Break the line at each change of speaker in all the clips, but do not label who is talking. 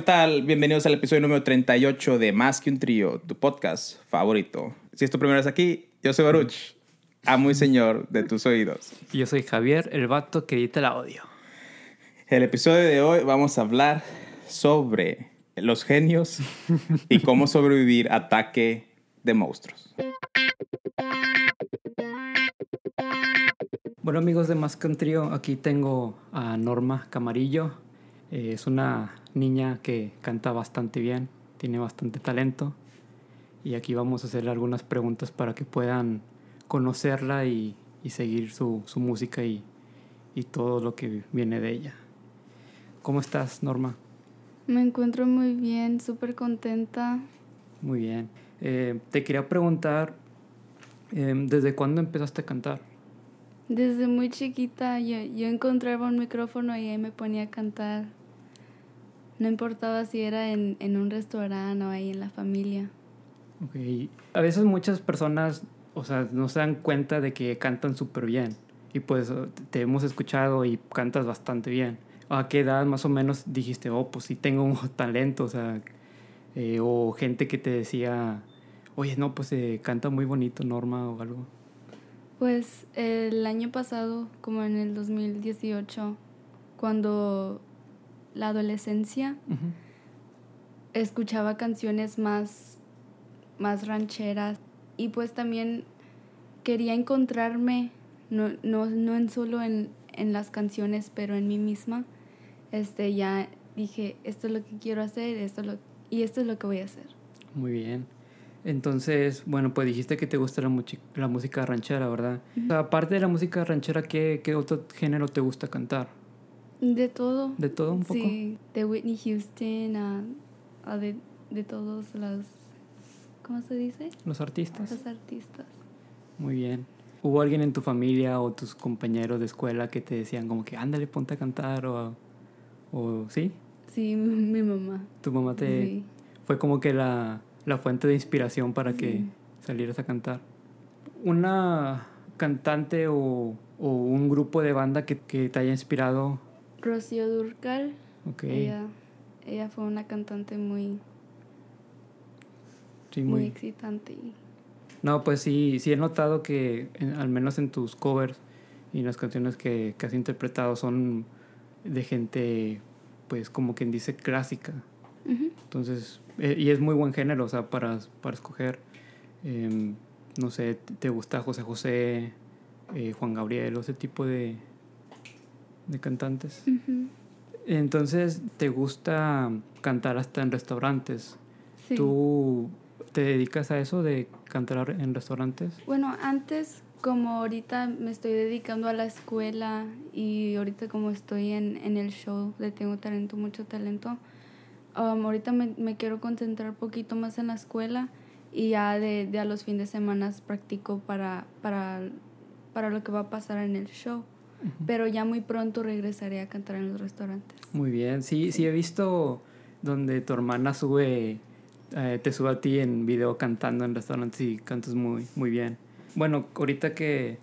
¿qué tal? Bienvenidos al episodio número 38 de Más que un trío, tu podcast favorito. Si es tu primera vez aquí, yo soy Baruch, amo y señor de tus oídos.
Y yo soy Javier, el vato que edita el audio.
El episodio de hoy vamos a hablar sobre los genios y cómo sobrevivir ataque de monstruos.
Bueno amigos de Más que un trío, aquí tengo a Norma Camarillo. Eh, es una niña que canta bastante bien, tiene bastante talento. Y aquí vamos a hacerle algunas preguntas para que puedan conocerla y, y seguir su, su música y, y todo lo que viene de ella. ¿Cómo estás, Norma?
Me encuentro muy bien, súper contenta.
Muy bien. Eh, te quería preguntar, em, ¿desde cuándo empezaste a cantar?
Desde muy chiquita yo, yo encontraba un micrófono y ahí me ponía a cantar. No importaba si era en, en un restaurante o ahí en la familia.
Ok. A veces muchas personas, o sea, no se dan cuenta de que cantan súper bien. Y pues te hemos escuchado y cantas bastante bien. ¿A qué edad más o menos dijiste, oh, pues sí tengo un talento? O sea, eh, o gente que te decía, oye, no, pues eh, canta muy bonito Norma o algo.
Pues el año pasado, como en el 2018, cuando la adolescencia, escuchaba canciones más, más rancheras y pues también quería encontrarme, no, no, no en solo en, en las canciones, pero en mí misma. Este, ya dije, esto es lo que quiero hacer, esto es lo, y esto es lo que voy a hacer.
Muy bien. Entonces, bueno, pues dijiste que te gusta la, la música ranchera, ¿verdad? O sea, aparte de la música ranchera, ¿qué, ¿qué otro género te gusta cantar?
De todo.
¿De todo un poco?
Sí, de Whitney Houston a, a de, de todos los, ¿cómo se dice?
¿Los artistas?
Los artistas.
Muy bien. ¿Hubo alguien en tu familia o tus compañeros de escuela que te decían como que ándale, ponte a cantar o, o sí?
Sí, mi, mi mamá.
Tu mamá te
Sí.
fue como que la, la fuente de inspiración para que salieras a cantar. Una cantante o, o un grupo de banda que, que te haya inspirado.
Rocío Durcal,
Ok.
ella, ella fue una cantante muy,
sí,
muy
muy,
excitante.
No, pues sí, sí he notado que en- al menos en tus covers y en las canciones que, que has interpretado son de gente, pues como quien dice, clásica. Entonces, eh, y es muy buen género, o sea, para, para escoger. Em, no sé, ¿te gusta José José, eh, Juan Gabriel, o ese tipo de, de cantantes? Entonces, ¿te gusta cantar hasta en restaurantes?
Sí.
¿Tú te dedicas a eso de cantar en restaurantes?
Bueno, antes, como ahorita me estoy dedicando a la escuela y ahorita como estoy en, en el show de Tengo Talento, Mucho Talento, um, ahorita me, me quiero concentrar un poquito más en la escuela y ya de, de a los fines de semana practico para, para, para lo que va a pasar en el show. Pero ya muy pronto regresaré a cantar en los restaurantes.
Muy bien, sí, sí he visto donde tu hermana sube, eh, te sube a ti en video cantando en restaurantes y cantas muy, muy bien. Bueno, ahorita que,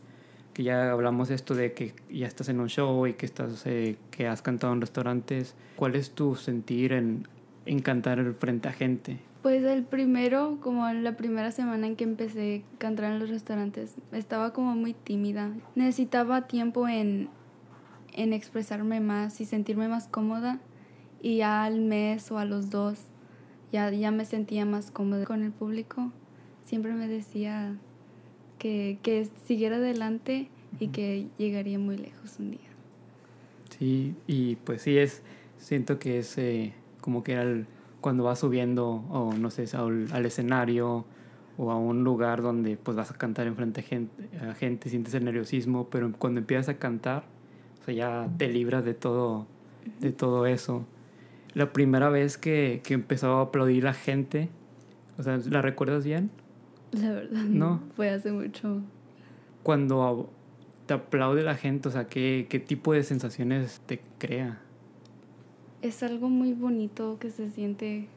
que ya hablamos esto de que ya estás en un show y que estás, eh, que has cantado en restaurantes, ¿cuál es tu sentir en, en cantar frente a gente?
Pues el primero, como la primera semana en que empecé a cantar en los restaurantes, estaba como muy tímida. Necesitaba tiempo en, en expresarme más y sentirme más cómoda. Y ya al mes o a los dos ya, ya me sentía más cómoda con el público. Siempre me decía que, que siguiera adelante y que llegaría muy lejos un día.
Sí, y pues sí es, siento que es eh, como que al, cuando vas subiendo, o no sé, al, al escenario o a un lugar donde pues vas a cantar enfrente a gente, a gente, sientes el nerviosismo, pero cuando empiezas a cantar, o sea, ya te libras de todo, de todo eso. La primera vez que, que empezó a aplaudir la gente, o sea, ¿la recuerdas bien?
La verdad,
No.
Fue hace mucho.
Cuando te aplaude la gente, o sea, ¿qué, qué tipo de sensaciones te crea?
Es algo muy bonito que se siente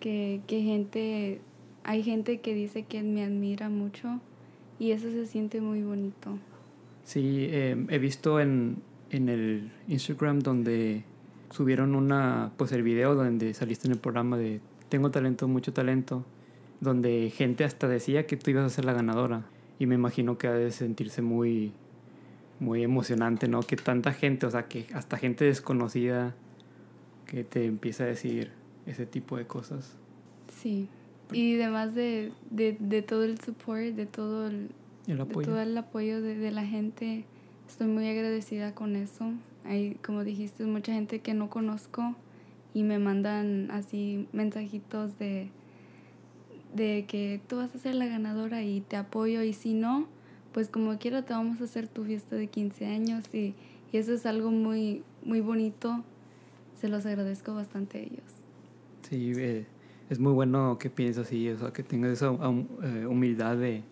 que, que gente, hay gente que dice que me admira mucho y eso se siente muy bonito.
Sí, eh, he visto en, en el Instagram donde subieron una, pues el video donde saliste en el programa de Tengo talento, mucho talento, donde gente hasta decía que tú ibas a ser la ganadora. Y me imagino que ha de sentirse muy, muy emocionante, ¿no? Que tanta gente, o sea, que hasta gente desconocida que te empieza a decir ese tipo de cosas.
Sí. Y además de, de, de todo el support, de todo el,
El apoyo.
de todo el apoyo de, de la gente, estoy muy agradecida con eso. Hay, como dijiste, mucha gente que no conozco y me mandan así mensajitos de, de que tú vas a ser la ganadora y te apoyo y si no, pues como quiera te vamos a hacer tu fiesta de 15 años y, y eso es algo muy, muy bonito. Se los agradezco bastante a ellos.
Sí, eh, es muy bueno que pienses así, o sea, que tengas esa hum- eh, humildad de,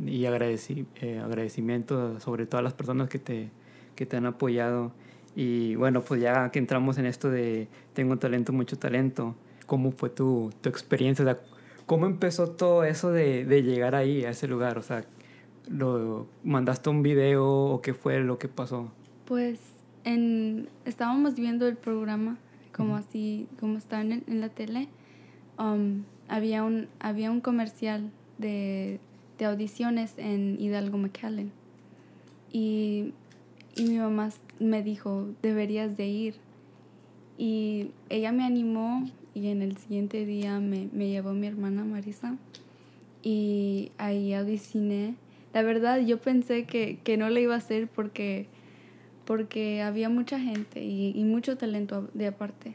y agradeci- eh, agradecimiento sobre todas las personas que te, que te han apoyado. Y bueno, pues ya que entramos en esto de tengo talento, mucho talento, ¿cómo fue tu, tu experiencia? O sea, ¿Cómo empezó todo eso de, de llegar ahí, a ese lugar? O sea, ¿lo, ¿mandaste un video o qué fue lo que pasó?
Pues en, estábamos viendo el programa, como así, como está en, en la tele. um, había, un, había un comercial de, de audiciones en Hidalgo McAllen. Y, y mi mamá me dijo, deberías de ir. Y ella me animó y en el siguiente día me, me llevó mi hermana Marisa y ahí audicioné. La verdad yo pensé que, que no le iba a hacer porque, porque había mucha gente y, y mucho talento de aparte.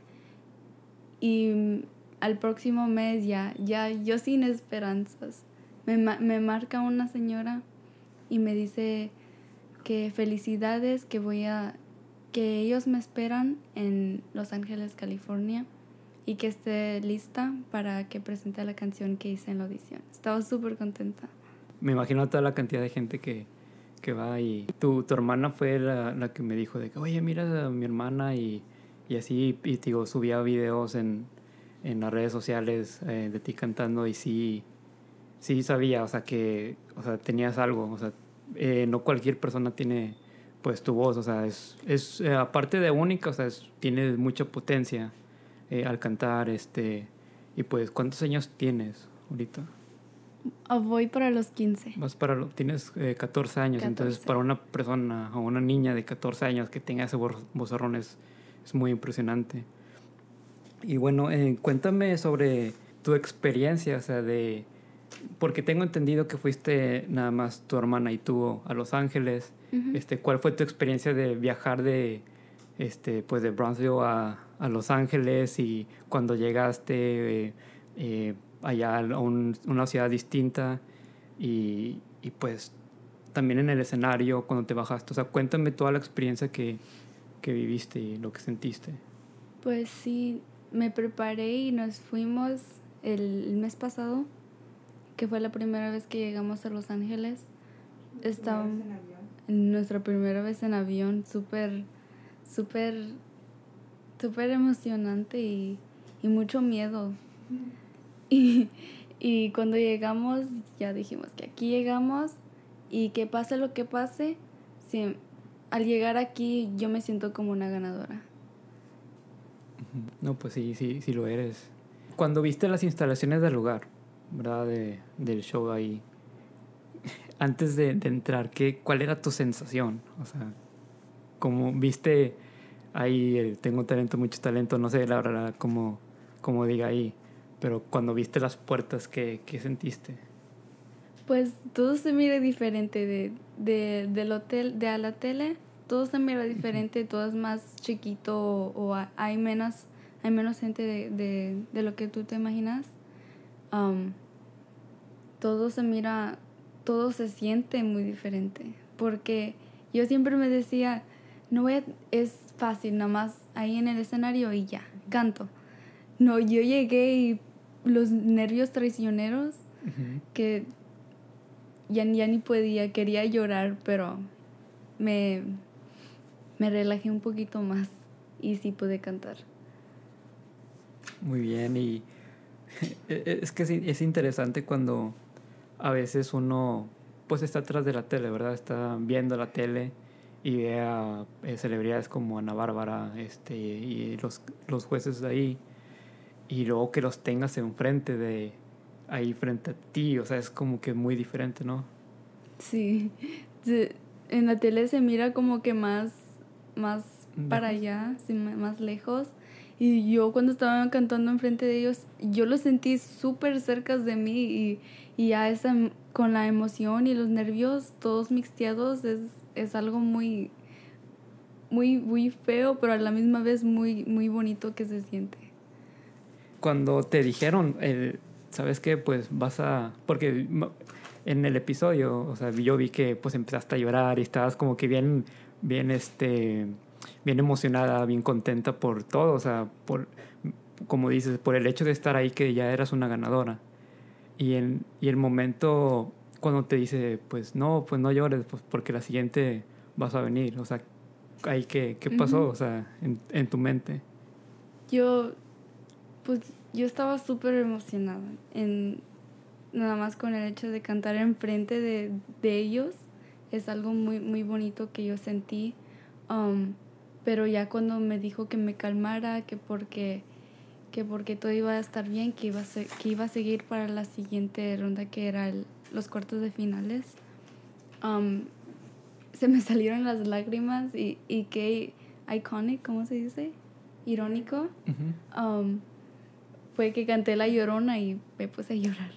Y mm, al próximo mes ya, ya yo sin esperanzas, me, me marca una señora y me dice que felicidades, que voy a, que ellos me esperan en Los Ángeles, California y que esté lista para que presente la canción que hice en la audición. Estaba súper contenta.
Me imagino toda la cantidad de gente que, va y tu, tu hermana fue la, la que me dijo de que, oye, mira a mi hermana y, y así, y digo, subía videos en, en las redes sociales eh, de ti cantando y sí, sí sabía, o sea, que, o sea, tenías algo, o sea, eh, no cualquier persona tiene pues tu voz, o sea, es, es eh, aparte de única, o sea, es- tiene mucha potencia al cantar, este, y pues, ¿cuántos años tienes ahorita?
Voy para los 15.
Vas para tienes eh, 14 años, entonces
14.
para una persona o una niña de 14 años que tenga ese vozarrón es, es muy impresionante. Y bueno, eh, cuéntame sobre tu experiencia, o sea, de... Porque tengo entendido que fuiste nada más tu hermana y tú a Los Ángeles.
Ujú.
este, ¿Cuál fue tu experiencia de viajar de, este, pues de Brownsville a, a Los Ángeles y cuando llegaste eh, eh, allá a un- una ciudad distinta y, y pues también en el escenario cuando te bajaste? O sea, cuéntame toda la experiencia que, que viviste y lo que sentiste.
Pues sí, me preparé y nos fuimos el, mes pasado, que fue la primera vez que llegamos a Los Ángeles. Estaba nuestra primera vez en avión, súper, súper, súper emocionante y, y mucho miedo. Y, y cuando llegamos, ya dijimos que aquí llegamos y que pase lo que pase, sí, al llegar aquí yo me siento como una ganadora.
No, pues sí, sí, sí lo eres. Cuando viste las instalaciones del lugar, ¿verdad? De, del show ahí, antes de, de entrar, ¿qué, ¿cuál era tu sensación? O sea, como viste ahí, el tengo talento, mucho talento, no sé la verdad cómo, cómo diga ahí, pero cuando viste las puertas, ¿qué, qué sentiste?
Pues todo se mira diferente de, de, del hotel, de a la tele, todo se mira diferente, todo es más chiquito o, o ha- hay menos, hay menos gente de, de, de lo que tú te imaginas. Um, todo se mira, todo se siente muy diferente, porque yo siempre me decía, no voy a- es fácil, nada más ahí en el escenario y ya, canto. No, yo llegué y los nervios traicioneros que ya, ni- ya ni podía, quería llorar, pero me, me relajé un poquito más y sí pude cantar.
Muy bien, y e- es que es, es interesante cuando a veces uno pues está atrás de la tele, ¿verdad? Está viendo la tele y vea eh, celebridades como Ana Bárbara este, y los, los jueces de ahí, y luego que los tengas enfrente de ahí frente a ti, o sea, es como que muy diferente, ¿no?
Sí, en la tele se mira como que más, más para allá, más lejos. Y yo cuando estaba cantando enfrente de ellos, yo los sentí súper cerca de mí y, y ya esa, em- con la emoción y los nervios todos mixteados es, es algo muy, muy, muy feo, pero a la misma vez muy, muy bonito que se siente.
Cuando te dijeron, el, ¿sabes qué? Pues vas a... Porque en el episodio, o sea, yo vi que pues empezaste a llorar y estabas como que bien, bien, este, bien emocionada, bien contenta por todo, o sea, por, como dices, por el hecho de estar ahí que ya eras una ganadora. Y, en, y el momento cuando te dice, pues no, pues no llores, pues porque la siguiente vas a venir, o sea, ahí qué, qué pasó,
Ujú.
o sea, en, en tu mente.
Yo, pues yo estaba súper emocionada en nada más con el hecho de cantar enfrente de, de ellos. Es algo muy, muy bonito que yo sentí. Um, pero ya cuando me dijo que me calmara, que porque, que porque todo iba a estar bien, que iba a, se- que iba a seguir para la siguiente ronda que era el- los cuartos de finales, um, se me salieron las lágrimas y, y qué iconic, ¿cómo se dice? Irónico. Um, fue que canté La Llorona y me puse a llorar.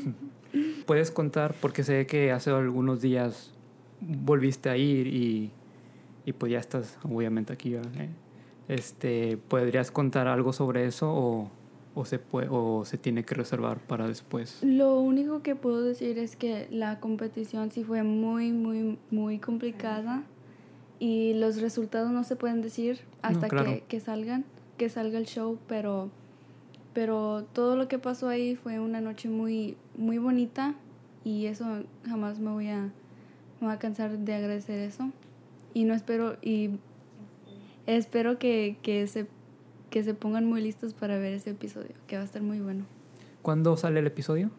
Puedes contar, porque sé que hace algunos días volviste a ir y, y pues ya estás obviamente aquí. Eh, Este, ¿Podrías contar algo sobre eso o, o, se puede, o se tiene que reservar para después?
Lo único que puedo decir es que la competición sí fue muy, muy, muy complicada y los resultados no se pueden decir hasta
claro.
que, que salgan, que salga el show, pero, pero todo lo que pasó ahí fue una noche muy, muy bonita y eso jamás me voy a, me voy a cansar de agradecer eso y no espero y espero que, que se que se pongan muy listos para ver ese episodio, que va a estar muy bueno.
¿Cuándo sale el episodio?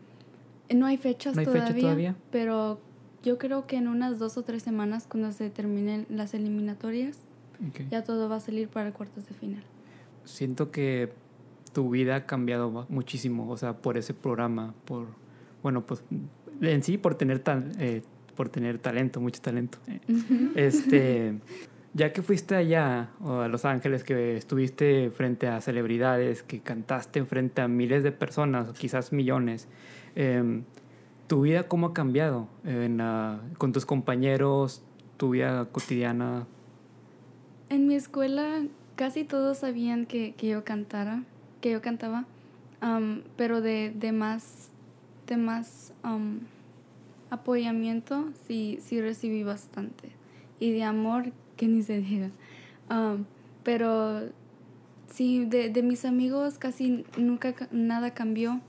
No hay fechas
¿No hay fecha
todavía,
todavía?
pero yo creo que en unas dos o tres semanas, cuando se terminen las eliminatorias,
Ok.
ya todo va a salir para cuartos de final.
Siento que tu vida ha cambiado muchísimo, o sea, por ese programa, por, bueno, pues en sí por tener tal, eh, por tener talento, mucho talento. eh. Este, ya que fuiste allá o a Los Ángeles, que estuviste frente a celebridades, que cantaste frente a miles de personas, o quizás millones, em, ¿tu vida cómo ha cambiado en con tus compañeros, tu vida cotidiana?
En mi escuela casi todos sabían que, que yo cantara, que yo cantaba, am, pero de, de más, de más am, apoyamiento sí, sí recibí bastante. Y de amor, que ni se diga. Am, pero sí, de, de mis amigos casi nunca ca- nada cambió.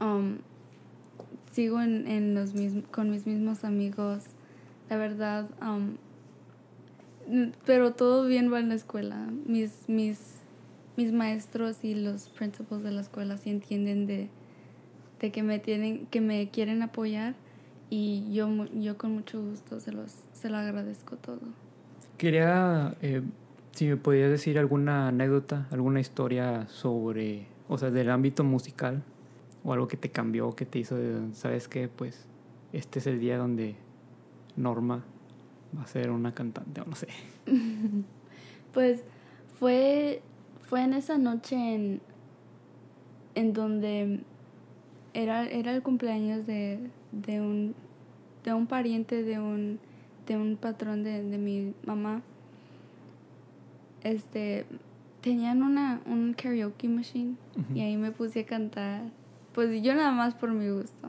Am, sigo en, en los mismos, con mis mismos amigos. La verdad, Mm, pero todo bien va en la escuela. Mis, mis, mis maestros y los principals de la escuela sí entienden de, de que me tienen, que me quieren apoyar y yo, yo con mucho gusto se los, se lo agradezco todo.
Quería, eh, si me podías decir alguna anécdota, alguna historia sobre, o sea, del ámbito musical, o algo que te cambió, que te hizo, de, ¿sabes qué? Pues este es el día donde Norma va a ser una cantante, o no sé.
Pues fue, fue en esa noche en, en donde era, era el cumpleaños de, de, un, de un pariente de un, de un patrón de, de mi mamá. Este, tenían una, un karaoke machine y ahí me puse a cantar. Pues yo nada más por mi gusto.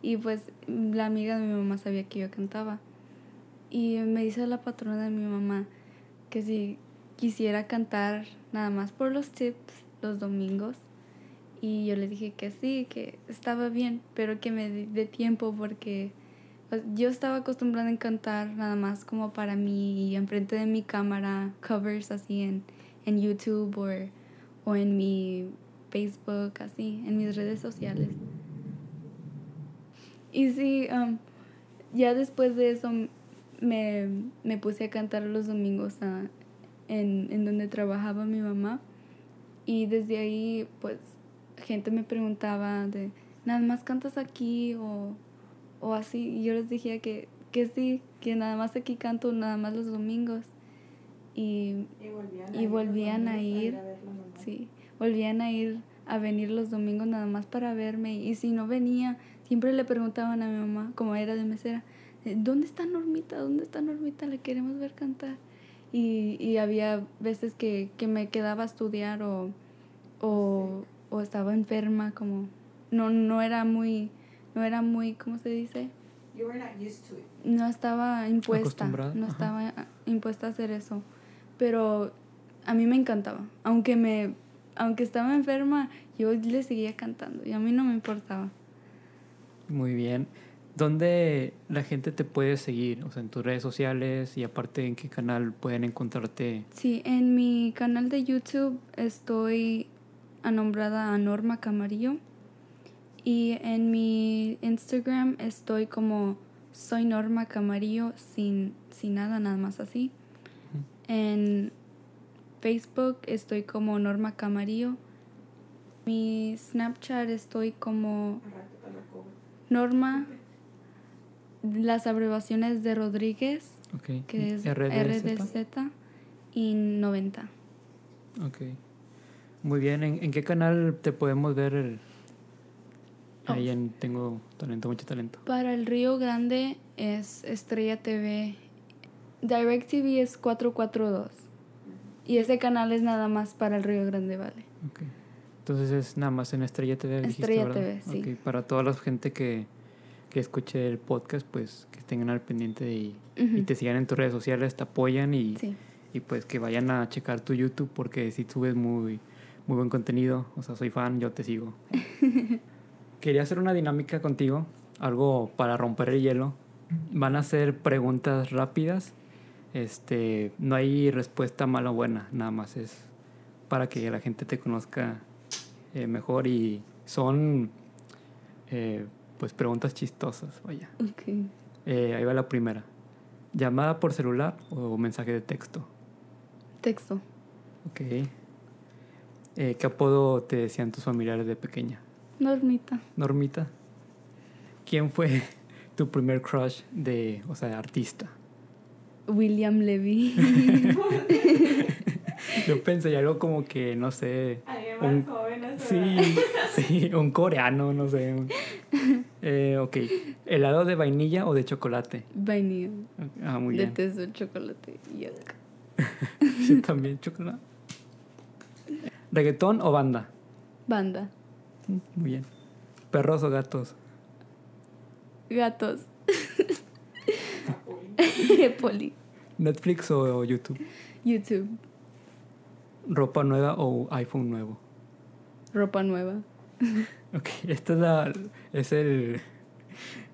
Y pues la amiga de mi mamá sabía que yo cantaba. Y me dice la patrona de mi mamá que si quisiera cantar nada más por los tips los domingos. Y yo le dije que sí, que estaba bien, pero que me dé tiempo porque pues, yo estaba acostumbrada a cantar nada más como para mí y enfrente de mi cámara, covers así en, en YouTube o, o en mi Facebook, así, en mis redes sociales. Y sí, um, ya después de eso me, me puse a cantar los domingos a- en, en donde trabajaba mi mamá. Y desde ahí, pues, gente me preguntaba de, ¿nada más cantas aquí o, o así? Y yo les dije que, que sí, que nada más aquí canto, nada más los domingos. Y,
Y volvían
Y
a ir.
a
a
sí, volvían a ir a venir los domingos nada más para verme. Y si no venía, siempre le preguntaban a mi mamá, como era de mesera, eh, ¿dónde está Normita? ¿Dónde está Normita? La queremos ver cantar. Y, y había veces que, que me quedaba a estudiar o, o, o estaba enferma, como no, no era muy, no era muy, ¿cómo se dice?
You were not used to it.
no estaba impuesta, no
ajá.
estaba impuesta a hacer eso. Pero a mí me encantaba. Aunque me aunque estaba enferma, yo le seguía cantando y a mí no me importaba.
Muy bien. ¿Dónde la gente te puede seguir? O sea, en tus redes sociales y aparte en qué canal pueden encontrarte.
Sí, en mi canal de YouTube estoy anombrada a Norma Camarillo y en mi Instagram estoy como soy Norma Camarillo sin, sin nada, nada más así. En Facebook estoy como Norma Camarillo. Mi Snapchat estoy como. Norma, las abreviaciones de Rodríguez, que es
RDZ.
RDZ y 90.
Ok. Muy bien. ¿En, en qué canal te podemos ver? el- Ahí
Oh.
en Tengo Talento, mucho talento.
Para el Río Grande es Estrella TV. DirecTV es 442. Y ese canal es nada más para el Río Grande, ¿vale?
Ok. Entonces es nada más en Estrella TV.
Estrella. TV, sí.
Para toda la gente que, que escuche el podcast, pues que estén al pendiente y, te sigan en tus redes sociales, te apoyan y,
Sí.
y pues que vayan a checar tu YouTube porque si subes muy, muy buen contenido. O sea, soy fan, yo te sigo. Quería hacer una dinámica contigo, algo para romper el hielo. Van a ser preguntas rápidas. Este, no hay respuesta mala o buena, nada más es para que la gente te conozca eh, mejor y son eh, pues preguntas chistosas, vaya.
Ok.
Eh, ahí va la primera. ¿Llamada por celular o mensaje de texto?
Texto.
Ok. Eh, ¿Qué apodo te decían tus familiares de pequeña?
Normita.
Normita. ¿Quién fue tu primer crush de, o sea, de artista?
William Levy.
Yo pensé algo como que, no sé,
Alguien
Un-
más joven. a su
sí, sí, un coreano, no sé. Eh, ok, ¿helado de vainilla o de chocolate?
Vainilla.
Ah, muy
de
bien.
queso, chocolate. Yuck.
Yo también, chocolate. ¿Reggaetón o banda?
Banda.
Muy bien. ¿Perros o gatos?
Gatos. Poli.
¿Netflix o YouTube?
YouTube.
¿Ropa nueva o iPhone nuevo?
Ropa nueva.
Ok, esta es la. Es el.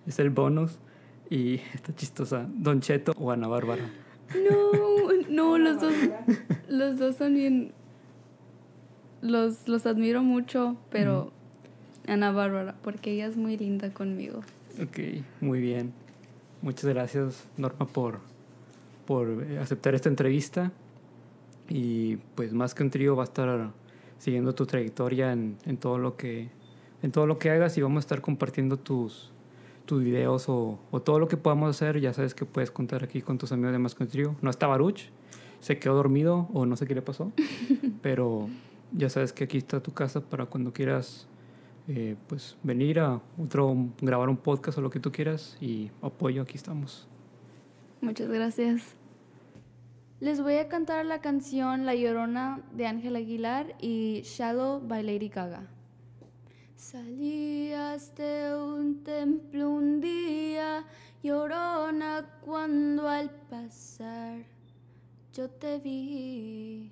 Es el bonus. Y está chistosa. ¿Don Cheto o Ana Bárbara?
No, no, los dos, los dos son bien. Los, los admiro mucho, pero Ana Bárbara, porque ella es muy linda conmigo.
Ok, muy bien. Muchas gracias, Norma, por, por aceptar esta entrevista. Y pues más que un trío va a estar siguiendo tu trayectoria en, en todo lo que en todo lo que hagas y vamos a estar compartiendo tus, tus videos o, o todo lo que podamos hacer. Ya sabes que puedes contar aquí con tus amigos de Más trío. No está Baruch, se quedó dormido o no sé qué le pasó, pero ya sabes que aquí está tu casa para cuando quieras eh, pues venir a otro, grabar un podcast o lo que tú quieras y apoyo, aquí estamos.
Muchas gracias. Les voy a cantar la canción La Llorona de Ángel Aguilar y Shallow by Lady Gaga. Salías de un templo un día, llorona, cuando al pasar yo te vi.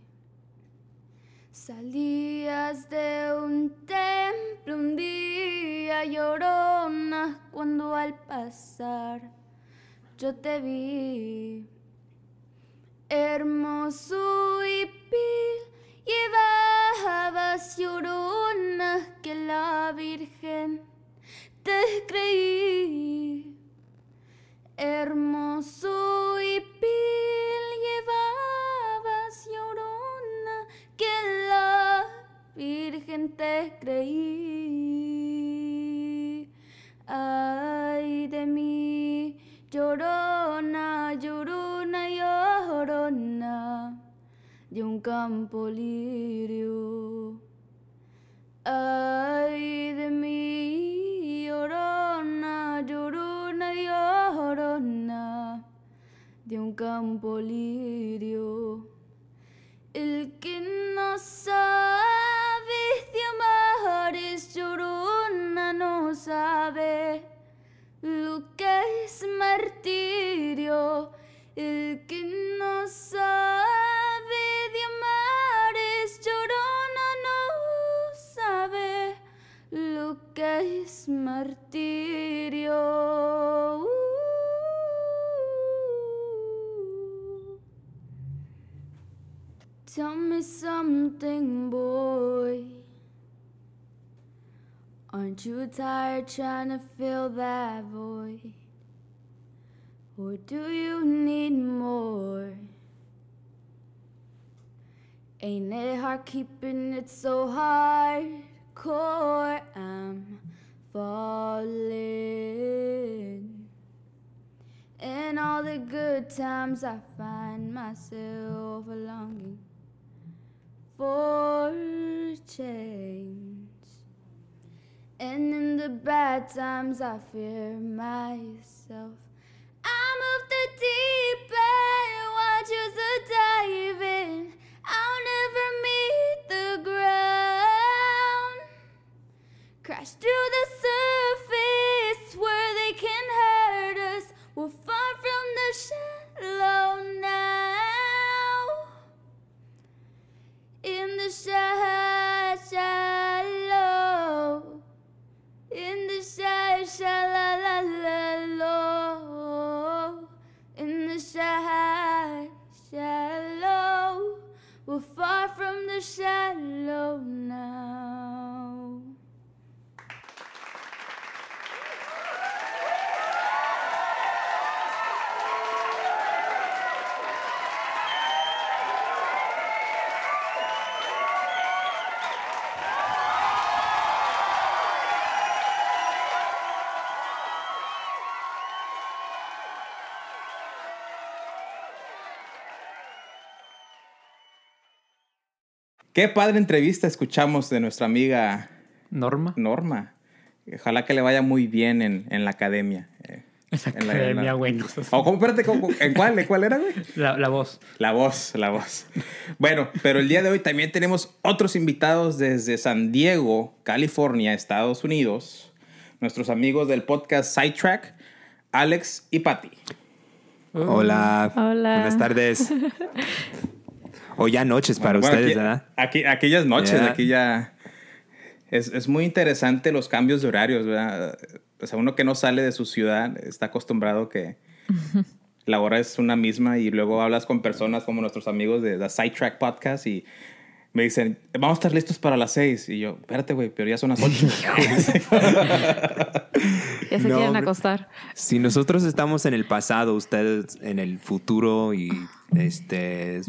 Salías de un templo un día, llorona, cuando al pasar yo te vi. Hermoso y pil, llevabas llorona que la Virgen te creí. Hermoso y piel llevabas llorona que la Virgen te creí. Ay de mí, llorona, llorona, llorona de un campo lirio. Ay de mí, llorona, llorona, llorona de un campo lirio. El que no sabe de amar es llorona, no sabe lo que es martirio. El que no sabe es martirio. Uh. Tell me something, boy. Aren't you tired trying to fill that void? Or do you need more? Ain't it hard keeping it so hardcore? I'm falling. In all the good times, I find myself longing for change. And in the bad times, I fear myself. I'm of the deep end, watch as I dive in. I'll never meet the ground. Crash to the surface where they can hurt us. We're far from the shallow now. In the sha- shallow. In the sha- shallow. In the sha- shallow. We're far from the shallow now.
Qué padre entrevista escuchamos de nuestra amiga
Norma.
Norma. Ojalá que le vaya muy bien en, en la academia. eh, en la- en la-
Academia, güey. seas-
Oh, ¿cómo? Espérate, ¿cómo- ¿en cuál? ¿En cuál era, güey?
La, la voz.
La voz, la voz. Bueno, pero el día de hoy también tenemos otros invitados desde San Diego, California, Estados Unidos. Nuestros amigos del podcast Sidetrack, Alex y Patty.
Hola.
Hola.
Buenas tardes. O ya noches para
Bueno,
ustedes,
aquí,
¿verdad?
Aquí, aquellas noches, aquí ya. Es, es muy interesante los cambios de horarios, ¿verdad? O sea, uno que no sale de su ciudad está acostumbrado que la hora es una misma y luego hablas con personas como nuestros amigos de The Sidetrack Podcast y me dicen, vamos a estar listos para las seis. Y yo, espérate, güey, pero ya son las ocho.
Ya se
No,
quieren acostar.
Si nosotros estamos en el pasado, ustedes en el futuro y este es.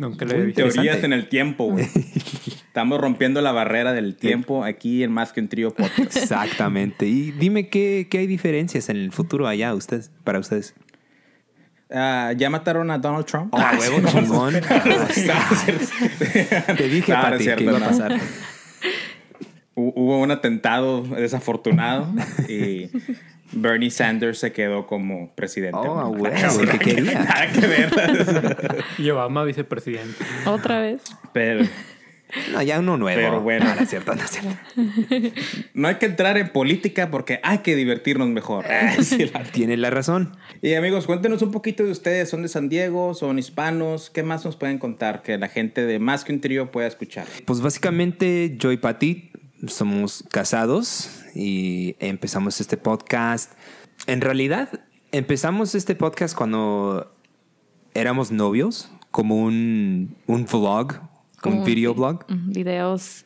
Teorías en el tiempo, güey. Estamos rompiendo la barrera del tiempo aquí en Más que un Trío Podcast.
Exactamente. Y dime qué, qué hay diferencias en el futuro allá ustedes, para ustedes.
Ah, ¿Ya mataron a Donald Trump?
Ah, huevo, chingón. Te dije,
No,
Pati,
cierto,
que iba a
no.
pasar.
Hu- Hubo un atentado desafortunado y Bernie Sanders se quedó como presidente.
Oh,
No,
güey,
nada
¿qué quería?
Nada que ver.
Y Obama vicepresidente.
Otra vez.
Pero
No, ya uno nuevo.
Pero bueno.
No, no es cierto, no es cierto.
no hay que entrar en política porque hay que divertirnos mejor. Sí, la-
Tienes la razón.
Y amigos, cuéntenos un poquito de ustedes. ¿Son de San Diego? ¿Son hispanos? ¿Qué más nos pueden contar que la gente de Más que un Trío pueda escuchar?
Pues básicamente yo y Pati somos casados y empezamos este podcast. En realidad empezamos este podcast cuando éramos novios, como un, un vlog, un
un
video
vi-
blog
Videos.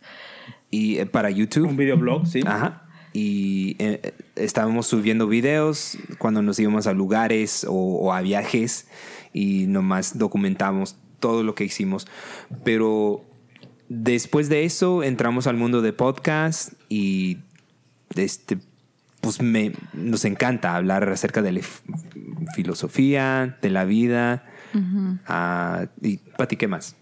y eh, para YouTube.
Un videoblog, sí.
Ajá. Y eh, eh, estábamos subiendo videos cuando nos íbamos a lugares o, o a viajes y nomás documentamos todo lo que hicimos. Pero después de eso entramos al mundo de podcast y este, pues me, nos encanta hablar acerca de la filosofía, de la vida. Ah, y Pati, ¿qué más?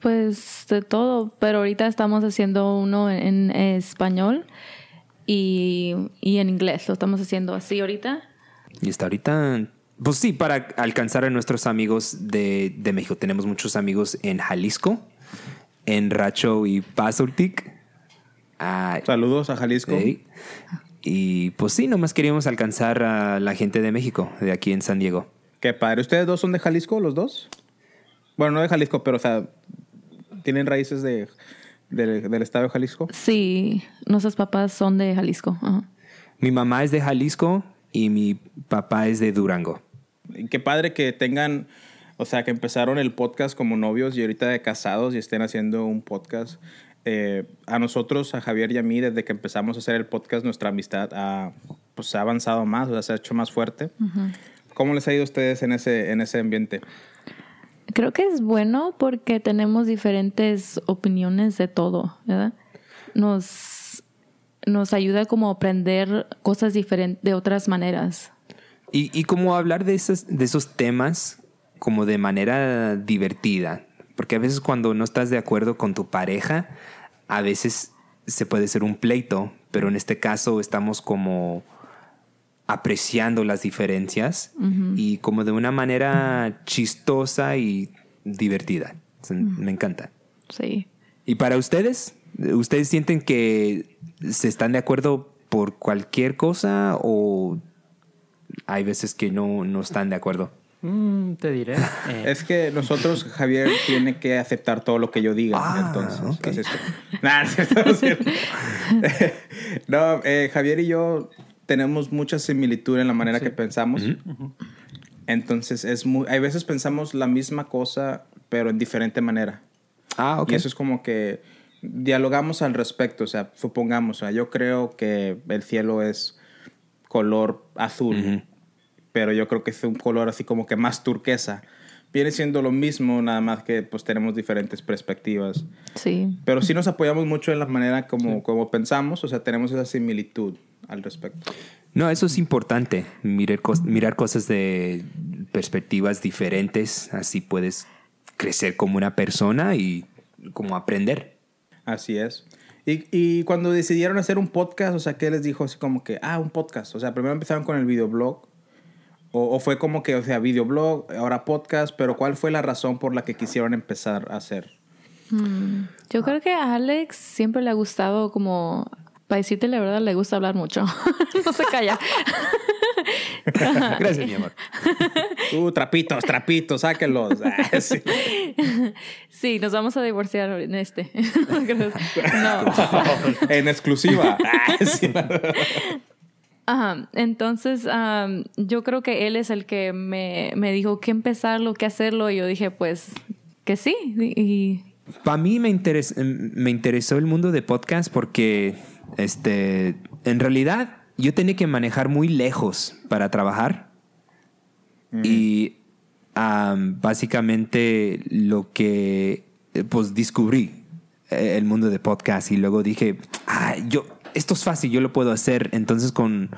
Pues de todo, pero ahorita estamos haciendo uno en, español y, y en inglés. Lo estamos haciendo así ahorita.
Y hasta ahorita, pues sí, para alcanzar a nuestros amigos de, de México. Tenemos muchos amigos en Jalisco, en Racho y Pazoltic. Ah,
Saludos a Jalisco.
Y pues sí, nomás queríamos alcanzar a la gente de México, de aquí en San Diego.
Qué padre. ¿Ustedes dos son de Jalisco, los dos? Bueno, no de Jalisco, pero, o sea, ¿tienen raíces de, de- del estado de Jalisco?
Sí, nuestros papás son de Jalisco. ajá.
Mi mamá es de Jalisco y mi papá es de Durango.
Y qué padre que tengan, o sea, que empezaron el podcast como novios y ahorita de casados y estén haciendo un podcast. Eh, a nosotros, a Javier y a mí, desde que empezamos a hacer el podcast, nuestra amistad ha, pues, ha avanzado más, o sea, se ha hecho más fuerte. ¿Cómo les ha ido a ustedes en ese, en ese ambiente?
Creo que es bueno porque tenemos diferentes opiniones de todo, ¿verdad? Nos, nos ayuda como a aprender cosas diferentes de otras maneras.
Y, y como hablar de esos, de esos temas como de manera divertida. Porque a veces cuando no estás de acuerdo con tu pareja, a veces se puede ser un pleito, pero en este caso estamos como apreciando las diferencias y como de una manera chistosa y divertida. O sea, Me encanta.
Sí.
¿Y para ustedes? ¿Ustedes sienten que se están de acuerdo por cualquier cosa o hay veces que no, no están de acuerdo?
Mm, te diré. eh,
Es que nosotros, Javier, tiene que aceptar todo lo que yo diga.
Ah,
entonces, es Nah, no es cierto, no es cierto. no, eh, Javier y yo tenemos mucha similitud en la manera que pensamos. Entonces, es muy, hay veces pensamos la misma cosa, pero en diferente manera.
Ah, ok.
Y eso es como que dialogamos al respecto. O sea, supongamos, o sea, yo creo que el cielo es color azul, pero yo creo que es un color así como que más turquesa. Viene siendo lo mismo, nada más que pues tenemos diferentes perspectivas.
Sí.
Pero sí nos apoyamos mucho en la manera como, como pensamos, o sea, tenemos esa similitud al respecto.
No, eso es importante, mirar, cos- mirar cosas de perspectivas diferentes, así puedes crecer como una persona y como aprender.
Así es. Y, y cuando decidieron hacer un podcast, o sea, ¿qué les dijo? Así como que, ah, un podcast. O sea, primero empezaron con el videoblog. O, o fue como que, o sea, videoblog, ahora podcast, pero ¿cuál fue la razón por la que quisieron empezar a hacer?
Yo creo que a Alex siempre le ha gustado como, para decirte la verdad, le gusta hablar mucho. no se calla.
Gracias, mi amor.
Uh, trapitos, trapitos, sáquenlos. Ah, sí.
Sí, nos vamos a divorciar en este. no.
en exclusiva. Ah, sí.
Ajá. Entonces, am, yo creo que él es el que me, me dijo que empezarlo, que hacerlo. Y yo dije, pues, que sí. Y,
Para mí me, interes- me interesó el mundo de podcast porque, este, en realidad, yo tenía que manejar muy lejos para trabajar. Y am, básicamente lo que, eh, pues, descubrí eh, el mundo de podcast y luego dije, ah, yo, esto es fácil, yo lo puedo hacer. Entonces con,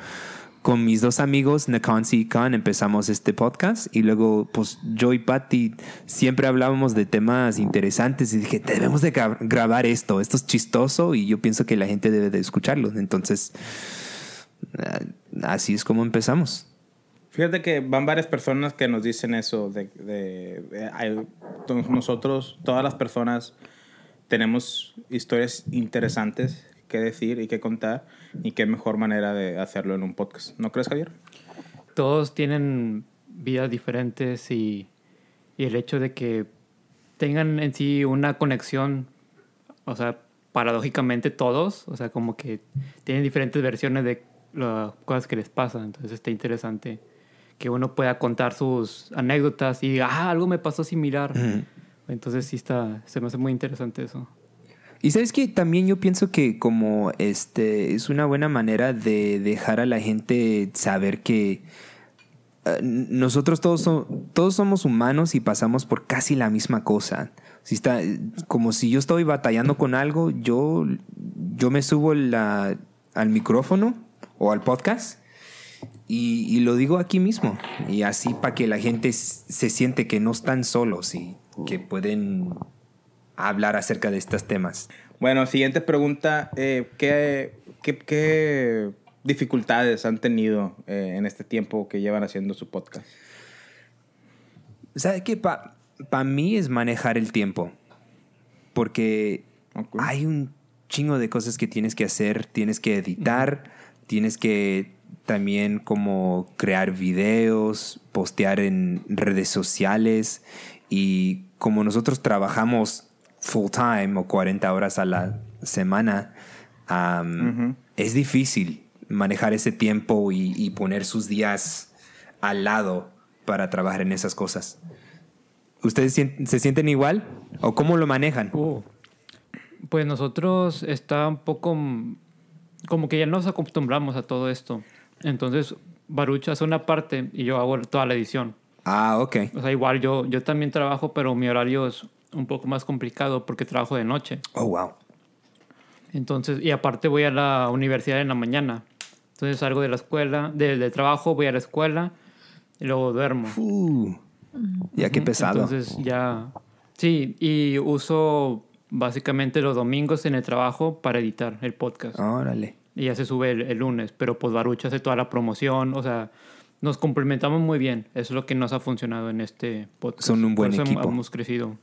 con mis dos amigos, Nakansi y Khan, empezamos este podcast y luego pues yo y Patty siempre hablábamos de temas interesantes y dije, debemos de gra- grabar esto, esto es chistoso y yo pienso que la gente debe de escucharlo. Entonces, ah, así es como empezamos.
Fíjate que van varias personas que nos dicen eso, de, de- de- nosotros, todas las personas, tenemos historias interesantes que decir y que contar, y qué mejor manera de hacerlo en un podcast. ¿No crees, Javier?
todos tienen vidas diferentes y, y el hecho de que tengan en sí una conexión, o sea, paradójicamente todos, o sea, como que tienen diferentes versiones de las cosas que les pasan, entonces está interesante que uno pueda contar sus anécdotas y diga, ah, algo me pasó similar. Entonces sí está, se me hace muy interesante eso.
Y sabes que también yo pienso que como este es una buena manera de dejar a la gente saber que eh, nosotros todos, todos somos humanos y pasamos por casi la misma cosa. Si está, como si yo estoy batallando con algo, yo, yo me subo la- al micrófono o al podcast y, y lo digo aquí mismo. Y así para que la gente se siente que no están solos y que pueden hablar acerca de estos temas.
Bueno, siguiente pregunta. eh, ¿qué, qué, qué dificultades han tenido eh, en este tiempo que llevan haciendo su podcast?
¿Sabes qué? Para mí es manejar el tiempo. Porque hay un chingo de cosas que tienes que hacer. Tienes que editar, tienes que también como crear videos, postear en redes sociales. Y como nosotros trabajamos full time o 40 horas a la semana, am, es difícil manejar ese tiempo y, y poner sus días al lado para trabajar en esas cosas. ¿Ustedes se sienten igual? ¿O cómo lo manejan?
Uh, pues nosotros está un poco como que ya nos acostumbramos a todo esto. Entonces, Baruch hace una parte y yo hago toda la edición.
Ah, ok.
O sea, igual yo, yo también trabajo, pero mi horario es un poco más complicado porque trabajo de noche.
Oh, wow.
Entonces, y aparte voy a la universidad en la mañana. Entonces salgo de la escuela, de- del trabajo, voy a la escuela y luego duermo.
Uh, ya qué pesado.
Entonces ya... Sí, y uso básicamente los domingos en el trabajo para editar el podcast.
Órale.
Y ya se sube el, el lunes, pero pues Baruch hace toda la promoción, o sea, nos complementamos muy bien. Eso es lo que nos ha funcionado en este podcast.
Son un buen
Por eso
equipo.
Hemos crecido.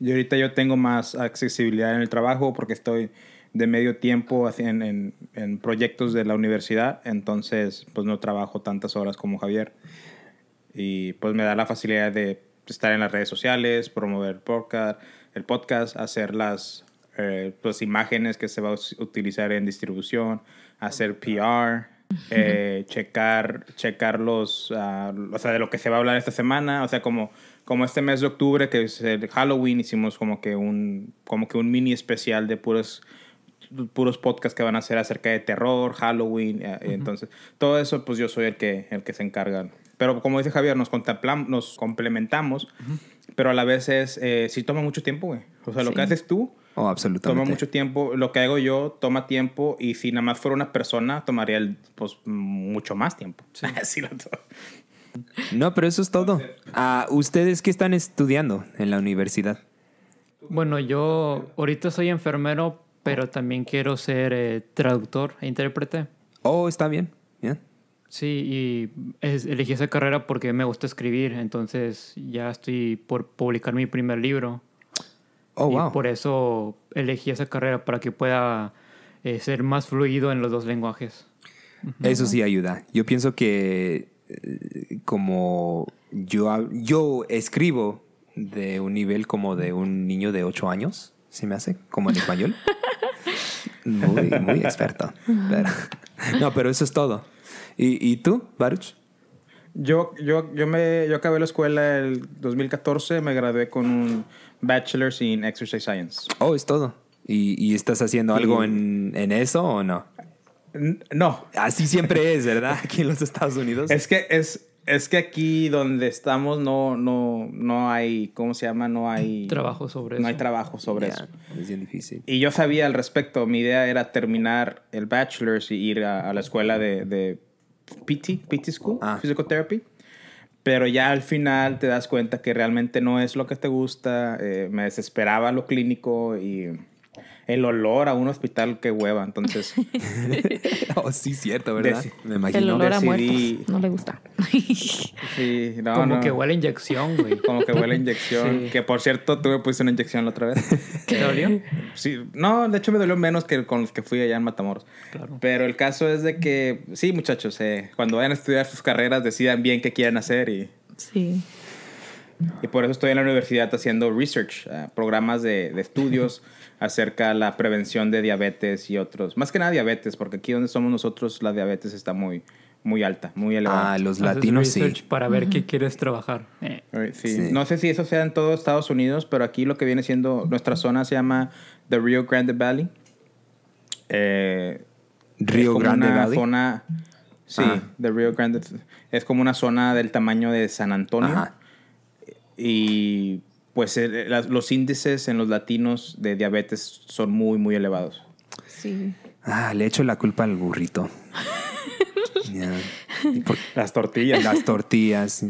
Y ahorita yo tengo más accesibilidad en el trabajo porque estoy de medio tiempo en, en, en proyectos de la universidad, entonces pues no trabajo tantas horas como Javier. Y pues me da la facilidad de estar en las redes sociales, promover el podcast, el podcast hacer las eh, pues, imágenes que se va a utilizar en distribución, hacer PR, eh, checar, checar los, ah, o sea, de lo que se va a hablar esta semana, o sea, como, como este mes de octubre, que es el Halloween, hicimos como que un, como que un mini especial de puros puros podcasts que van a ser acerca de terror, Halloween, eh, entonces todo eso pues yo soy el que el que se encarga. Pero como dice Javier, nos contemplam- nos complementamos, pero a la vez es eh, sí toma mucho tiempo, güey. O sea, lo
Sí.
que haces tú
Oh, absolutamente.
toma mucho tiempo, lo que hago yo toma tiempo y si nada más fuera una persona tomaría el, pues mucho más tiempo. Sí. lo to-
No, pero eso es todo. Ah, ¿Ustedes qué están estudiando en la universidad?
Bueno, yo ahorita soy enfermero, pero también quiero ser eh, traductor e intérprete.
Oh, está bien. Yeah.
Sí, y es- elegí esa carrera porque me gusta escribir, entonces ya estoy por publicar mi primer libro.
Oh,
y
wow.
por eso elegí esa carrera, para que pueda eh, ser más fluido en los dos lenguajes.
Eso sí ayuda. Yo pienso que como yo, yo escribo de un nivel como de un niño de 8 años, ¿se me hace? Como en español. Muy, muy experto. Pero- no, pero eso es todo. ¿Y, y tú, Baruch?
Yo, yo, yo, me, yo acabé la escuela el 2014, me gradué con un Bachelor's in Exercise Science.
Oh, es todo. ¿Y, y estás haciendo algo
Y-
en, en eso o no?
No,
Así siempre es, ¿verdad? Aquí en los Estados Unidos.
es que, es, es que aquí donde estamos no, no, no hay, ¿cómo se llama? No hay
Trabajo sobre
No hay
eso.
trabajo sobre eso.
Es bien difícil.
Y yo sabía al respecto. Mi idea era terminar el bachelor's y ir a, a la escuela de, de PT, PT School,
Ah.
Physical Therapy. Pero ya al final te das cuenta que realmente no es lo que te gusta. eh, me desesperaba lo clínico y el olor a un hospital que hueva. Entonces,
Oh, sí, cierto, ¿verdad?
Deci-
Me
El
imagino.
olor a
decidí-
muertos. No le gusta.
sí, no,
Como
no.
que huele a inyección, güey.
Como que huele a inyección.
Sí.
Que por cierto, tú me pusiste una inyección la otra vez.
¿Te dolió?
Sí, no, de hecho me dolió menos que con los que fui allá en Matamoros.
Claro.
Pero el caso es de que, sí, muchachos, eh, cuando vayan a estudiar sus carreras, decidan bien qué quieren hacer y,
Sí.
y por eso estoy en la universidad haciendo research, eh, programas de, de estudios acerca de la prevención de diabetes y otros. Más que nada diabetes, porque aquí donde somos nosotros la diabetes está muy, muy alta, muy elevada.
Ah, los
Haces
latinos sí.
para ver qué quieres trabajar. Eh,
sí.
Sí.
No sé si eso sea en todo Estados Unidos, pero aquí lo que viene siendo, nuestra zona se llama The Rio Grande Valley. Eh, es como
Grande
una
Valley.
zona Sí,
Ah.
de Rio Grande. Es como una zona del tamaño de San Antonio.
Ajá.
Y pues eh, las- los índices en los latinos de diabetes son muy, muy elevados.
Sí.
Ah, le echo la culpa al burrito. Ya. ¿Y por-
Las tortillas.
las tortillas.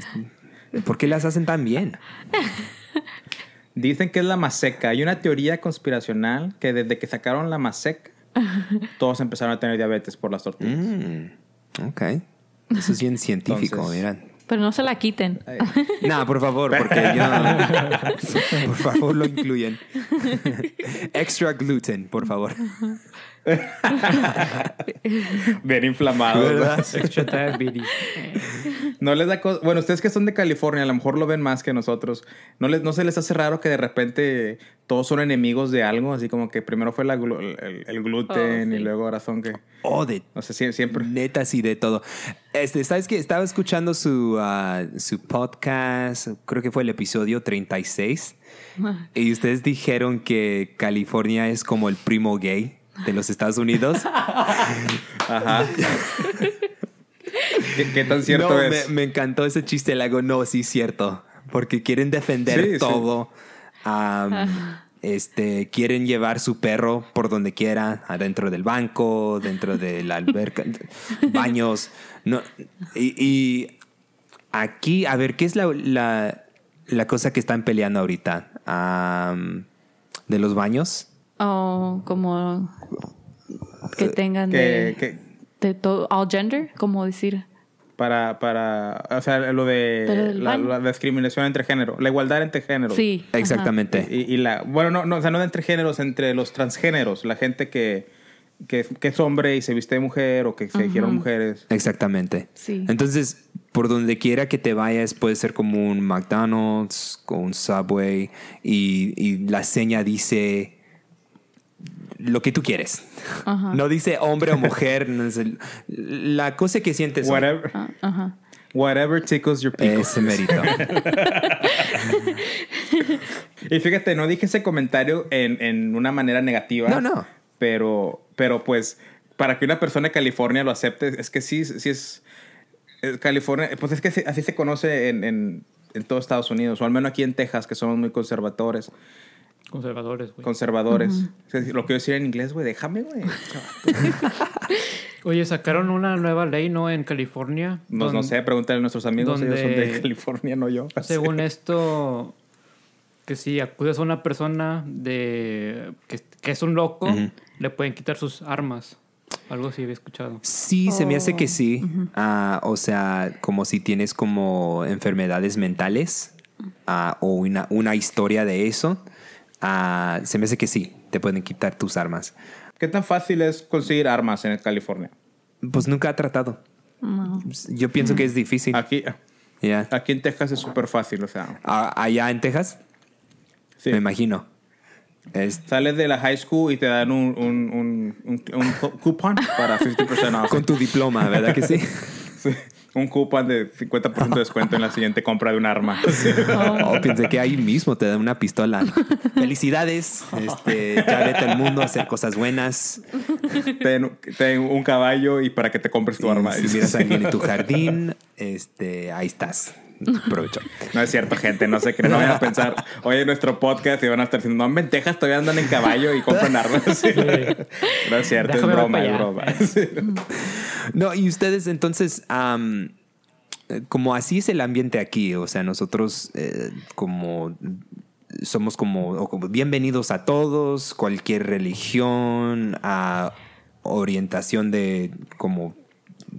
¿Por qué las hacen tan bien?
Dicen que es la maseca. Hay una teoría conspiracional que desde que sacaron la maseca, todos empezaron a tener diabetes por las tortillas.
Mm, ok. Eso es bien científico,
Entonces-
miran.
Pero no se la quiten.
No, por favor, porque yo. Por favor, lo incluyen. Extra gluten, por favor.
Bien inflamados.
¿Verdad?
¿no? Les da cosa. Bueno, ustedes que son de California, a lo mejor lo ven más que nosotros. ¿No, les, ¿No se les hace raro que de repente todos son enemigos de algo? Así como que primero fue la glu- el, el gluten
Oh,
y luego ahora son que.
Oh, de
No sé, sie- siempre.
Neta, sí, de todo. Este, ¿sabes qué? Estaba escuchando su, ah, su podcast, creo que fue el episodio 36, y ustedes dijeron que California es como el primo gay de los Estados Unidos.
Ajá. ¿Qué, qué tan cierto
no,
es?
Me, me encantó ese chiste, le hago, no, sí, cierto, porque quieren defender
Sí, sí.
todo. Am, este, quieren llevar su perro por donde quiera, adentro del banco, dentro de la alberca, baños. No, y, y aquí, a ver, ¿qué es la, la, la cosa que están peleando ahorita? ¿De los baños?
O como que tengan
Que,
de,
que
de todo, all gender, como decir.
para, para. O sea, lo de la, la discriminación entre género. La igualdad entre géneros.
Sí.
Exactamente.
Y, y la. Bueno, no, no, o sea, no de entre géneros, entre los transgéneros. La gente que, que, que es hombre y se viste de mujer o que se dijeron mujeres.
Exactamente.
Sí.
Entonces, por donde quiera que te vayas, puede ser como un McDonald's, con un Subway, y, y la seña dice lo que tú quieres.
Ajá.
No dice hombre o mujer. no es el- la cosa que sientes.
Whatever,
Ah,
whatever tickles your pickle.
Ese mérito.
Y fíjate, no dije ese comentario en, en una manera negativa.
No, no.
Pero, pero pues, para que una persona de California lo acepte, es que sí, sí es. es California, pues es que sí- así se conoce en, en, en todo Estados Unidos, o al menos aquí en Texas, que somos muy conservadores.
Conservadores, güey.
Conservadores. Lo quiero decir en inglés, güey, déjame, güey.
Oye, sacaron una nueva ley, ¿no? En California.
No, no sé, pregúntale a nuestros amigos, ellos son de
donde-
California, no yo.
Según esto, que si acusas a una persona de que, que es un loco, le pueden quitar sus armas. Algo así había escuchado.
Sí, se me hace que
Oh.
sí. Ah, o sea, como si tienes como enfermedades mentales ah, o una, una historia de eso, ah, se me hace que sí, te pueden quitar tus armas.
¿Qué tan fácil es conseguir armas en California?
Pues nunca ha tratado.
No.
Yo pienso que es difícil.
Aquí,
Ya.
aquí en Texas es súper fácil, o sea.
Ah, Allá en Texas,
sí.
me imagino. Es-
Sales de la high school y te dan un, un, un, un, coupon para 50% off.
con tu diploma, ¿verdad que sí?
Sí, Un coupon de 50% de descuento en la siguiente compra de un arma.
Oh, pensé que ahí mismo te dan una pistola. Felicidades. Este, ya vete al mundo a hacer cosas buenas.
Ten, ten un caballo y para que te compres tu
Y
arma.
si miras a alguien en tu jardín, este, ahí estás. Provecho.
No es cierto, gente, no sé qué. No vayan a pensar, oye, nuestro podcast y van a estar diciendo, no, en Ventejas todavía andan en caballo y compran armas. Sí. No es cierto,
Déjame
es broma, es broma. Sí.
No, y ustedes entonces, eh, como así es el ambiente aquí, o sea, nosotros eh, como somos como, como bienvenidos a todos, cualquier religión, a orientación de como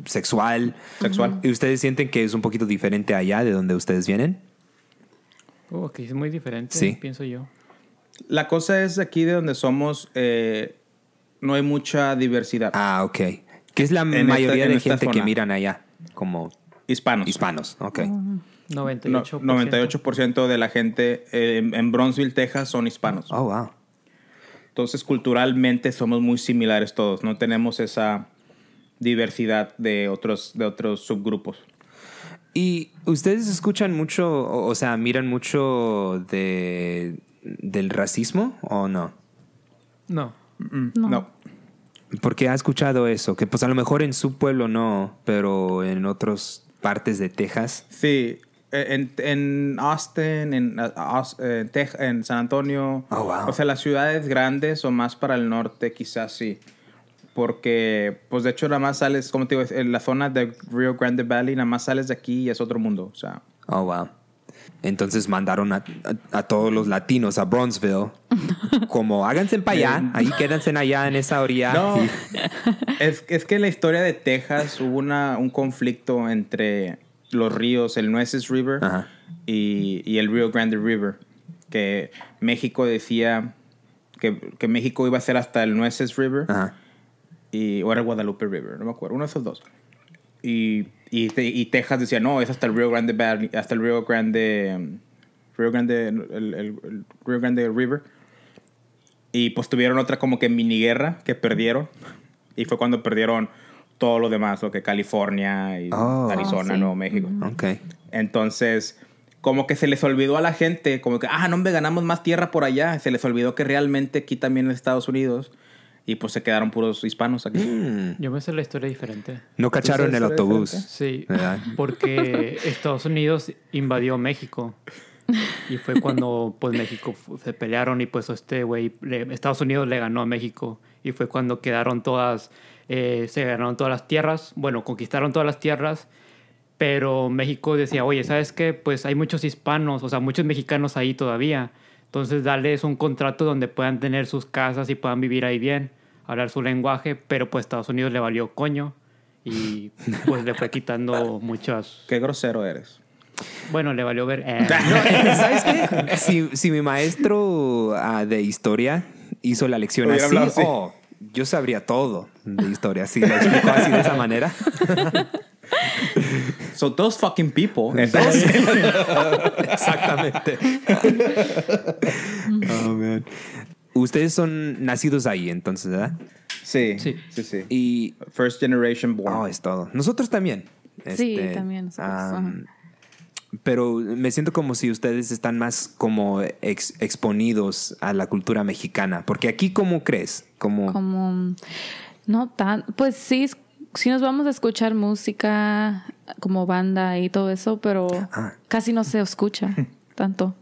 sexual.
Sexual.
¿Y ustedes sienten que es un poquito diferente allá de donde ustedes vienen?
Oh, que es muy diferente,
Sí.
pienso yo.
La cosa es aquí de donde somos, eh, no hay mucha diversidad.
Ah, ok. ¿Qué es la
esta-
mayoría de gente que miran allá? Como
Hispanos.
hispanos, ok.
98%.
No, 98% de la gente eh, en, en Bronzeville, Texas, son hispanos.
Oh, wow.
Entonces, culturalmente somos muy similares todos. No tenemos esa diversidad de otros, de otros subgrupos.
¿Y ustedes escuchan mucho, o, o sea, miran mucho de, del racismo o no?
No.
Mm,
No.
no.
Porque ha escuchado eso, que pues a lo mejor en su pueblo no, pero en otras partes de Texas.
Sí, eh, en, en Austin, en, eh, en San Antonio.
Oh, wow.
O sea, las ciudades grandes o más para el norte, quizás sí. Porque, pues de hecho, nada más sales, como te digo, en la zona de Rio Grande Valley, nada más sales de aquí y es otro mundo. O sea,
Oh, wow. Entonces mandaron a, a- a todos los latinos a Bronzeville. Como háganse para allá, ahí quédense allá en esa orilla.
No,
Y-
es, es que en la historia de Texas hubo una, un conflicto entre los ríos, el Nueces River y, y el Rio Grande River, que México decía que, que México iba a ser hasta el Nueces River
Ajá.
Y, o era el Guadalupe River, no me acuerdo, uno de esos dos. Y, y, te- y Texas decía, no, es hasta el Rio Grande Valley, hasta el Rio Grande, Rio Grande, el, el- el Rio Grande River. Y pues tuvieron otra como que mini guerra que perdieron. Y fue cuando perdieron todo lo demás, lo que California y
Oh.
Arizona,
sí.
Nuevo México.
Ok.
Entonces, como que se les olvidó a la gente, como que, ah, no, hombre, ganamos más tierra por allá. Se les olvidó que realmente aquí también en Estados Unidos. Y pues se quedaron puros hispanos aquí.
Mm.
Yo me sé la historia diferente.
No cacharon el autobús.
Sí,
¿Verdad?
porque Estados Unidos invadió México. Y fue cuando pues México se pelearon y pues este güey, le- Estados Unidos le ganó a México. Y fue cuando quedaron todas, eh, se ganaron todas las tierras, bueno, conquistaron todas las tierras. Pero México decía, oye, ¿sabes qué? Pues hay muchos hispanos, o sea, muchos mexicanos ahí todavía. Entonces, darles un contrato donde puedan tener sus casas y puedan vivir ahí bien, hablar su lenguaje, pero pues Estados Unidos le valió coño y pues le fue quitando muchas...
Qué grosero eres.
Bueno, le valió ver... eh,
¿Sabes qué? Si, si mi maestro ah, de historia hizo la lección
Hubiera
así,
hablado así.
oh, yo sabría todo de historia. Si lo explicó así de esa manera.
So those fucking people.
Exactamente. oh, man. Ustedes son nacidos ahí, entonces, ¿verdad?
sí,
Sí.
sí, sí,
Y
First generation born.
oh, es todo. Nosotros también.
Sí,
Este,
también nosotros,
pero me siento como si ustedes están más como ex- exponidos a la cultura mexicana. Porque aquí, ¿cómo crees? Como,
Como, no tan, pues sí, sí nos vamos a escuchar música como banda y todo eso, pero
Ah.
casi no se escucha tanto.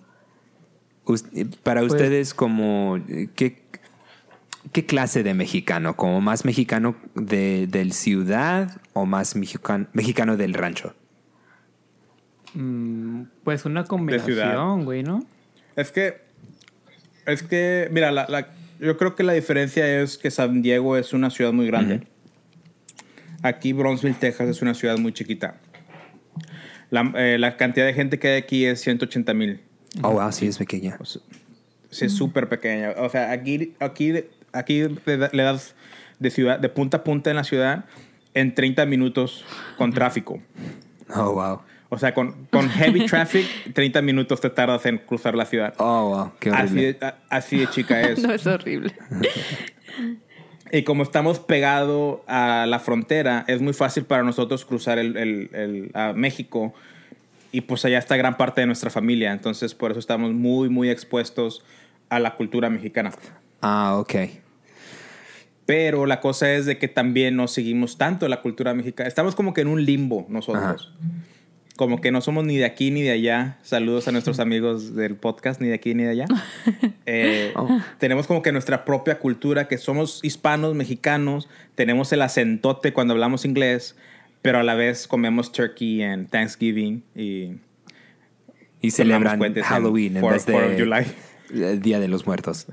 para
Pues-
ustedes, como, ¿qué, ¿qué clase de mexicano? ¿Como más mexicano de, del ciudad o más mexican- mexicano del rancho?
mm, pues una combinación, güey, ¿no?
Es que, es que, mira, la, la- yo creo que la diferencia es que San Diego es una ciudad muy grande. Aquí Bronzeville, Texas es una ciudad muy chiquita. La, eh, la cantidad de gente que hay aquí es 180 mil.
Oh, wow, sí, es pequeña.
O sea, sí, es súper pequeña. O sea, aquí, aquí, aquí le da- le das de, ciudad, de punta a punta en la ciudad en 30 minutos con tráfico.
Oh, wow.
O sea, con, con heavy traffic, 30 minutos te tardas en cruzar la ciudad.
Oh, wow, qué
Así
horrible.
de, a- así de chica es.
No es horrible.
Y como estamos pegados a la frontera, es muy fácil para nosotros cruzar el, el- el- a México. Y pues allá está gran parte de nuestra familia. Entonces, por eso estamos muy, muy expuestos a la cultura mexicana.
Ah, ok.
Pero la cosa es de que también no seguimos tanto la cultura mexicana. Estamos como que en un limbo nosotros. Como que no somos ni de aquí ni de allá. Saludos a nuestros amigos del podcast, ni de aquí ni de allá. Eh, Tenemos como que nuestra propia cultura, que somos hispanos, mexicanos. Tenemos el acentote cuando hablamos inglés, pero a la vez comemos turkey en Thanksgiving y
Y celebran
en
Halloween en vez de
July.
El Día de los Muertos.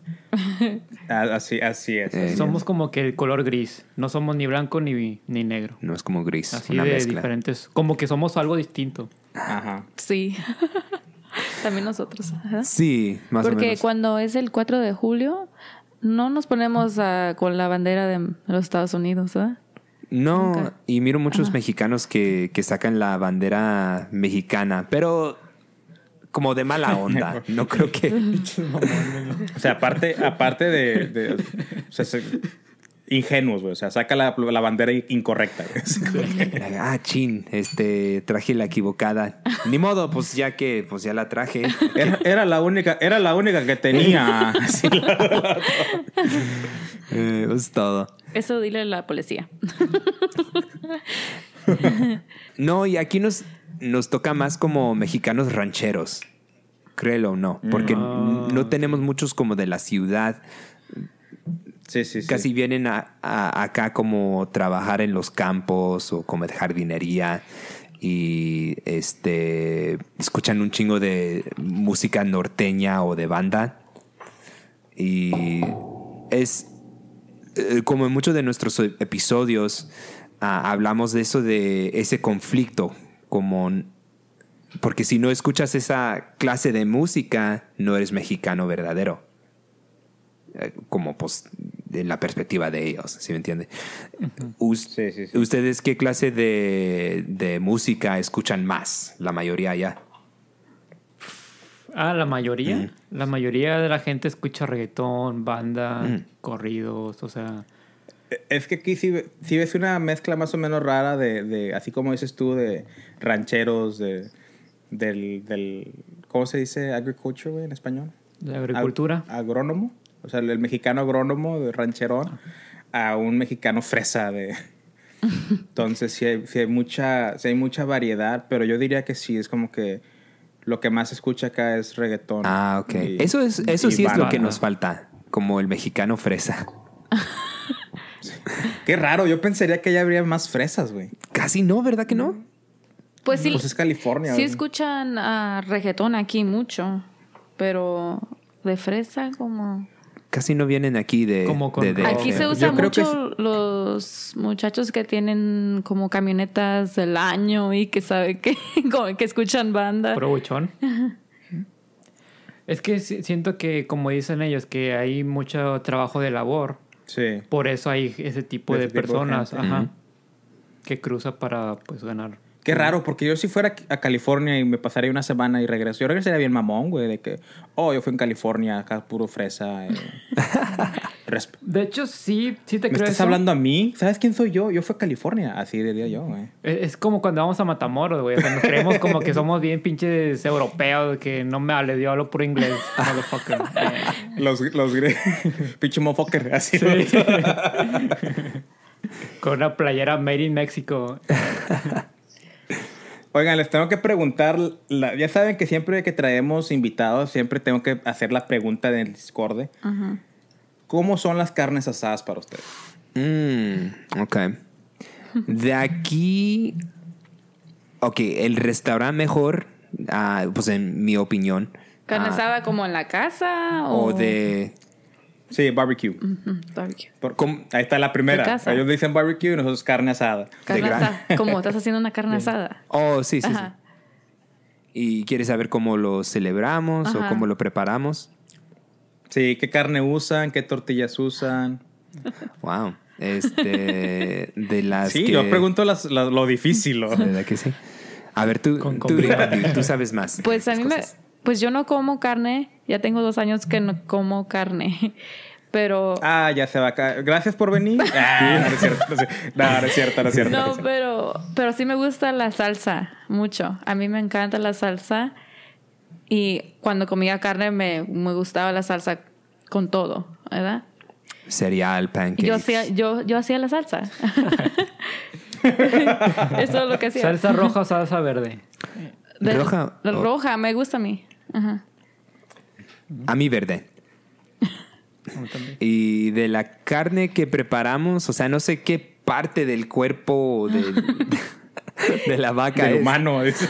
a- así, así es.
Eh,
Somos como que el color gris. No somos ni blanco ni, ni negro.
No es como gris,
Así
una
de
mezcla.
diferentes. Como que somos algo distinto.
Ajá.
Sí. También nosotros. ajá.
Sí, más o
Porque
menos.
cuando es el 4 de julio, no nos ponemos ah, con la bandera de los Estados Unidos, ¿verdad?
No, y miro muchos mexicanos que, que sacan la bandera mexicana, pero como de mala onda. No creo que...
O sea, aparte, aparte de... de- o sea, se- ingenuos, güey. O sea, saca la, la bandera incorrecta. güey.
Ah, chin, este, traje la equivocada. Ni modo, pues ya que, pues ya la traje.
Era, era la única, era la única que tenía. Sí, la-
Eh, es todo.
Eso dile a la policía.
No, y aquí nos, nos toca más como mexicanos rancheros. Créelo o no, porque no tenemos muchos como de la ciudad.
sí, sí, sí.
Casi vienen a, a- acá como trabajar en los campos o como de jardinería y este escuchan un chingo de música norteña o de banda y es eh, como en muchos de nuestros episodios ah, hablamos de eso de ese conflicto como porque si no escuchas esa clase de música no eres mexicano verdadero eh, como pues de la perspectiva de ellos, ¿sí me entiende? Us-
Sí, sí, sí.
¿Ustedes qué clase de, de música escuchan más? La mayoría ya.
Ah, la mayoría. La mayoría de la gente escucha reggaetón, banda, corridos, o sea.
Es que aquí sí, ve- sí ves una mezcla más o menos rara de, de así como dices tú, de rancheros, de, del, del, ¿cómo se dice? Agriculture, güey, en español.
De agricultura.
Ag- agrónomo. O sea, el mexicano agrónomo de rancherón a un mexicano fresa de... Entonces sí hay, sí hay mucha, sí hay mucha variedad, pero yo diría que sí, es como que lo que más se escucha acá es reggaetón.
Ah, ok.
y-
eso es, eso sí es lo que nos falta, como el mexicano fresa.
Qué raro, yo pensaría que ya habría más fresas, güey.
Casi no, ¿verdad que no?
Pues sí,
Pues es California.
sí
güey.
escuchan ah, reggaetón aquí mucho, pero de fresa como...
Casi no vienen aquí de...
Como con
de- de-
rock.
Aquí se usa mucho los muchachos que tienen como camionetas del año y que saben que, como que escuchan banda.
Puro buchón. Es que si- siento que, como dicen ellos, que hay mucho trabajo de labor.
Sí.
Por eso hay ese tipo
Ese
de
tipo de
personas que cruza para pues ganar.
Qué raro, porque yo si fuera a California y me pasaría una semana y regreso, yo regresaría bien mamón, güey, de que, oh, yo fui en California, acá puro fresa. eh.
De hecho, sí, sí te
¿Me
creo
estás
eso.
hablando a mí? ¿Sabes quién soy yo? Yo fui a California, así diría yo, güey.
Es es como cuando vamos a Matamoros, güey. O sea, nos creemos como que somos bien pinches europeos, que no me hable, yo hablo puro inglés, motherfucker.
Los, los pinche motherfucker, así.
sí. Con una playera made in Mexico.
Oigan, les tengo que preguntar, la- ya saben que siempre que traemos invitados, siempre tengo que hacer la pregunta del Discord. ¿Cómo son las carnes asadas para ustedes?
Mm, ok. De aquí. Ok, el restaurante mejor, ah, pues en mi opinión.
¿Carne
ah,
asada como en la casa o,
o de.
Sí, barbecue.
Ujú, barbecue?
Por- ahí está la primera.
Casa.
Ellos dicen barbecue y nosotros carne asada.
Carne asada. Como estás haciendo una carne asada.
Oh, sí, sí, sí. ¿Y quieres saber cómo lo celebramos o
Ajá.
cómo lo preparamos?
Sí, ¿qué carne usan? ¿Qué tortillas usan?
Wow. Este. De las.
sí,
que-
yo pregunto las- la- lo difícil. ¿no?
¿Verdad que sí? A ver, tú,
Con
tú. Pati, tú sabes más.
Pues a
las
mí me,
cosas.
Pues yo no como carne, ya tengo dos años que no como carne, pero
Ah, ya se va acá. Gracias por venir. Ah, no es cierto. No, es cierto, no, no es cierto, no es cierto. no
pero pero sí me gusta la salsa mucho. A mí me encanta la salsa y cuando comía carne me, me gustaba la salsa con todo, ¿verdad?
Cereal, pancakes.
Yo hacía yo yo hacía la salsa. Eso es lo que hacía.
Salsa roja o salsa verde.
De-
roja
de roja, me gusta a mí. Ajá.
A mí verde.
A mí también.
Y de la carne que preparamos, o sea, no sé qué parte del cuerpo de, de la vaca
Del
es.
humano. dice.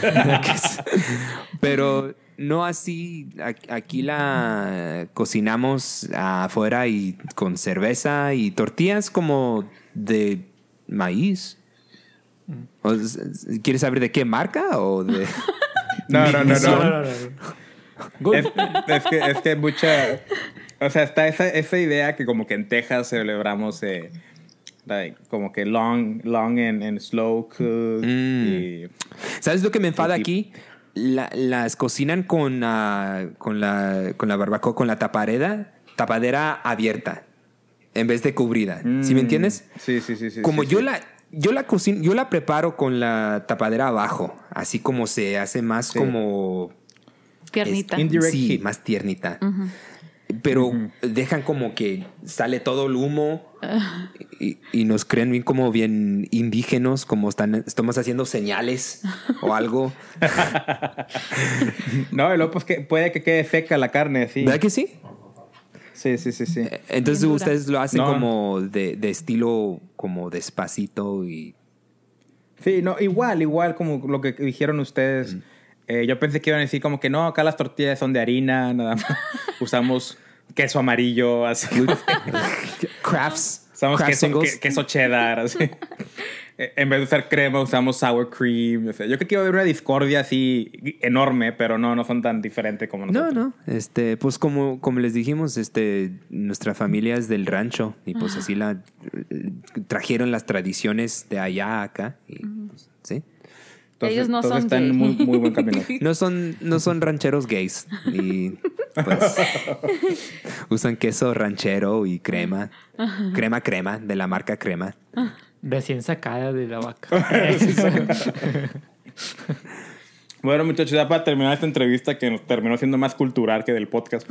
Pero no así. Aquí la cocinamos afuera y con cerveza y tortillas como de maíz. S- ¿Quieres saber de qué marca o de.?
No, no, no,
No,
no. Es, es que, es que mucha. O sea, está esa, esa idea que, como que en Texas celebramos eh, like, como que long, long and, and slow cook.
Mm.
Y,
¿Sabes lo que me enfada
Sí.
aquí? La- las cocinan con, ah, con, la, con la barbacoa, con la tapareda, tapadera abierta. en vez de cubrida. ¿Sí
Mm,
me entiendes?
Sí, sí, sí. sí
como
sí,
yo
sí.
la yo la cocino, yo la preparo con la tapadera abajo, así como se hace más
Sí.
como Es-
Indirect
sí, más tiernita. Pero dejan como que sale todo el humo y, y nos creen bien como bien indígenas, como están, estamos haciendo señales o algo.
No, y luego pues que puede que quede seca la carne, sí.
¿Verdad que sí?
Sí, sí, sí, sí.
Entonces
Bien dura.
ustedes lo hacen
No.
como de, de estilo como despacito y...
Sí, no, igual, igual como lo que dijeron ustedes. Eh, yo pensé que iban a decir como que no, acá las tortillas son de harina, nada más. Usamos queso amarillo, así.
Crafts.
Usamos queso, que- queso cheddar, así. Eh, en vez de usar crema, usamos sour cream. o sea, yo creo que iba a haber una discordia así enorme, pero no, no son tan diferentes como
No,
nosotros.
no. Este, pues como, como les dijimos, este, nuestra familia es del rancho y pues así la trajeron las tradiciones de allá a acá. Y, pues, ¿sí?
Entonces,
Ellos no
entonces
son
están en
gay.
muy, muy buen camino.
No son, no son rancheros gays. Y pues usan queso ranchero y crema. Crema, crema, de la marca crema.
Recién sacada de la vaca.
Bueno, muchachos, ya para terminar esta entrevista que nos terminó siendo más cultural que del podcast.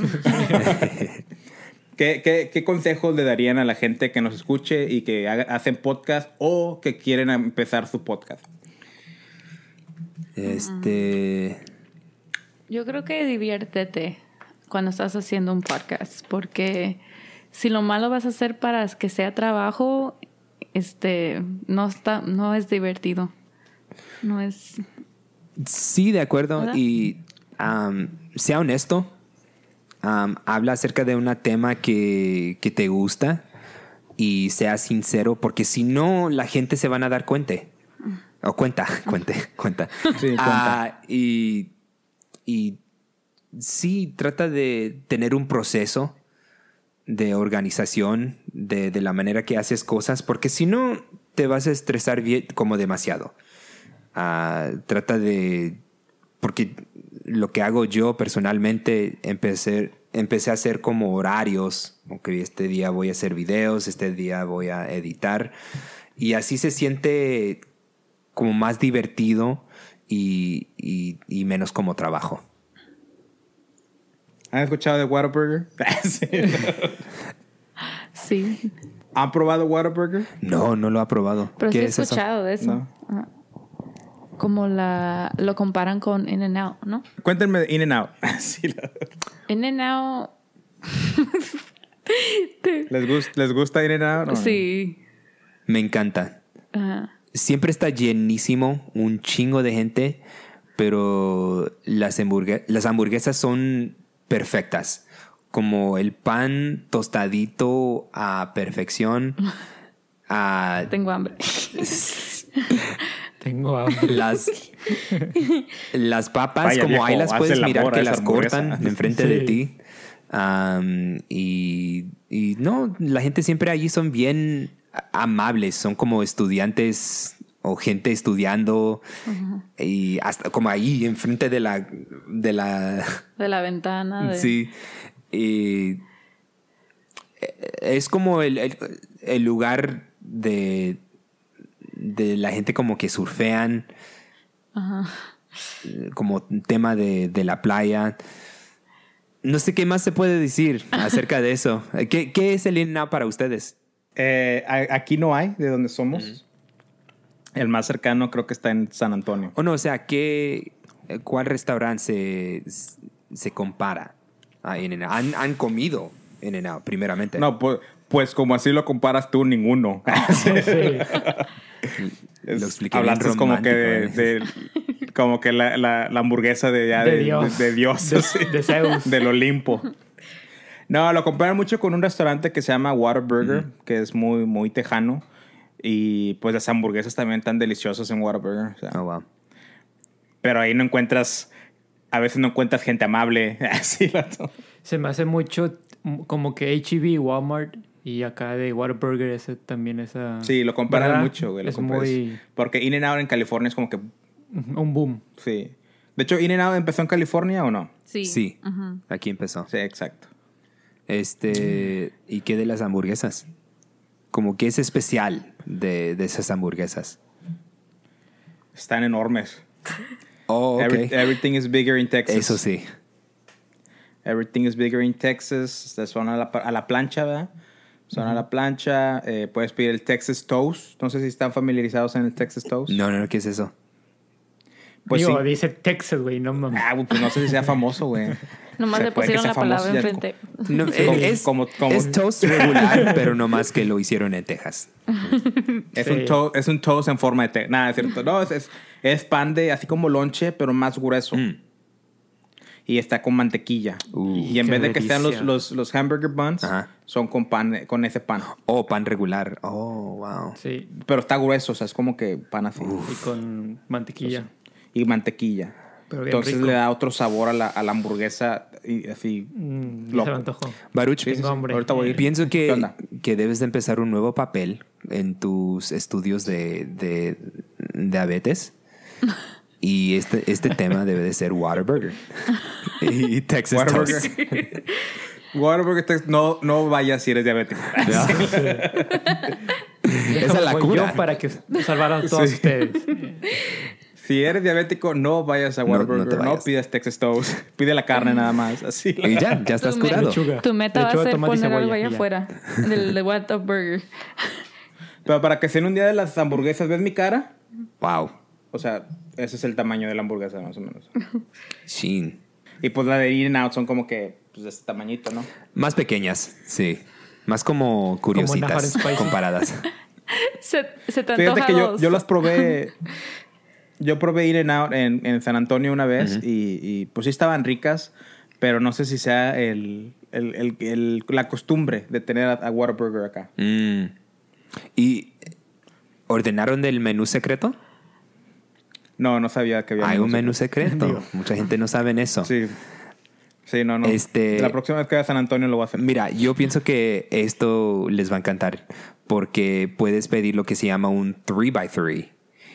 ¿Qué, qué, qué consejos le darían a la gente que nos escuche y que haga- hacen podcast o que quieren empezar su podcast?
Este.
Yo creo que diviértete cuando estás haciendo un podcast, porque si lo malo vas a hacer para que sea trabajo, este, no está, no es divertido. No es.
Sí, de acuerdo.
¿Verdad?
Y sea honesto. Habla acerca de un tema que, que te gusta y sea sincero, porque si no, la gente se van a dar cuenta. O cuenta, cuente, cuenta.
Sí, cuenta.
Ah, y, y sí, trata de tener un proceso de organización de, de la manera que haces cosas, porque si no, te vas a estresar bien, como demasiado. Ah, trata de. Porque lo que hago yo personalmente, empecé, empecé a hacer como horarios. Ok, este día voy a hacer videos, este día voy a editar. Y así se siente como más divertido y, y- y menos como trabajo.
¿Han escuchado de Whataburger? Sí.
Sí.
¿Han probado Whataburger?
No, no lo ha probado.
Pero sí
¿Qué
he
es eso?
escuchado de eso.
No.
Como la lo comparan con In and Out, ¿no?
Cuéntenme de In and Out. Sí, la-
In and Out.
¿Les, gusta, ¿Les gusta In and Out? no?
Sí.
Me encanta.
Ajá.
Siempre está llenísimo, un chingo de gente, pero las, hamburgue- las hamburguesas son perfectas. Como el pan tostadito a perfección. a
Tengo hambre.
Tengo hambre.
las, las papas,
Vaya,
como ahí
viejo,
las
haz
puedes mirar que las cortan enfrente de ti. Y no, la gente siempre allí son bien amables, son como estudiantes o gente estudiando y hasta como ahí enfrente de la de la
De la ventana. De...
sí. Y eh, es como el, el- el lugar de de la gente como que surfean. Como tema de, de la playa. No sé qué más se puede decir acerca de eso. ¿Qué, qué es el in para ustedes?
Eh, aquí no hay, de donde somos. El más cercano creo que está en San Antonio.
O no, o sea, ¿qué, eh, ¿cuál restaurante se, se compara a In-N-Out? ¿Han, han comido In-N-Out, primeramente?
No, pues, pues como así lo comparas tú, ninguno. Es-
Lo expliqué bien
Hablaste como que de, de- como que la, la- la hamburguesa de, ya
De
de,
Dios.
de- de Dios,
De-
sí.
de Zeus.
del Olimpo. No, lo comparan mucho con un restaurante que se llama Whataburger, que es muy, muy tejano. Y pues las hamburguesas también tan deliciosas en Whataburger. o sea,
Oh, wow.
Pero ahí no encuentras, a veces no encuentras gente amable. Así lo
Se me hace mucho mm, como que HEB, Walmart y acá de Whataburger ese también esa...
Sí, lo comparan
¿verdad?
mucho, güey. lo
Es
comparan.
muy...
Porque In-N-Out en California es como que,
un boom.
sí. De hecho, In-N-Out empezó en California o no?
Sí.
Sí, aquí empezó.
Sí, exacto.
Este, ¿y qué de las hamburguesas? Como que es especial de, de esas hamburguesas.
Están enormes.
Oh, ok.
Every- everything is bigger in Texas.
Eso sí.
Everything is bigger in Texas. Este, Son a la, a la plancha, ¿verdad? Son a la plancha. Eh, puedes pedir el Texas Toast. No sé si están familiarizados en el Texas Toast.
No, no, no, ¿qué es eso?
Pues
Digo,
sí.
dice Texas, güey, no mames.
Ah, pues no sé si sea famoso, güey.
Nomás
Se
le
puede que
pusieron
sea
la palabra enfrente.
No,
Como-
es,
como- como-
es toast regular, pero no más que lo hicieron en Texas.
Es,
Sí.
un to- es un toast en forma de. Nada, es cierto. No, es, es, es pan de así como lonche, pero más grueso.
Mm.
Y está con mantequilla.
Uh,
y en vez de que sean los, los, los hamburger buns,
Ajá.
son con pan, con ese pan.
Oh, pan regular. Oh, wow.
Sí,
Pero está grueso, o sea, es como que pan así.
y con mantequilla.
Y mantequilla.
Pero
Entonces
rico.
le da otro sabor a la, a la hamburguesa y así.
Mm,
Loco.
se me antojó.
Baruch,
hambre.
Ahorita voy a ir.
pienso
¿Qué
que, que debes de empezar un nuevo papel en tus estudios de, de diabetes. Y este, este tema debe de ser Whataburger. y Texas Toast.
Whataburger. Whataburger Tex- no, no vayas si eres diabético.
Esa es la cura.
Yo para que salvaran a todos
Sí.
ustedes.
Si eres diabético, no vayas a
No- no
Whataburger. No,
vayas.
pidas Texas Toast. Pide la carne nada más. Así.
Y ya, ya estás
Tu
curado.
Lechuga.
Tu meta va a
Lechuga,
ser poner algo
cebolla,
ahí
y ya.
afuera del de What Up Burger.
Pero para que sea un día de las hamburguesas, ¿ves mi cara?
Wow.
O sea, ese es el tamaño de la hamburguesa, más o menos.
Shin.
Y pues la de In-N-Out son como que, pues, de este tamañito, ¿no?
Más pequeñas, sí. Más como curiositas
Spicy.
comparadas.
Se, se te
Fíjate que yo, yo las probé. Yo probé In-N-Out en, en San Antonio una vez y, y, pues sí estaban ricas, pero no sé si sea el, el- el- el- la costumbre de tener a, a Whataburger acá.
Mm. ¿Y ordenaron del menú secreto?
No, no sabía que había
Hay un
menú
secreto.
Digo.
Mucha gente no sabe eso.
Sí. Sí, no, no.
Este-
La próxima vez que vaya a San Antonio lo voy a hacer.
Mira, yo pienso que esto les va a encantar porque puedes pedir lo que se llama un 3x3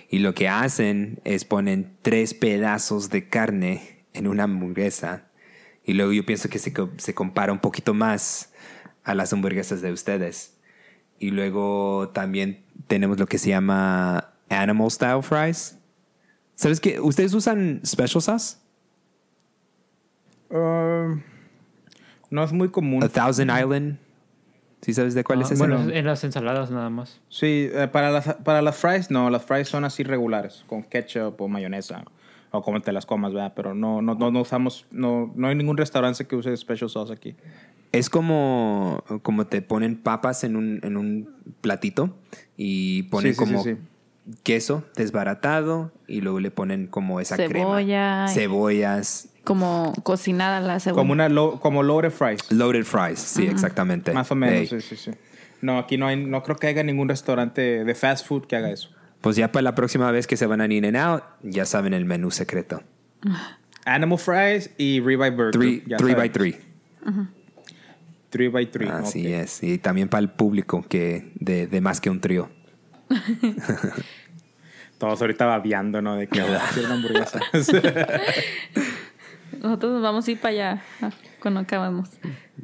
y lo que hacen es ponen tres pedazos de carne en una hamburguesa y luego yo pienso que se, se compara un poquito más a las hamburguesas de ustedes y luego también tenemos lo que se llama animal style fries. ¿Sabes qué? ¿Ustedes usan special sauce?
Um, no es muy común.
A Thousand Island. ¿Sí sabes de cuál es
Ah,
ese?
bueno,
no?
en las ensaladas nada más.
Sí, eh, para, las, para las fries, no. Las fries son así regulares, con ketchup o mayonesa. O como te las comas, ¿verdad? Pero no, no, no, no usamos... No, no hay ningún restaurante que use special sauce aquí.
Es como, como te ponen papas en un, en un platito y ponen
Sí, sí,
como
sí, sí.
queso desbaratado y luego le ponen como esa
Cebolla.
crema. Cebollas.
Como cocinada la cebolla.
Como una lo- como loaded fries.
Loaded fries, sí, exactamente.
Más o menos,
Ey,
sí, sí, sí. No, aquí no hay... No creo que haya ningún restaurante de fast food que haga eso.
Pues ya para la próxima vez que se van a In and Out, ya saben el menú secreto.
Animal fries y ribeye burger.
Three,
ya
three by
saben.
three.
Three by three.
Así
ok.
es. Y también para el público que de, de más que un trío.
Todos ahorita babeando, ¿no? De que "Ah, quiero una hamburguesa.
Nosotros nos vamos a ir para allá cuando acabemos.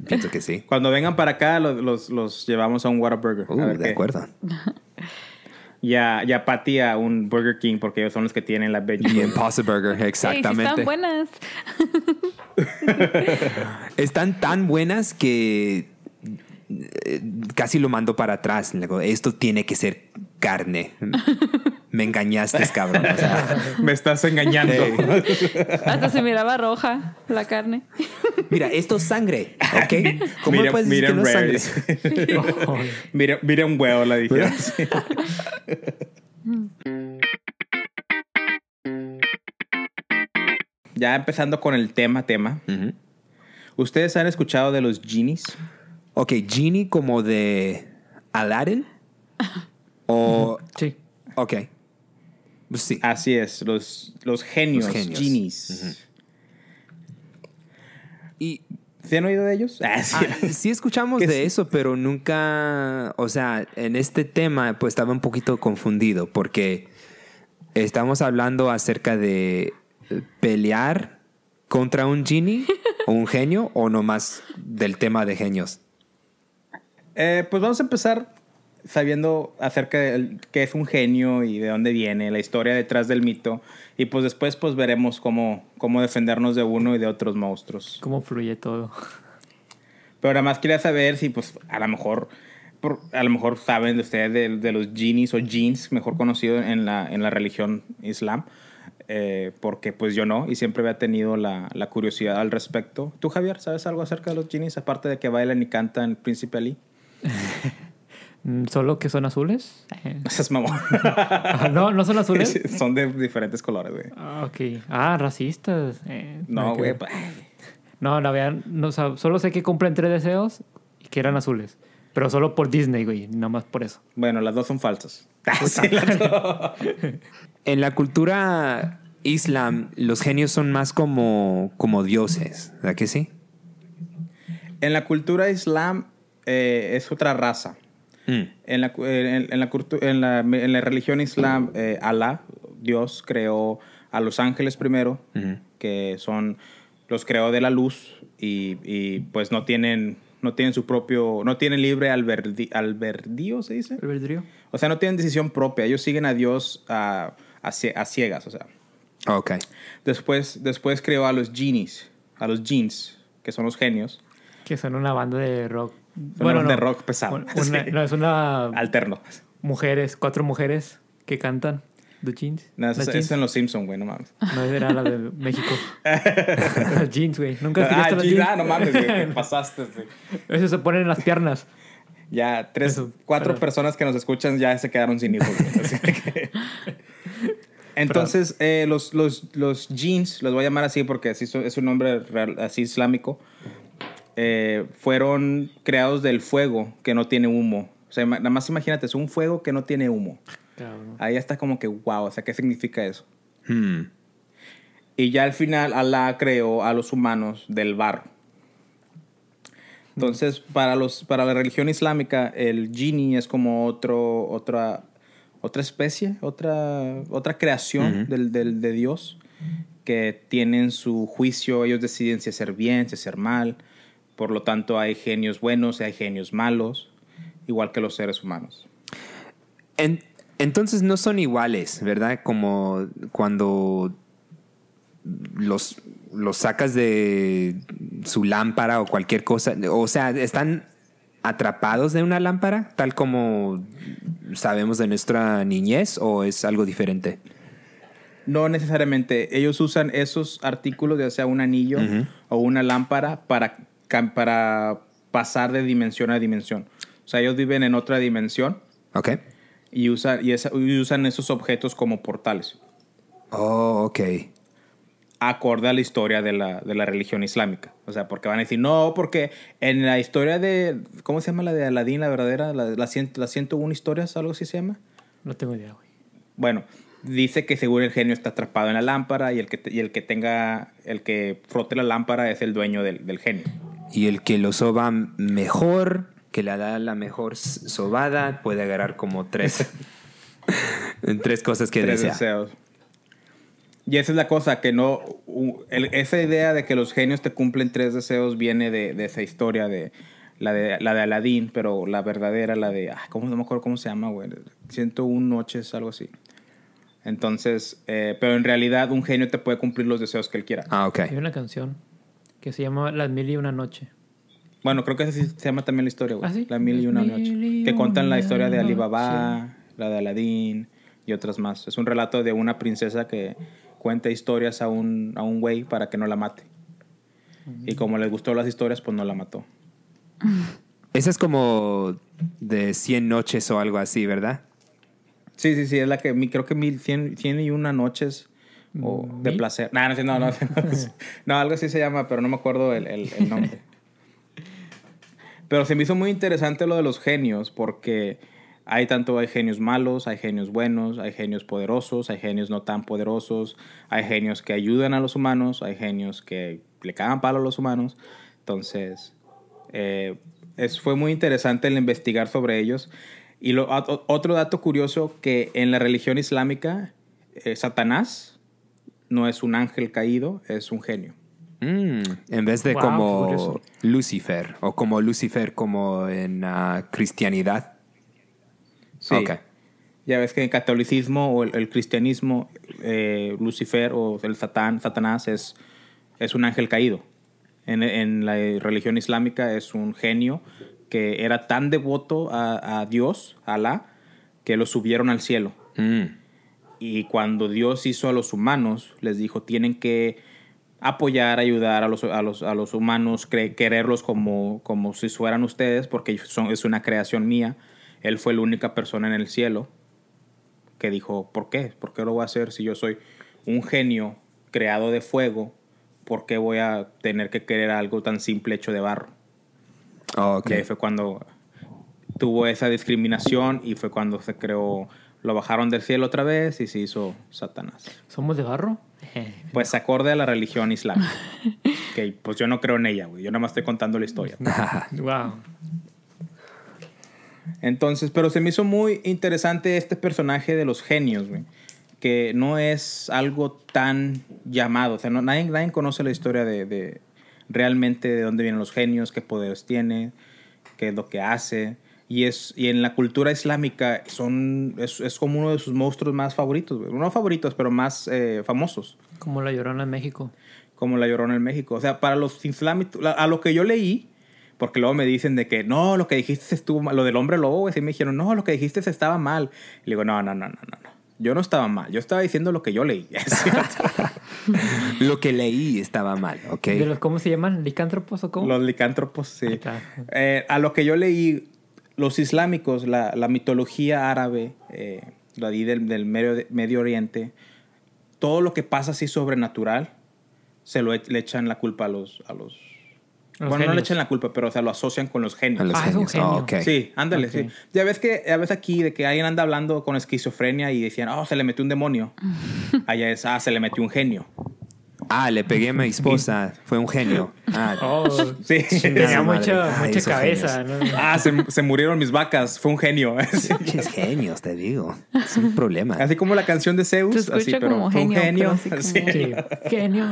Pienso que sí.
Cuando vengan para acá, los, los, los llevamos a un Whataburger. a
Uh,
ver
de
qué.
acuerdo.
Ya, ya Patty a un Burger King porque ellos son los que tienen la veggie.
Y Impossible Burger,
sí
exactamente.
están buenas.
Están tan buenas que eh, casi lo mando para atrás. Esto tiene que ser carne. Me engañaste, cabrón. O sea,
Me estás engañando.
Hasta se miraba roja la carne.
mira, esto es sangre, ¿ok? ¿Cómo
Miren-
puedes decir que
miren
no es
rare.
sangre?
mira, mira un huevo, la dijeron. ya empezando con el tema, tema. ¿Ustedes han escuchado de los genies?
Ok, Genie como de Aladdin. O,
Sí.
ok. Pues sí.
Así es, los, los genios,
Los genios.
genies.
Y
¿Se han oído de ellos? Ah, sí.
Ah, sí escuchamos
Que
de
sí.
eso, pero nunca, o sea, en este tema pues estaba un poquito confundido porque estamos hablando acerca de eh, pelear contra un genie un genio o nomás del tema de genios?
Eh, pues vamos a empezar sabiendo acerca de qué es un genio y de dónde viene, la historia detrás del mito. Y pues después pues veremos cómo, cómo defendernos de uno y de otros monstruos.
Cómo fluye todo.
Pero además quería saber si pues a lo mejor... por- a lo mejor saben de ustedes de, de los genies o jeans, mejor conocido en la, en la religión islam, eh, porque pues yo no, y siempre había tenido la, la curiosidad al respecto. ¿Tú, Javier, sabes algo acerca de los genies, aparte de que bailan y cantan Príncipe Ali?
Mm, ¿Solo que son azules? Eh,
Ese es mamón.
ah, no, no son azules.
Son de diferentes colores, güey.
Ah, ok. Ah, racistas. Eh,
No,
que
güey. pues,
No, la vean, no, o sea, solo sé que cumplen tres deseos y que eran azules. Pero solo por Disney, güey, nada más por eso.
Bueno, las dos son falsas. Sí, las dos.
En la cultura islam, los genios son más como, como dioses, ¿verdad que sí?
En la cultura islam eh, es otra raza.
Mm.
En la, en, en la, cultu- en la, en la religión islam, eh, Alá, Dios, creó a los ángeles primero,
Ujú.
que son, los creó de la luz y, y, pues no tienen, no tienen su propio, no tienen libre alberdi- albedrío, se dice.
¿Albedrío?
O sea, no tienen decisión propia, ellos siguen a Dios a, a a ciegas, o sea.
Ok.
Después, después creó a los genies, a los jeans, que son los genios.
Que son una banda de rock.
Son de rock pesado.
Un- una-
Sí.
no, es una
Alterno.
mujeres, cuatro mujeres que cantan. The Jeans.
No, eso, es- en los Simpsons, güey, no mames.
No, era la de México. Las jeans, güey. Nunca has
Ah,
las
jeans, ah, no mames, güey, te pasaste. sí.
Eso se ponen en las piernas.
Ya, tres,
Eso,
cuatro personas que nos escuchan ya se quedaron sin hijos. güey, que- Entonces, eh, los, los, los jeans, los voy a llamar así porque así es un nombre real- así islámico, eh, fueron creados del fuego que no tiene humo. O sea, nada más imagínate, es un fuego que no tiene humo.
Cabrón.
Ahí está como que, wow, o sea, ¿qué significa eso?
Hmm.
Y ya al final Alá creó a los humanos del barro. Entonces, para, los, para la religión islámica, el genie es como otro, otra, otra especie, otra, otra creación del, del- de Dios que tienen su juicio, ellos deciden si hacer bien, si hacer mal. Por lo tanto, hay genios buenos y hay genios malos, igual que los seres humanos.
En- entonces no son iguales, ¿verdad? Como cuando los, los sacas de su lámpara o cualquier cosa. O sea, están atrapados de una lámpara, tal como sabemos de nuestra niñez, o es algo diferente.
No necesariamente. Ellos usan esos artículos, ya sea un anillo o una lámpara, para, para pasar de dimensión a dimensión. O sea, ellos viven en otra dimensión
¿Ok?
y, usan y, esa- y usan esos objetos como portales,
Oh, ok.
acorde a la historia de la, de la religión islámica. O sea, porque van a decir, no, porque en la historia de, ¿cómo se llama la de Aladín, la verdadera? La, la, cien- las 101 historias, algo así se llama.
No tengo idea, güey.
Bueno, dice que seguro el genio está atrapado en la lámpara y el que, te- y el que tenga, el que frote la lámpara es el dueño del, del genio.
Y el que lo soba mejor, que le da la mejor sobada, puede agarrar como tres. tres cosas que
Tres
desea.
deseos. Y esa es la cosa, que no, el- esa idea de que los genios te cumplen tres deseos viene de, de esa historia de la de la de Aladdin, pero la verdadera, la de, ah, ¿cómo no me acuerdo cómo se llama, güey? 101 noches, algo así. Entonces, eh, pero en realidad un genio te puede cumplir los deseos que él quiera.
Ah, ok.
Hay una canción que se llama Las Mil y Una Noche.
Bueno, creo que así se llama también la historia, güey.
¿Ah, sí?
La mil y una
Las
noche.
mil y
Que cuentan la historia de. Alibaba, la de Aladín y otras más. Es un relato de una princesa que cuenta historias a un, a un güey para que no la mate. Y como le gustó las historias, pues no la mató.
Esa es como de 100 noches o algo así, ¿verdad?
Sí, sí, sí, es la que mi- creo que mil, cien, cien y una noches o de
¿Mil?
placer. No, no, no, no, no, no, algo así se llama, pero no me acuerdo el, el- el nombre. Pero se me hizo muy interesante lo de los genios, porque hay tanto, hay genios malos, hay genios buenos, hay genios poderosos, hay genios no tan poderosos, hay genios que ayudan a los humanos, hay genios que le cagan palo a los humanos. Entonces, eh, es, fue muy interesante el investigar sobre ellos. Y lo, otro dato curioso que en la religión islámica, eh, Satanás no es un ángel caído, es un genio.
Mm, en vez de
Wow,
como
curioso.
Lucifer o como Lucifer como en ah, cristianidad.
Sí. Ya ves que en el catolicismo o el, el cristianismo, eh, Lucifer o el Satán, Satanás es, es un ángel caído. En, en la religión islámica es un genio que era tan devoto a, a Dios, a Alá, que lo subieron al cielo.
Mm.
Y cuando Dios hizo a los humanos, les dijo, tienen que apoyar, ayudar a los, a los, a los humanos, quererlos como, como si fueran ustedes, porque son, es una creación mía. Él fue la única persona en el cielo que dijo, ¿por qué? ¿Por qué lo voy a hacer si yo soy un genio creado de fuego? ¿Por qué voy a tener que querer algo tan simple hecho de barro?
Oh, ok.
Y ahí fue cuando tuvo esa discriminación y fue cuando se creó, lo bajaron del cielo otra vez y se hizo Satanás.
¿Somos de barro?
Pues acorde a la religión islámica. que pues yo no creo en ella, güey. Yo nada más estoy contando la historia.
wow.
Entonces, pero se me hizo muy interesante este personaje de los genios, güey. Que no es algo tan llamado. O sea, no, nadie, nadie conoce la historia de, de realmente de dónde vienen los genios, qué poderes tiene, qué es lo que hace. Y, es, y en la cultura islámica son, es, es como uno de sus monstruos más favoritos, güey. No favoritos, pero más eh, famosos.
Como la llorona en México.
como la Llorona en México. O sea, para los islámicos, a lo que yo leí, porque luego me dicen de que no, lo que dijiste estuvo mal, lo del hombre lobo, güey, sí me dijeron, no, lo que dijiste estaba mal. Y le digo, no, no, no, no, no, no. Yo no estaba mal, yo estaba diciendo lo que yo leí.
Lo que leí estaba mal, ¿ok?
¿De los, ¿Cómo se llaman? ¿Licántropos o cómo?
Los licántropos, sí. Eh, a lo que yo leí, los islámicos, la, la mitología árabe, eh, la del, del medio, Medio Oriente, todo lo que pasa así sobrenatural, se lo e- le echan la culpa a los... A los
Los
bueno, no le
genios.
echan la culpa, pero o sea, lo asocian con los genios.
A los
Ah, es un
genios. Oh,
genio.
ok.
Sí, ándale,
Ok.
sí. Ya ves que a veces aquí de que alguien anda hablando con esquizofrenia y decían, oh, se le metió un demonio. Allá es, ah, se le metió un genio.
Ah, le pegué a mi esposa. Fue un genio. Ah,
Oh,
Sí.
tenía mucha,
Ay,
mucha cabeza. ¿no?
ah, se, se murieron mis vacas. Fue un genio.
Pinches genios, te digo. Es un problema.
Así como la canción de Zeus. Así, pero
como
fue un
genio,
genio.
pero así como-
Sí.
Genio.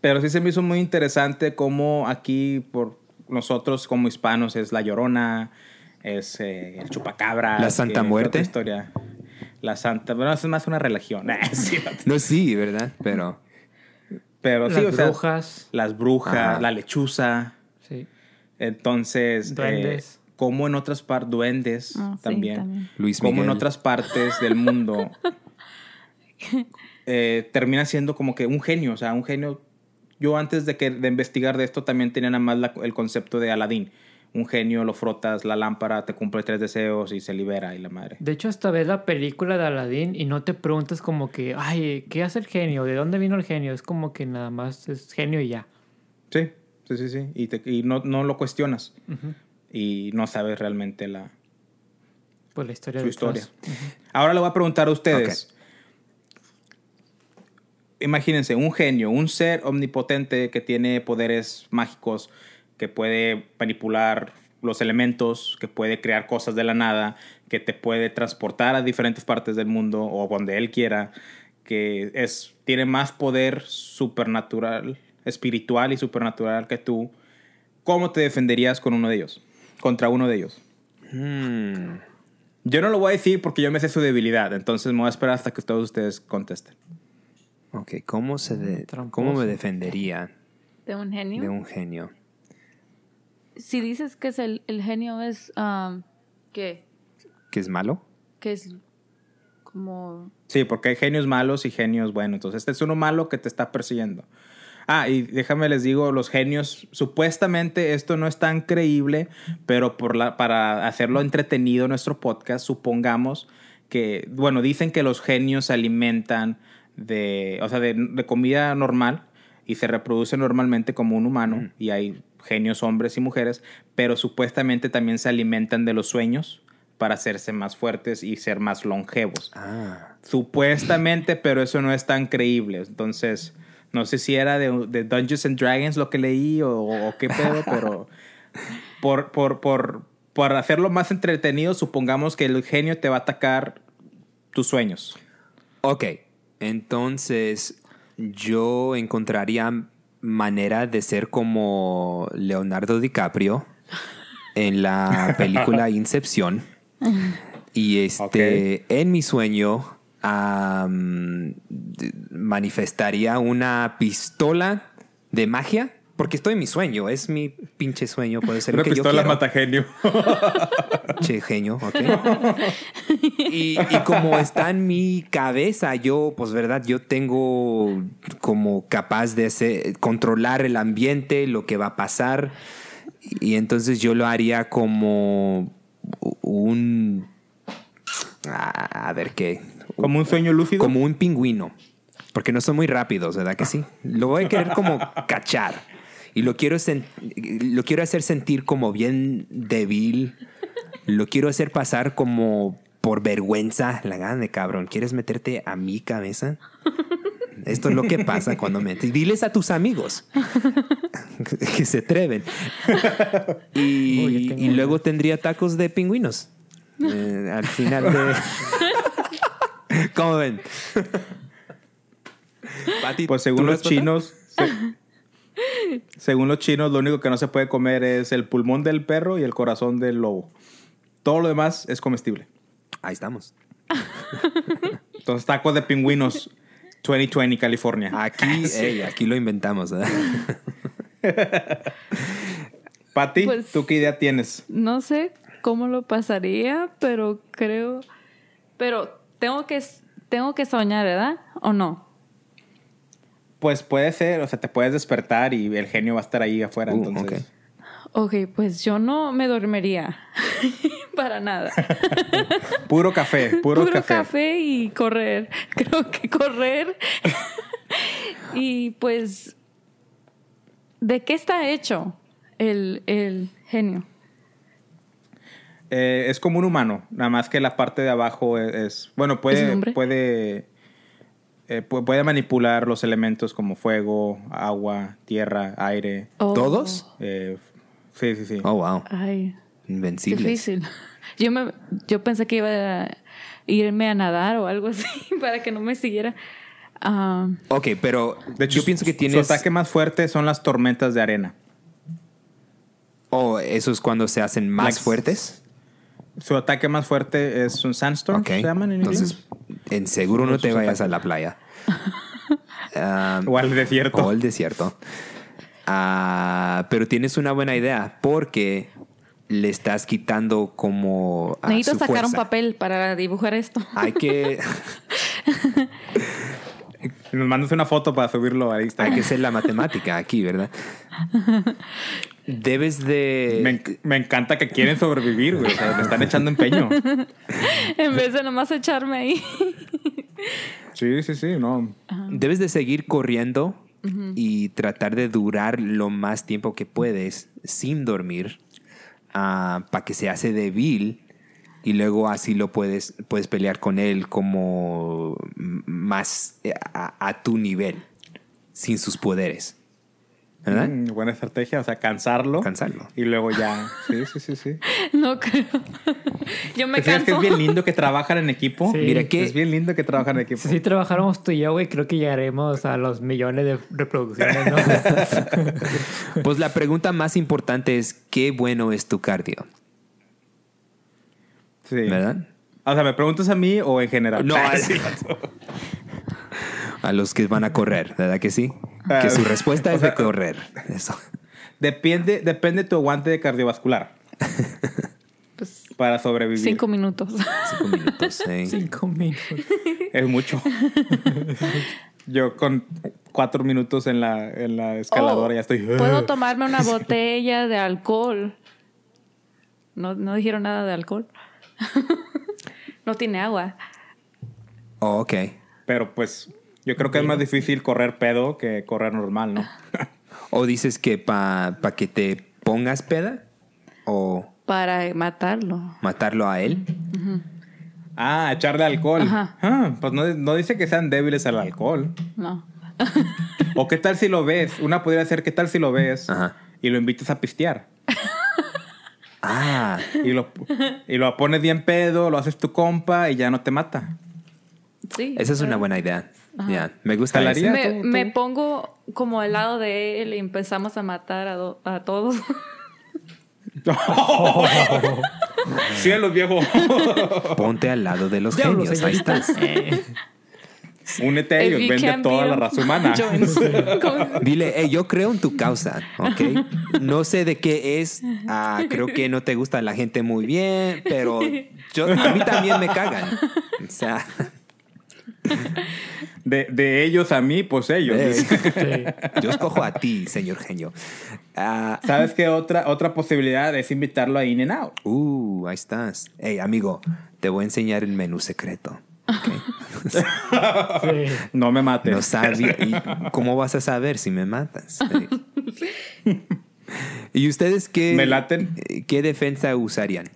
Pero sí se me hizo muy interesante cómo aquí, por nosotros como hispanos, es La Llorona, es eh, el Chupacabra.
¿La Santa
que-
Muerte?
historia. La Santa... Bueno, es más una religión. Sí,
No, sí, ¿verdad? Pero.
pero sí,
Las
o sea,
brujas.
las brujas,
Ajá.
la lechuza.
Sí.
Entonces,
Duendes.
eh, como en otras partes, duendes
Ah, sí,
también.
Luis
como
Miguel.
en otras partes del mundo, eh, termina siendo como que un genio, o sea, un genio. Yo antes de, que, de investigar de esto también tenía nada más la- el concepto de Aladín. Un genio, lo frotas, la lámpara, te cumple tres deseos y se libera y la madre.
De hecho, hasta ves la película de Aladdin y no te preguntas como que, ay, ¿qué hace el genio? ¿De dónde vino el genio? Es como que nada más es genio y ya.
Sí, sí, sí, sí. Y, te- y no, no lo cuestionas. Y no sabes realmente la,
Pues la historia
su
de
historia. Ahora le voy a preguntar a ustedes. Imagínense, un genio, un ser omnipotente que tiene poderes mágicos, que puede manipular los elementos, que puede crear cosas de la nada, que te puede transportar a diferentes partes del mundo o donde él quiera, que es, tiene más poder supernatural, espiritual y supernatural que tú. ¿Cómo te defenderías con uno de ellos? Contra uno de ellos.
Hmm.
Yo no lo voy a decir porque yo me sé su debilidad, entonces me voy a esperar hasta que todos ustedes contesten.
Ok, ¿cómo, se de-. ¿cómo me defendería
¿De un genio?
de un genio?
Si dices que es el, el genio es... um, ¿Qué?
¿Que es malo?
Que es como...
Sí, porque hay genios malos y genios buenos. Entonces, este es uno malo que te está persiguiendo. Ah, y déjame les digo, los genios, supuestamente esto no es tan creíble, pero por la, para hacerlo entretenido nuestro podcast, supongamos que, bueno, dicen que los genios se alimentan de, o sea, de, de comida normal y se reproducen normalmente como un humano y hay genios hombres y mujeres, pero supuestamente también se alimentan de los sueños para hacerse más fuertes y ser más longevos.
Ah.
Supuestamente, pero eso no es tan creíble. Entonces, no sé si era de, de Dungeons and Dragons lo que leí o, o qué pedo, pero por, por, por, por hacerlo más entretenido, supongamos que el genio te va a atacar tus sueños.
Ok, entonces yo encontraría manera de ser como Leonardo DiCaprio en la película Incepción. Y este, en mi sueño, manifestaría una pistola de magia. Porque estoy en mi sueño, es mi pinche sueño, puede ser
Una
lo que yo
pistola
quiero.
mata genio.
Che, genio, ok. y, y como está en mi cabeza, yo, pues verdad, yo tengo como capaz de hacer- controlar el ambiente, lo que va a pasar. Y entonces yo lo haría como un... A a ver qué.
Como un sueño lúcido.
Como un pingüino. Porque no son muy rápidos, ¿verdad que sí? Lo voy a querer como cachar. Y lo quiero, lo quiero hacer sentir como bien débil. Lo quiero hacer pasar como por vergüenza. La gana de cabrón. ¿Quieres meterte a mi cabeza? Esto es lo que pasa cuando metes. Diles a tus amigos que se atreven. Y,
Uy,
luego tendría tacos de pingüinos. Eh, al final de. ¿Cómo ven? Pati,
Pues
¿tu
según los chinos, se- según los chinos, lo único que no se puede comer es el pulmón del perro y el corazón del lobo. Todo lo demás es comestible.
Ahí estamos.
Entonces, tacos de pingüinos 2020, California.
Aquí, ey, aquí lo inventamos. ¿verdad?
Pati,
Pues-
¿tú qué idea tienes?
No sé cómo lo pasaría, pero creo. Pero tengo que, tengo que soñar, ¿verdad? ¿O no?
Pues puede ser, o sea, te puedes despertar y el genio va a estar ahí afuera.
Uh,
entonces,
Ok, pues yo no me dormiría. Para nada.
puro café, puro,
Puro
café.
café. y correr. Creo que correr. y pues. ¿De qué está hecho el, el genio?
Eh, es como un humano, nada más que la parte de abajo es, es- bueno, puede eh, pu- puede manipular los elementos como fuego, agua, tierra, aire.
Oh.
¿Todos?
eh, sí, sí, sí.
Oh, wow.
Ay,
Invencibles.
difícil. Yo, me, yo pensé que iba a irme a nadar o algo así para que no me siguiera. Ah,
Ok, pero
De hecho,
yo pienso que
su-
tienes.
Su ataque más fuerte son las tormentas de arena.
Oh, eso es cuando se hacen más
Like-
fuertes.
Su ataque más fuerte es un sandstorm,
Ok.
¿se llaman en
Entonces, en seguro no te vayas
ataques.
a la playa. Ah?
O al desierto.
O el desierto. Ah, pero tienes una buena idea porque le estás quitando como. ah,
necesito
su
sacar un papel para dibujar esto.
Hay que,
Y Nos mandas una foto para subirlo a
hay
Instagram.
que hacer la matemática aquí, ¿verdad? Debes de.
Me, enc- me encanta que quieren sobrevivir, güey. O sea, le están echando empeño.
en vez de nomás echarme ahí.
Sí, sí, sí, no.
Debes de seguir corriendo y tratar de durar lo más tiempo que puedes sin dormir para que se hace débil y luego así lo puedes, puedes pelear con él como más eh, a, a tu nivel, sin sus poderes. ¿Verdad?
Mm, buena estrategia, o sea, cansarlo.
Cansarlo.
Y luego ya. Sí, sí, sí, sí.
No creo. Yo me
¿Te fijas que
canso.
es bien lindo que trabajan en equipo?
Sí.
Mira que
Es bien lindo que trabajan en equipo.
Si trabajáramos tú y yo, güey, creo que llegaremos a los millones de reproducciones, ¿no?
Pues la pregunta más importante es, ¿qué bueno es tu cardio?
Sí.
¿Verdad?
O sea, ¿me preguntas a mí o en general?
No, a-
sí.
A los que van a correr, ¿verdad que sí?
Ah,
Que su respuesta
o
es de correr. Eso.
Depende, depende tu aguante de cardiovascular
Pues,
para sobrevivir.
cinco minutos.
Cinco minutos. ¿eh?
Cinco minutos.
Es mucho. Yo con cuatro minutos en la, en la escaladora
Oh,
ya estoy.
Puedo tomarme una botella de alcohol. No, no dijeron nada de alcohol. no tiene agua.
Oh, ok.
Pero pues yo creo que es más difícil correr pedo que correr normal, ¿no?
O dices que para que te pongas peda o
Para matarlo.
matarlo a él.
ah, echarle alcohol.
Ajá.
Ah, pues no, no dice que sean débiles al alcohol.
No.
O qué tal si lo ves. Una podría ser, ¿qué tal si lo ves
Ajá.
y lo invitas a pistear?
Ah,
Y lo, y lo pones bien pedo, lo haces tu compa y ya no te mata.
Sí.
esa es una buena idea. Ya, me gusta
Jalaría.
ese.
Me, pongo como al lado de él y empezamos a matar a, do- a todos.
Cielos, viejo.
Ponte al lado de los
Diablo,
genios. Ahí estás.
Eh,
Únete a ellos, vende toda la raza humana.
Dile, "Hey, yo creo en tu causa, ¿ok? No sé de qué es. ah, creo que no te gusta la gente muy bien, pero yo, a mí también me cagan. O sea,
De, de ellos a mí, pues ellos.
eh,
sí.
yo escojo a ti, señor genio. Ah,
¿Sabes qué otra, otra posibilidad es invitarlo a In and Out?
uh, ahí estás. Hey, amigo, te voy a enseñar el menú secreto.
No me mates.
No sabía. ¿Y cómo vas a saber si me matas? ¿Y ustedes qué,
Me laten.
qué defensa usarían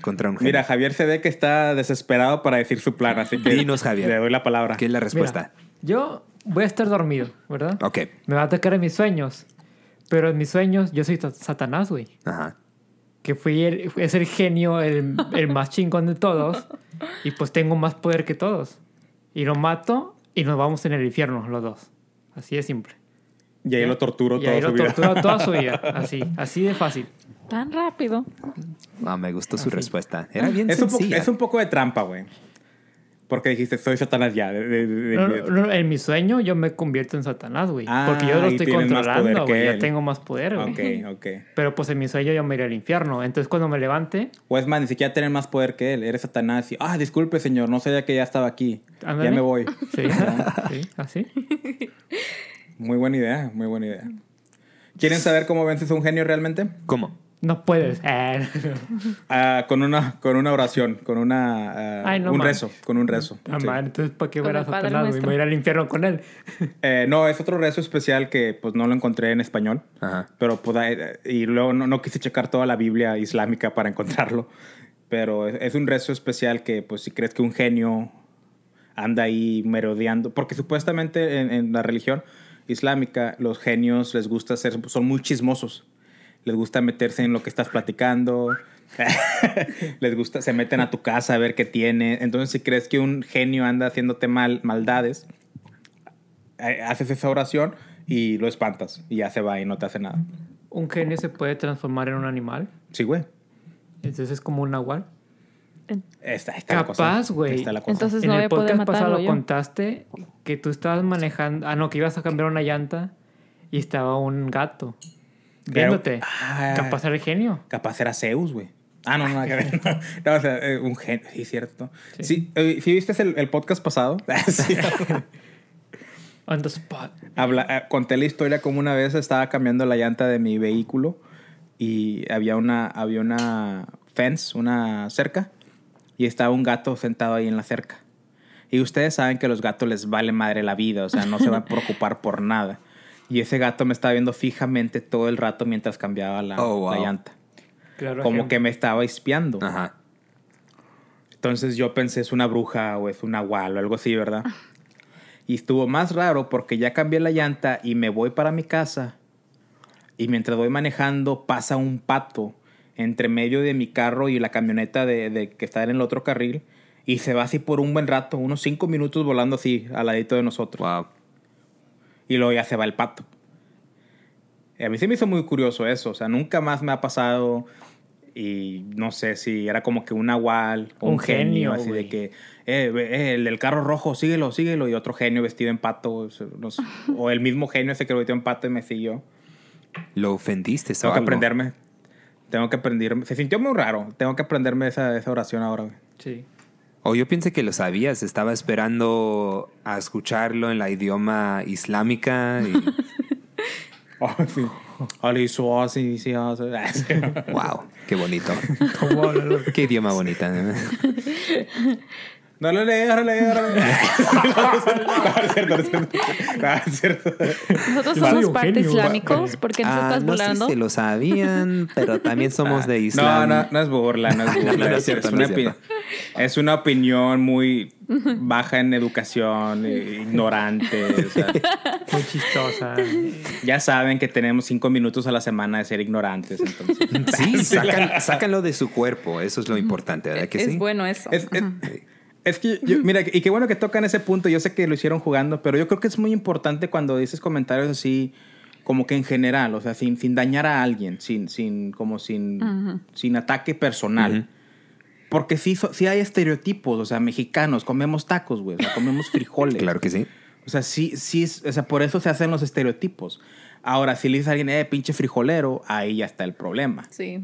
contra un genio?
Mira, Javier se ve que está desesperado para decir su plan, así que
Dinos, Javier.
le doy la palabra.
¿Qué es la respuesta?
Mira, yo voy a estar dormido, ¿verdad?
Ok.
Me va a atacar en mis sueños. Pero en mis sueños yo soy sa- Satanás, güey.
Ajá.
Que fui el, es el genio, el, el más chingón de todos. Y pues tengo más poder que todos. Y lo mato y nos vamos en el infierno los dos. Así de simple.
Y ahí lo torturo
y
toda
ahí
su
lo
vida.
tortura toda su vida. Así, así de fácil.
Tan rápido.
Ah, me gustó su respuesta. Era bien
Es un, poco,
sencilla.
es un poco de trampa, güey. Porque dijiste, soy Satanás ya. de- de- de-
No, no, en mi sueño yo me convierto en Satanás, güey.
Ah,
porque yo lo estoy controlando, güey. Ya tengo más poder, güey.
Ok, ok.
Pero pues en mi sueño yo me iré al infierno. Entonces cuando me levante,
O es más, ni siquiera tener más poder que él. Eres Satanás y, ah, disculpe, señor, no sabía que ya estaba aquí.
Ándale.
Ya me voy.
sí, sí, así.
Muy buena idea, muy buena idea. ¿Quieren saber cómo vences a un genio realmente?
¿Cómo?
No puedes. Eh,
Ah, con, una, con una oración, con una, ah,
Ay, no
un
manches.
rezo, con un rezo.
ah,
sí.
man, entonces ¿para qué ver a Satanás. Voy a ir al infierno con él.
Eh, no, es otro rezo especial que pues no lo encontré en español.
Ajá.
Pero pues, y luego no, no quise checar toda la Biblia islámica para encontrarlo. Pero es, es un rezo especial que pues si crees que un genio anda ahí merodeando, porque supuestamente en, en la religión islámica los genios les gusta ser, son muy chismosos. Les gusta meterse en lo que estás platicando. les gusta, se meten a tu casa a ver qué tiene. Entonces si crees que un genio anda haciéndote mal, maldades, eh, haces esa oración y lo espantas y ya se va y no te hace nada.
Un genio se puede transformar en un animal.
Sí, güey.
Entonces es como un nahual.
Esta, esta.
Capaz, güey.
Entonces
en
no
el podcast
matarlo
pasado
yo.
contaste que tú estabas manejando... Ah, no, que ibas a cambiar una llanta y estaba un gato viéndote.
Ah.
Capaz era el genio.
Capaz era Zeus, güey. Ah, no, no, nada que ver. No, o sea, eh, un genio. Sí, cierto. Sí, eh, ¿sí viste el, el podcast pasado? Sí.
On the spot.
Habla, eh, conté la historia como una vez estaba cambiando la llanta de mi vehículo y había una, había una fence, una cerca, y estaba un gato sentado ahí en la cerca. Y ustedes saben que a los gatos les vale madre la vida, o sea, no se van a preocupar por nada. Y ese gato me estaba viendo fijamente todo el rato mientras cambiaba la,
Oh, wow.
la llanta.
Claro,
Como que me estaba espiando.
Ajá.
Entonces yo pensé, es una bruja o es un nahual o algo así, ¿verdad? Y estuvo más raro porque ya cambié la llanta y me voy para mi casa. Y mientras voy manejando pasa un pato entre medio de mi carro y la camioneta de, de que está en el otro carril. Y se va así por un buen rato, unos cinco minutos volando así al ladito de nosotros.
Wow.
Y luego ya se va el pato. Y a mí se me hizo muy curioso eso. O sea, nunca más me ha pasado. Y no sé si era como que un nahual o un,
Un
genio,
genio,
así de que, eh, eh, el del carro rojo, síguelo, síguelo. Y otro genio vestido en pato. o sea, no sé. o el mismo genio ese que lo vestió en pato y me siguió.
Lo ofendiste,
Tengo que
algo?
aprenderme. Tengo que aprenderme. Se sintió muy raro. Tengo que aprenderme esa, esa oración ahora.
Sí.
O yo pensé que lo sabías. Estaba esperando a escucharlo en la idioma islámica. Y...
Oh, sí.
Wow, qué bonito.
¿Cómo habla lo-
Qué idioma bonita. ¿no?
No lo leas, no lo leas. no lo leas. No, es cierto, no es cierto. No, es cierto.
Nosotros somos parte islámicos. ¿Por qué nos
Ah,
estás
no
burlando?
sé si lo sabían, pero también somos de
No,
Islam.
no, no es burla, no es burla.
No, no es
es,
cierto,
es
no
una
es
es una opinión muy baja en educación, eh, ignorante. o sea,
Muy chistosa.
ya saben que tenemos cinco minutos a la semana de ser ignorantes, entonces.
Sí, sacan, sácanlo de su cuerpo. Eso es lo importante, ¿verdad que
es
sí?
bueno eso.
Es, es- que, yo- mira, y qué bueno que tocan ese punto. Yo sé que lo hicieron jugando, pero yo creo que es muy importante cuando dices comentarios así, como que en general, o sea, sin, sin dañar a alguien, sin, sin, como sin, sin ataque personal. Porque sí, so- sí hay estereotipos, o sea, mexicanos, comemos tacos, güey, o sea, comemos frijoles.
Claro que sí.
O sea, sí, sí, es- o sea, por eso se hacen los estereotipos. Ahora, si le dices a alguien, eh, pinche frijolero, ahí ya está el problema.
Sí.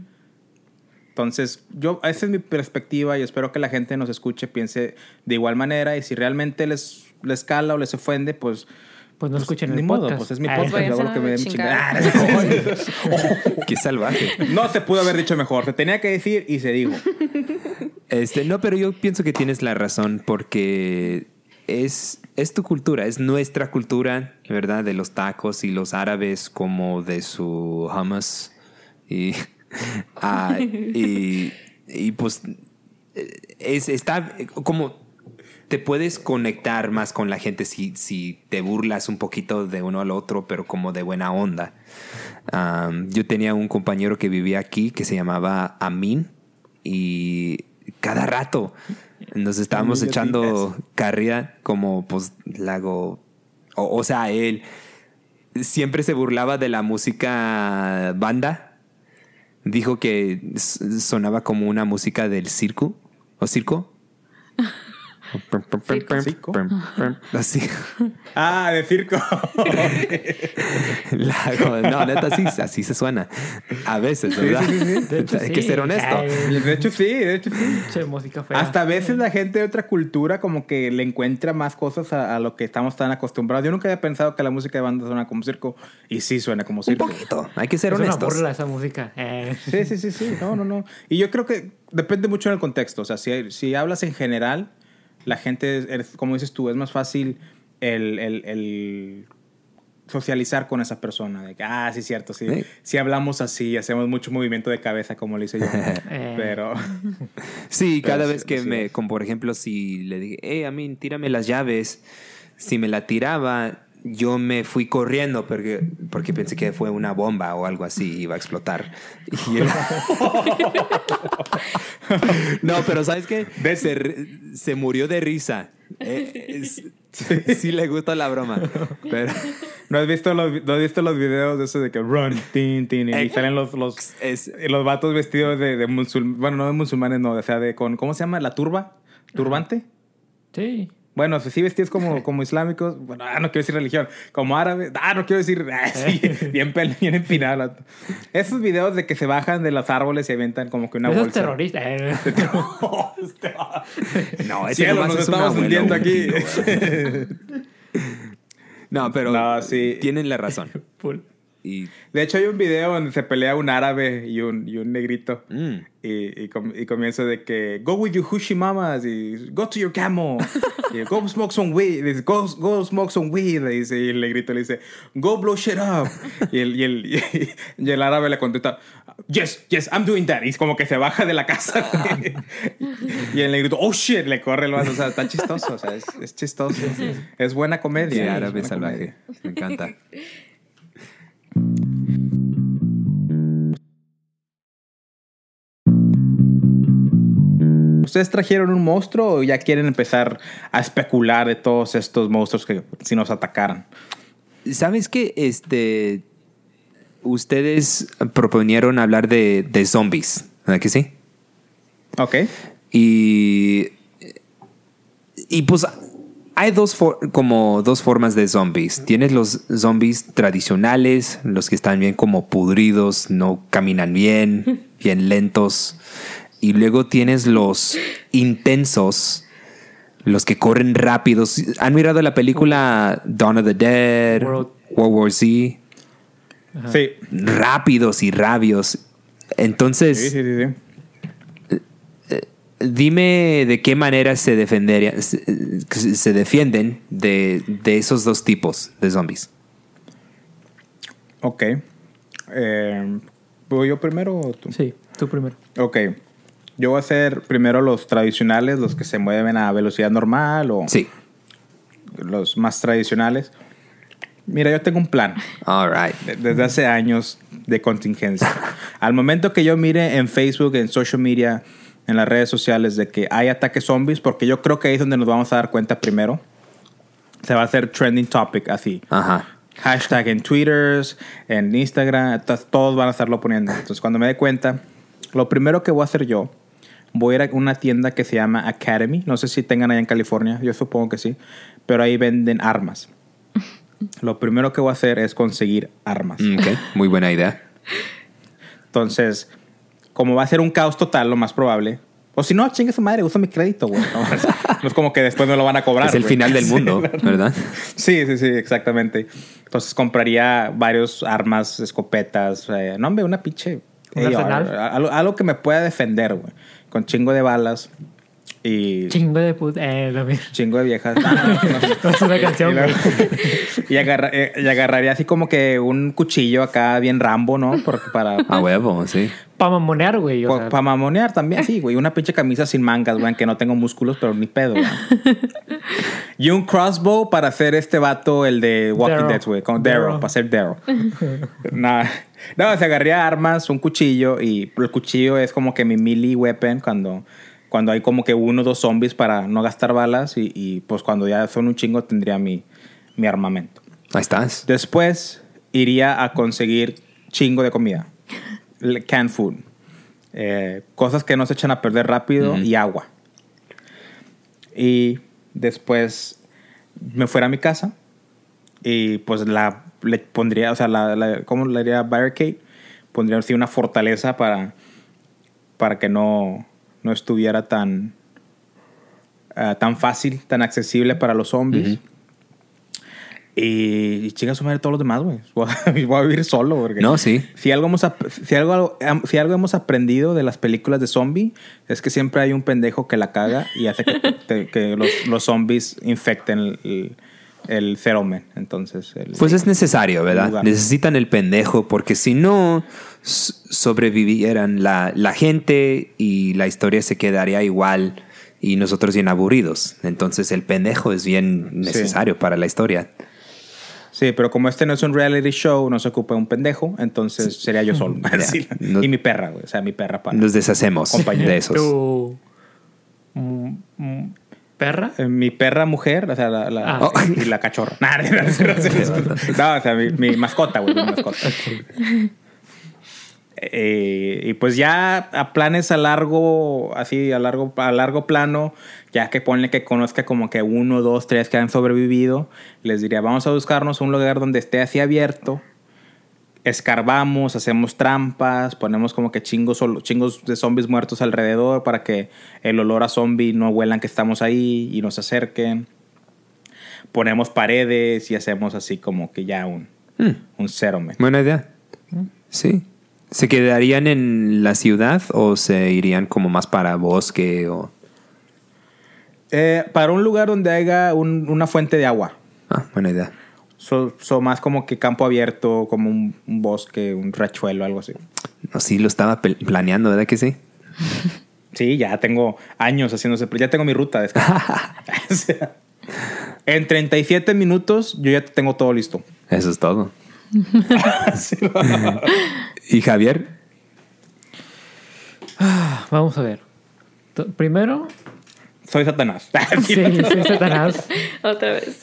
Entonces, yo, esa es mi perspectiva y espero que la gente nos escuche, piense de igual manera y si realmente les, les cala o les ofende, pues...
Pues no escuchen
ni
el
modo,
podcast.
pues es mi
Ah,
podcast,
váyanse
yo hago lo que me dé mi chingada.
Qué salvaje.
No se pudo haber dicho mejor, se tenía que decir y se dijo.
Este, no, pero yo pienso que tienes la razón porque es, es tu cultura, es nuestra cultura, ¿verdad? De los tacos y los árabes como de su hummus. Y, ah, y, y, pues eh, es, está como te puedes conectar más con la gente si, si te burlas un poquito de uno al otro, pero como de buena onda. Yo tenía un compañero que vivía aquí que se llamaba Amin y cada rato nos estábamos echando carrilla como pues lago o, o sea él siempre se burlaba de la música banda dijo que sonaba como una música del circo o circo
¿Circo?
así
Ah, de circo.
Lago. No, neta, sí, así se suena. A veces, ¿verdad?
De hecho,
Hay que
sí.
ser honesto.
De hecho, sí, de hecho, sí.
Che, música fea.
Hasta a veces la gente de otra cultura como que le encuentra más cosas a, a lo que estamos tan acostumbrados. Yo nunca había pensado que la música de banda suena como circo y sí suena como
Un
circo.
poquito. Hay que ser
es una
honestos.
burla esa música. Eh.
Sí, sí, sí, sí. No, no, no. Y yo creo que depende mucho del contexto. O sea, si, si hablas en general, la gente, como dices tú, es más fácil el, el- el socializar con esa persona. De que, ah, sí, cierto, sí.
Sí.
Si hablamos así, hacemos mucho movimiento de cabeza, como le hice yo.
Eh.
Pero...
Sí,
Pero
cada
sí,
vez que
sí
me, como por ejemplo, si le dije, hey, a mí, tírame las llaves, si me la tiraba, yo me fui corriendo porque, porque pensé que fue una bomba o algo así, iba a explotar. Y él- no, pero ¿sabes qué? Se, se murió de risa. Eh, es- sí le gusta la broma, pero
¿No has visto los, ¿no has visto los videos de eso de que run, tin, tin, y
Eh,
salen los, los,
es-
los vatos vestidos de, de musulmanes, bueno, no de musulmanes, no, o sea, de con, ¿cómo se llama? ¿La turba? ¿Turbante?
Sí.
Bueno, si sí vestidos como, como islámicos, bueno, ah, no quiero decir religión, como árabes, ah, no quiero decir, ah, sí, bien, pel- bien empinado. Esos videos de que se bajan de los árboles y aventan como que una
Eso es
bolsa.
terrorista. eh.
no, ese
Cielo,
nomás
nos
es
estamos hundiendo aquí.
No, pero
No, sí.
tienen la razón. Y
De hecho, hay un video donde se pelea un árabe y un, y un negrito.
mm,
Y, y, com- y comienza de que go with your hushy mamas y go to your camo y go smoke some weed dice, go, go smoke some weed le dice y el negrito le dice go blow shit up y el, y el, y el árabe le contesta yes yes I'm doing that y es como que se baja de la casa y el negrito oh shit le corre el vato o sea está chistoso o sea es, es chistoso. Es buena comedia.
Sí,
es
árabe
buena
salvaje.
comedia.
Me encanta.
¿Ustedes trajeron un monstruo o ya quieren empezar a especular de todos estos monstruos que si nos atacaran?
¿Sabes qué? Este. Ustedes proponieron hablar de, de zombies, ¿verdad que sí?
Ok.
Y. Y pues. Hay dos for- como dos formas de zombies. Tienes los zombies tradicionales, los que están bien como pudridos, no caminan bien, bien lentos. Y luego tienes los intensos, los que corren rápidos. ¿Han mirado la película Dawn of the Dead,
World-
World War Z?
Sí.
Rápidos y rabios. Entonces,
Sí, sí, sí, sí.
Dime de qué manera se defendería, se, se defienden de, de esos dos tipos de zombies.
Ok. Eh, ¿Voy yo primero o tú?
Sí, tú primero.
Ok. Yo voy a hacer primero los tradicionales, los que se mueven a velocidad normal o
Sí.
los más tradicionales. Mira, yo tengo un plan
All right.
de- desde hace años de contingencia. Al momento que yo mire en Facebook, en social media, en las redes sociales de que hay ataques zombies, porque yo creo que ahí es donde nos vamos a dar cuenta primero. Se va a hacer trending topic así.
Ajá.
Hashtag en Twitter, en Instagram, to- todos van a estarlo poniendo. Entonces, cuando me dé cuenta, lo primero que voy a hacer yo, voy a ir a una tienda que se llama Academy. No sé si tengan allá en California, yo supongo que sí. Pero ahí venden armas. Lo primero que voy a hacer es conseguir armas.
Mm, Ok, muy buena idea.
Entonces, como va a ser un caos total, lo más probable. O si no, chingue su madre, usa mi crédito, güey. No, no es como que después me lo van a cobrar.
es el
güey.
final del
Sí,
mundo, ¿verdad?
Sí, sí, sí, exactamente. Entonces compraría varios armas, escopetas. eh, no, hombre, una pinche.
¿Un
algo, algo que me pueda defender, güey. Con chingo de balas y
Chingo de puta. Eh, lo mismo.
chingo de viejas. No, no, no.
Es una canción,
y agarra- eh, y agarraría así como que un cuchillo acá bien rambo, ¿no? Porque para,
A huevo, sí.
Para mamonear, güey. o sea,
para mamonear también, sí, güey. Una pinche camisa sin mangas, güey, que no tengo músculos, pero ni pedo, güey. Y un crossbow para hacer este vato, el de Walking
Darryl.
Dead, güey. Con Daryl,
Daryl.
para ser Daryl. Nah. No, se agarraría armas, un cuchillo, y el cuchillo es como que mi melee weapon cuando, cuando hay como que uno o dos zombies para no gastar balas, y, y, pues cuando ya son un chingo tendría mi, mi armamento.
Ahí estás.
Después iría a conseguir chingo de comida. Canned food. Eh, cosas que no se echan a perder rápido y agua. Y después me fuera a mi casa y pues la le pondría, o sea, la, la- ¿cómo le diría? Barricade. Pondría así una fortaleza para, para que no, no estuviera tan, ah, tan fácil, tan accesible para los zombies. Y, y chinga su madre todos los demás, güey. Voy, a- voy a vivir solo. Porque
No, sí.
Si algo, hemos, si, algo, si algo hemos aprendido de las películas de zombie, es que siempre hay un pendejo que la caga y hace que, te- que los, los zombies infecten el, el. Entonces, el-
Pues es necesario, ¿verdad?
Lugar.
Necesitan el pendejo porque si no sobrevivieran la, la gente y la historia se quedaría igual y nosotros bien aburridos. Entonces el pendejo es bien necesario para la historia.
Sí, pero como este no es un reality show, no se ocupa un pendejo, entonces sería yo solo. Sí.
No-
Y mi perra, güey. O sea, mi perra para.
Nos deshacemos de esos.
Tu. mm, mm, ¿Perra?
Eh, Mi perra mujer, o sea, la, la-
Ah.
y la cachorra. Nah, no, no, no, no, no, o sea, mi, mi mascota, güey, mi mascota. Eh, y pues ya a planes a largo, así, a largo, a largo plano, ya que ponle que conozca como que uno, dos, tres que han sobrevivido, les diría, vamos a buscarnos un lugar donde esté así abierto, escarbamos, hacemos trampas, ponemos como que chingos, chingos de zombies muertos alrededor para que el olor a zombie no huelan que estamos ahí y nos acerquen. Ponemos paredes y hacemos así como que ya un,
Hmm,
un settlement.
buena idea. Sí. ¿Se quedarían en la ciudad o se irían como más para bosque o...
Eh, para un lugar donde haya un- una fuente de agua.
Ah, buena idea.
So, so más como que campo abierto, como un, un bosque, un rachuelo, algo así.
No, sí, lo estaba planeando, ¿verdad que sí?
Sí, ya tengo años haciéndose, pero ya tengo mi ruta. de. O sea, en 37 minutos yo ya tengo todo listo.
Eso es todo. ¿Y Javier?
Vamos a ver. Primero,
Soy Satanás.
sí, soy Satanás.
Otra vez.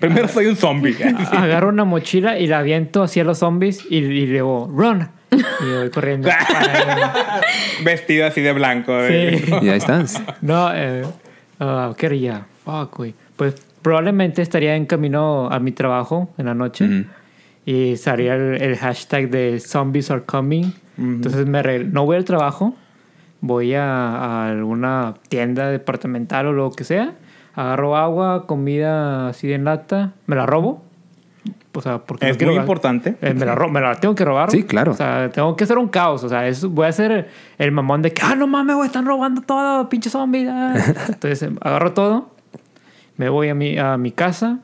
Primero soy un zombie.
Agarro una mochila y la aviento hacia los zombies y, y digo, run. Y voy corriendo.
Vestido así de blanco.
Sí.
Y ahí estás.
No, eh, ah, ¿qué haría? Fuck, güey. Pues probablemente estaría en camino a mi trabajo en la noche
Ujú.
y estaría el, el hashtag de zombies are coming. Entonces me re- no voy al trabajo, voy a, a alguna tienda departamental o lo que sea, agarro agua, comida así de en lata, me la robo. O sea, porque
Es muy importante.
eh, me, la me la tengo que robar.
Sí, claro.
O sea, tengo que hacer un caos. O sea, es- voy a hacer el mamón de que, ah, no mames, güey, están robando todo, pinche zombie. ah". Entonces eh, agarro todo, me voy a mi, a mi casa,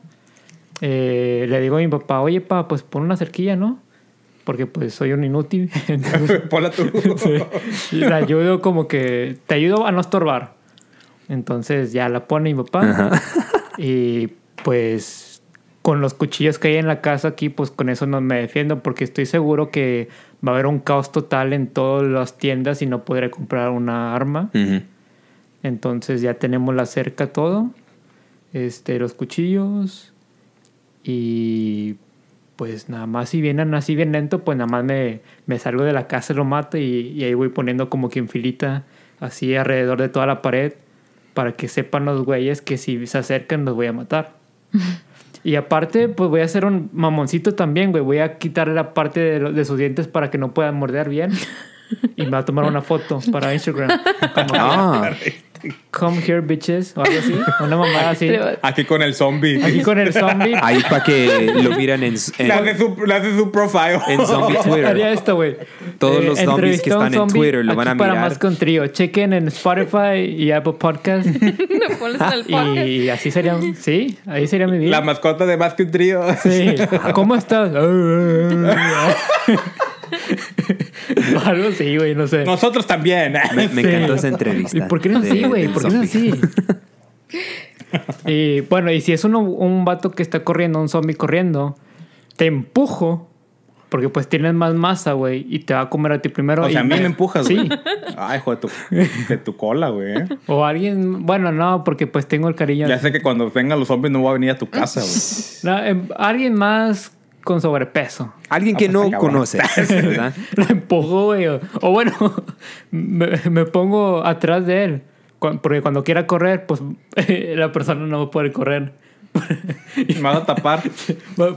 eh, le digo a mi papá, oye, pa, pues pon una cerquilla, ¿no? Porque pues soy un inútil. Entonces,
Ponla tú.
y le ayudo como que, te ayudo a no estorbar. Entonces ya la pone mi papá. Y pues con los cuchillos que hay en la casa aquí, pues con eso no me defiendo porque estoy seguro que va a haber un caos total en todas las tiendas y no podré comprar una arma. Entonces ya tenemos la cerca todo, este, los cuchillos y pues nada más si vienen así bien lento, pues nada más me, me salgo de la casa, lo mato y, y ahí voy poniendo como que en filita así alrededor de toda la pared para que sepan los güeyes que si se acercan los voy a matar. Y aparte, pues voy a hacer un mamoncito también, güey. Voy a quitarle la parte de, de sus dientes para que no puedan morder bien. Y me va a tomar una foto para Instagram. Como,
Ah,
Come here, bitches. O algo así. Una mamada así.
Aquí con el zombie.
Aquí con el zombie.
ahí para que lo miran en, en-
Le hace su, le hace su profile.
en zombie
Haría
Twitter.
esto, güey.
Todos los zombies que están en Twitter lo van a
para
mirar.
más que un trío. Chequen en Spotify y Apple Podcast.
Me pones en el podcast.
y así sería. Sí, ahí sería mi vida.
La mascota de más que un trío.
Sí. ¿Cómo estás? Algo sí, güey, no sé.
Nosotros también.
Me, me
Sí.
encantó esa entrevista.
¿Y por qué no así, güey? ¿Por qué no así? y bueno, y si es uno, un vato que está corriendo, un zombie corriendo, te empujo. Porque pues tienes más masa, güey, y te va a comer a ti primero.
O sea,
y
a mí me empujas,
Sí.
güey. Ay, hijo de tu, de tu cola, güey. ¿eh?
O alguien, bueno, no, porque pues tengo el cariño.
Ya sé que cuando vengan los zombies no voy a venir a tu casa, güey.
No, em, alguien más con sobrepeso.
Alguien que
Ah, pues,
no ¿verdad?
Lo empujo, güey. O, o bueno, me, me pongo atrás de él. Porque cuando quiera correr, pues la persona no va a poder correr.
Me vas a tapar.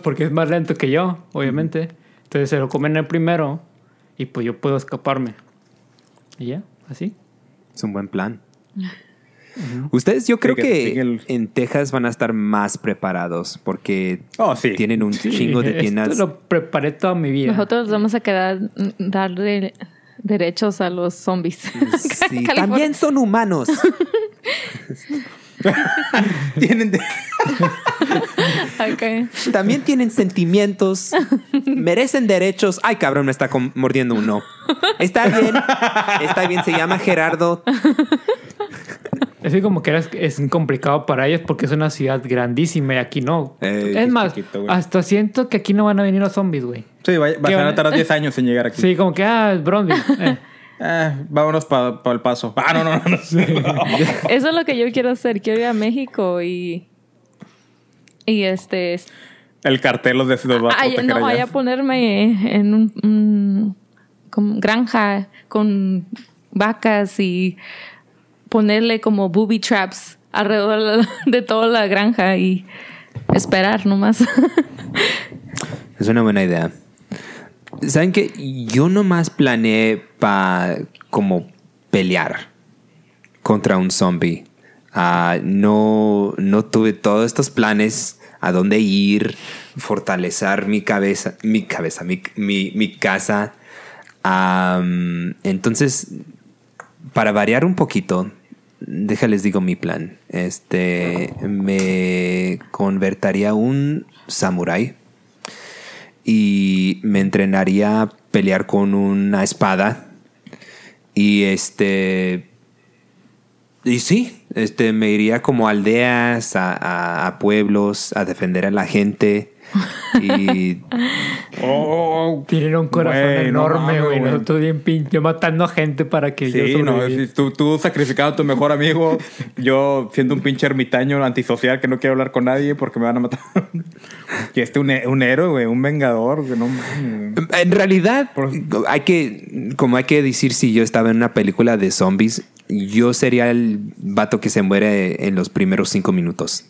Porque es más lento que yo, obviamente. Entonces se lo comen el primero y pues yo puedo escaparme. Y ya, así.
Es un buen plan. Ustedes, yo creo
que
que
el-
en Texas van a estar más preparados porque
Oh, sí.
tienen un chingo de
Esto
tiendas.
lo preparé toda mi vida.
Nosotros vamos a quedar darle derechos a los zombies.
Sí, también son humanos.
Tienen de-.
También tienen sentimientos. Merecen derechos. Ay, cabrón, me está mordiendo uno. Está bien. Está bien. Se llama Gerardo.
Es que como que era- es complicado para ellos porque es una ciudad grandísima y aquí no.
Eh,
es más,
chiquito, güey.
hasta siento que aquí no van a venir los zombies, güey.
Sí, va, va
¿Qué
a
van?
tardar 10 años en llegar aquí.
Sí, como que, ah, es Bronzeville. Eh.
Eh, vámonos para el paso. Ah, no, no, no. no.
Eso es lo que yo quiero hacer. Quiero ir a México y. Y este.
El cartel los, de, los va a
Ay,
proteger
no,
allá.
vaya a ponerme en un. granja con vacas y ponerle como booby traps alrededor de toda la granja y esperar nomás.
Es una buena idea. ¿Saben qué? Yo nomás planeé para como pelear contra un zombie. Ah, no, no tuve todos estos planes a dónde ir, fortalecer mi cabeza, mi cabeza, mi, mi, mi casa. Entonces, para variar un poquito, déjales digo mi plan. Este, me convertiría un samurái y me entrenaría a pelear con una espada. Y este. Y sí, este, me iría como a aldeas, a pueblos, a defender a la gente. Y
Oh,
Tienen un corazón
no
enorme, güey.
güey.
Nosotros bien pinche matando a gente para que yo
Sí, no,
sobreviva.
si tú, tú sacrificando a tu mejor amigo, yo siendo un pinche ermitaño antisocial que no quiero hablar con nadie porque me van a matar. y este un, héroe, güey, un vengador, güey, no
en realidad,
Por-
hay que, como hay que decir, si yo estaba en una película de zombies, yo sería el vato que se muere en los primeros cinco minutos.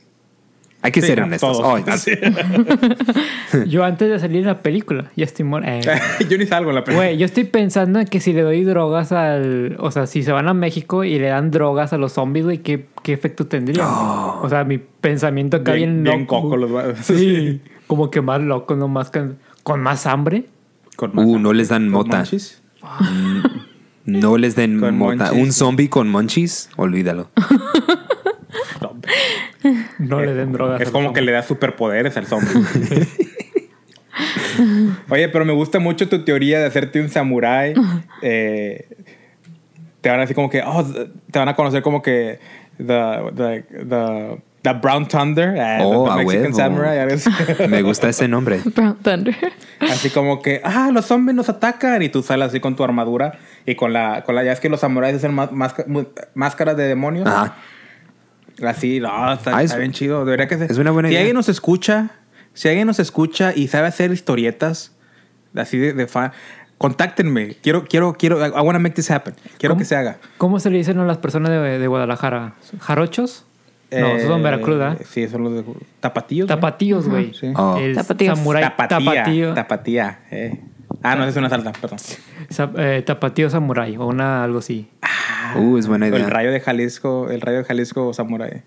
Hay que
Sí,
ser honestos.
todos.
Oh,
Sí.
Yo antes de salir en la película, ya estoy muerto.
yo ni salgo en la película.
Güey, yo estoy pensando en que si le doy drogas al. O sea, si se van a México y le dan drogas a los zombies, güey, ¿qué, qué efecto tendría? O sea, mi pensamiento acá bien,
Bien, bien
loco.
coco los va-
Sí, como que más loco, no más can- con más hambre.
Con
Uh, no les dan mota.
monchis.
No les den
Con
mota.
monchis.
Un zombie con monchis, olvídalo.
No le den drogas.
Es como que le da superpoderes al zombie. Oye, pero me gusta mucho tu teoría de hacerte un samurái. Eh, te van a decir como que, oh, te van a conocer como que the, the, the The Brown Thunder, eh,
Oh,
The
a
Mexican. Samurai.
Me gusta ese nombre.
Brown Thunder.
Así como que, ah, los zombies nos atacan. Y tú sales así con tu armadura y con la. Con la ya es que los samuráis hacen más, máscaras de demonios.
Ajá.
Así, no, está,
Ah,
está
es-
bien chido. Debería que ser.
es una buena
si
idea.
alguien nos escucha, si alguien nos escucha y sabe hacer historietas así de, de fan, contáctenme. Quiero, quiero, quiero. I wanna make this happen. Quiero
¿Cómo?
que se haga.
¿Cómo se le dicen a las personas de, de Guadalajara? ¿Jarochos? No, esos son
Eh,
Veracruz, ¿verdad?
Sí, son los de tapatíos.
Tapatíos, güey.
Sí.
Oh.
El
Tapatíos.
samurái
Tapatía.
tapatío.
Tapatía. eh. Ah, no, es una salsa, perdón.
Sa- eh, tapatío samurái o una algo así.
Uh, es buena
El
idea.
rayo de Jalisco, el rayo de Jalisco samurai.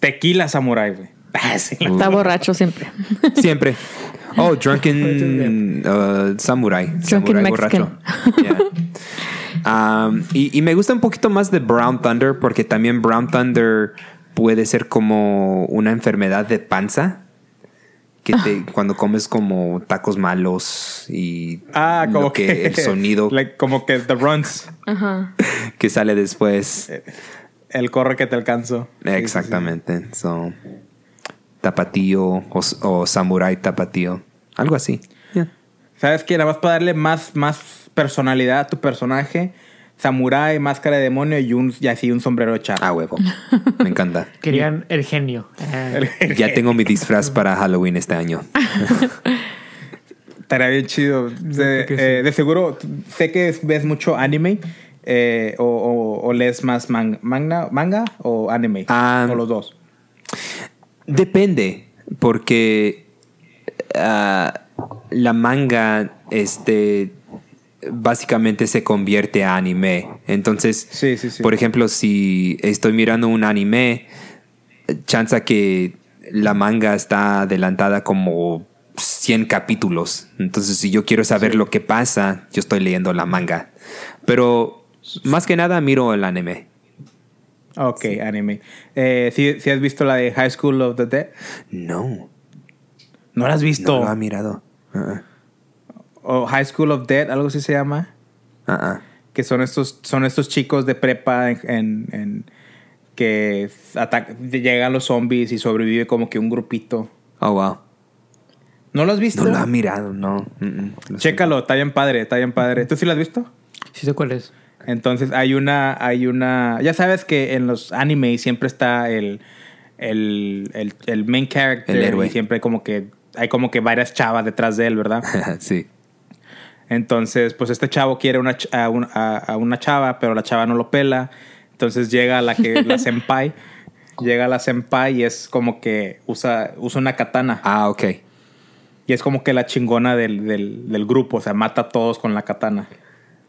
Tequila samurai, güey. Ah, sí.
Está borracho siempre.
Siempre. Oh, Drunken uh, Samurai.
Drunken
Samurai
Mexican.
borracho. Yeah. Um, y, y me gusta un poquito más de Brown Thunder porque también Brown Thunder puede ser como una enfermedad de panza. Que te, cuando comes como tacos malos y
Ah,
lo
como que,
el sonido
like, como que the runs.
Ajá.
que sale después.
El corre que te alcanzo. Sí, sí, sí.
Exactamente. So, tapatío o, o samurai tapatío. Algo así. Yeah.
¿Sabes qué? Nada más para darle más, más personalidad a tu personaje. Samurai, máscara de demonio y, un, y así un sombrero de charro.
Ah, huevo. Me encanta.
Querían el genio. Ah,
Ya tengo mi disfraz para Halloween este año.
Estaría bien chido. De,
que sí.
eh, de seguro, sé que ves mucho anime. eh, o, o, o lees más man- manga, manga o anime.
Ah.
o los dos.
Depende, porque ah, la manga, este, básicamente se convierte a anime. Entonces,
Sí, sí, sí.
por ejemplo, si estoy mirando un anime, chanza que la manga está adelantada como 100 capítulos. Entonces, si yo quiero saber lo que pasa, yo estoy leyendo la manga. Pero más que nada miro el anime.
Ok, anime. Eh, ¿sí, has visto la de High School of the Dead?
No,
¿No la has visto?
no lo ha mirado. Ah,
O High School of Dead, algo así se llama.
ah, ah.
Que son estos, son estos chicos de prepa en, en- en- que atac- llegan los zombies y sobrevive como que un grupito.
Oh, wow.
¿No lo has visto?
No lo ha mirado, no. Mm, mm, lo
Chécalo, está bien padre, está bien padre. ¿Tú sí lo has visto?
Sí sé cuál es.
Entonces hay una, hay una, ya sabes que en los animes siempre está el, el, el, el main character
El héroe.
y siempre como que hay como que varias chavas detrás de él, ¿verdad?
sí.
Entonces, pues este chavo quiere una, ch- a, un- a- a una chava, pero la chava no lo pela. Entonces llega la que la senpai, llega la senpai y es como que usa, usa una katana.
Ah, ok.
Y es como que la chingona del, del, del grupo, o sea, mata a todos con la katana.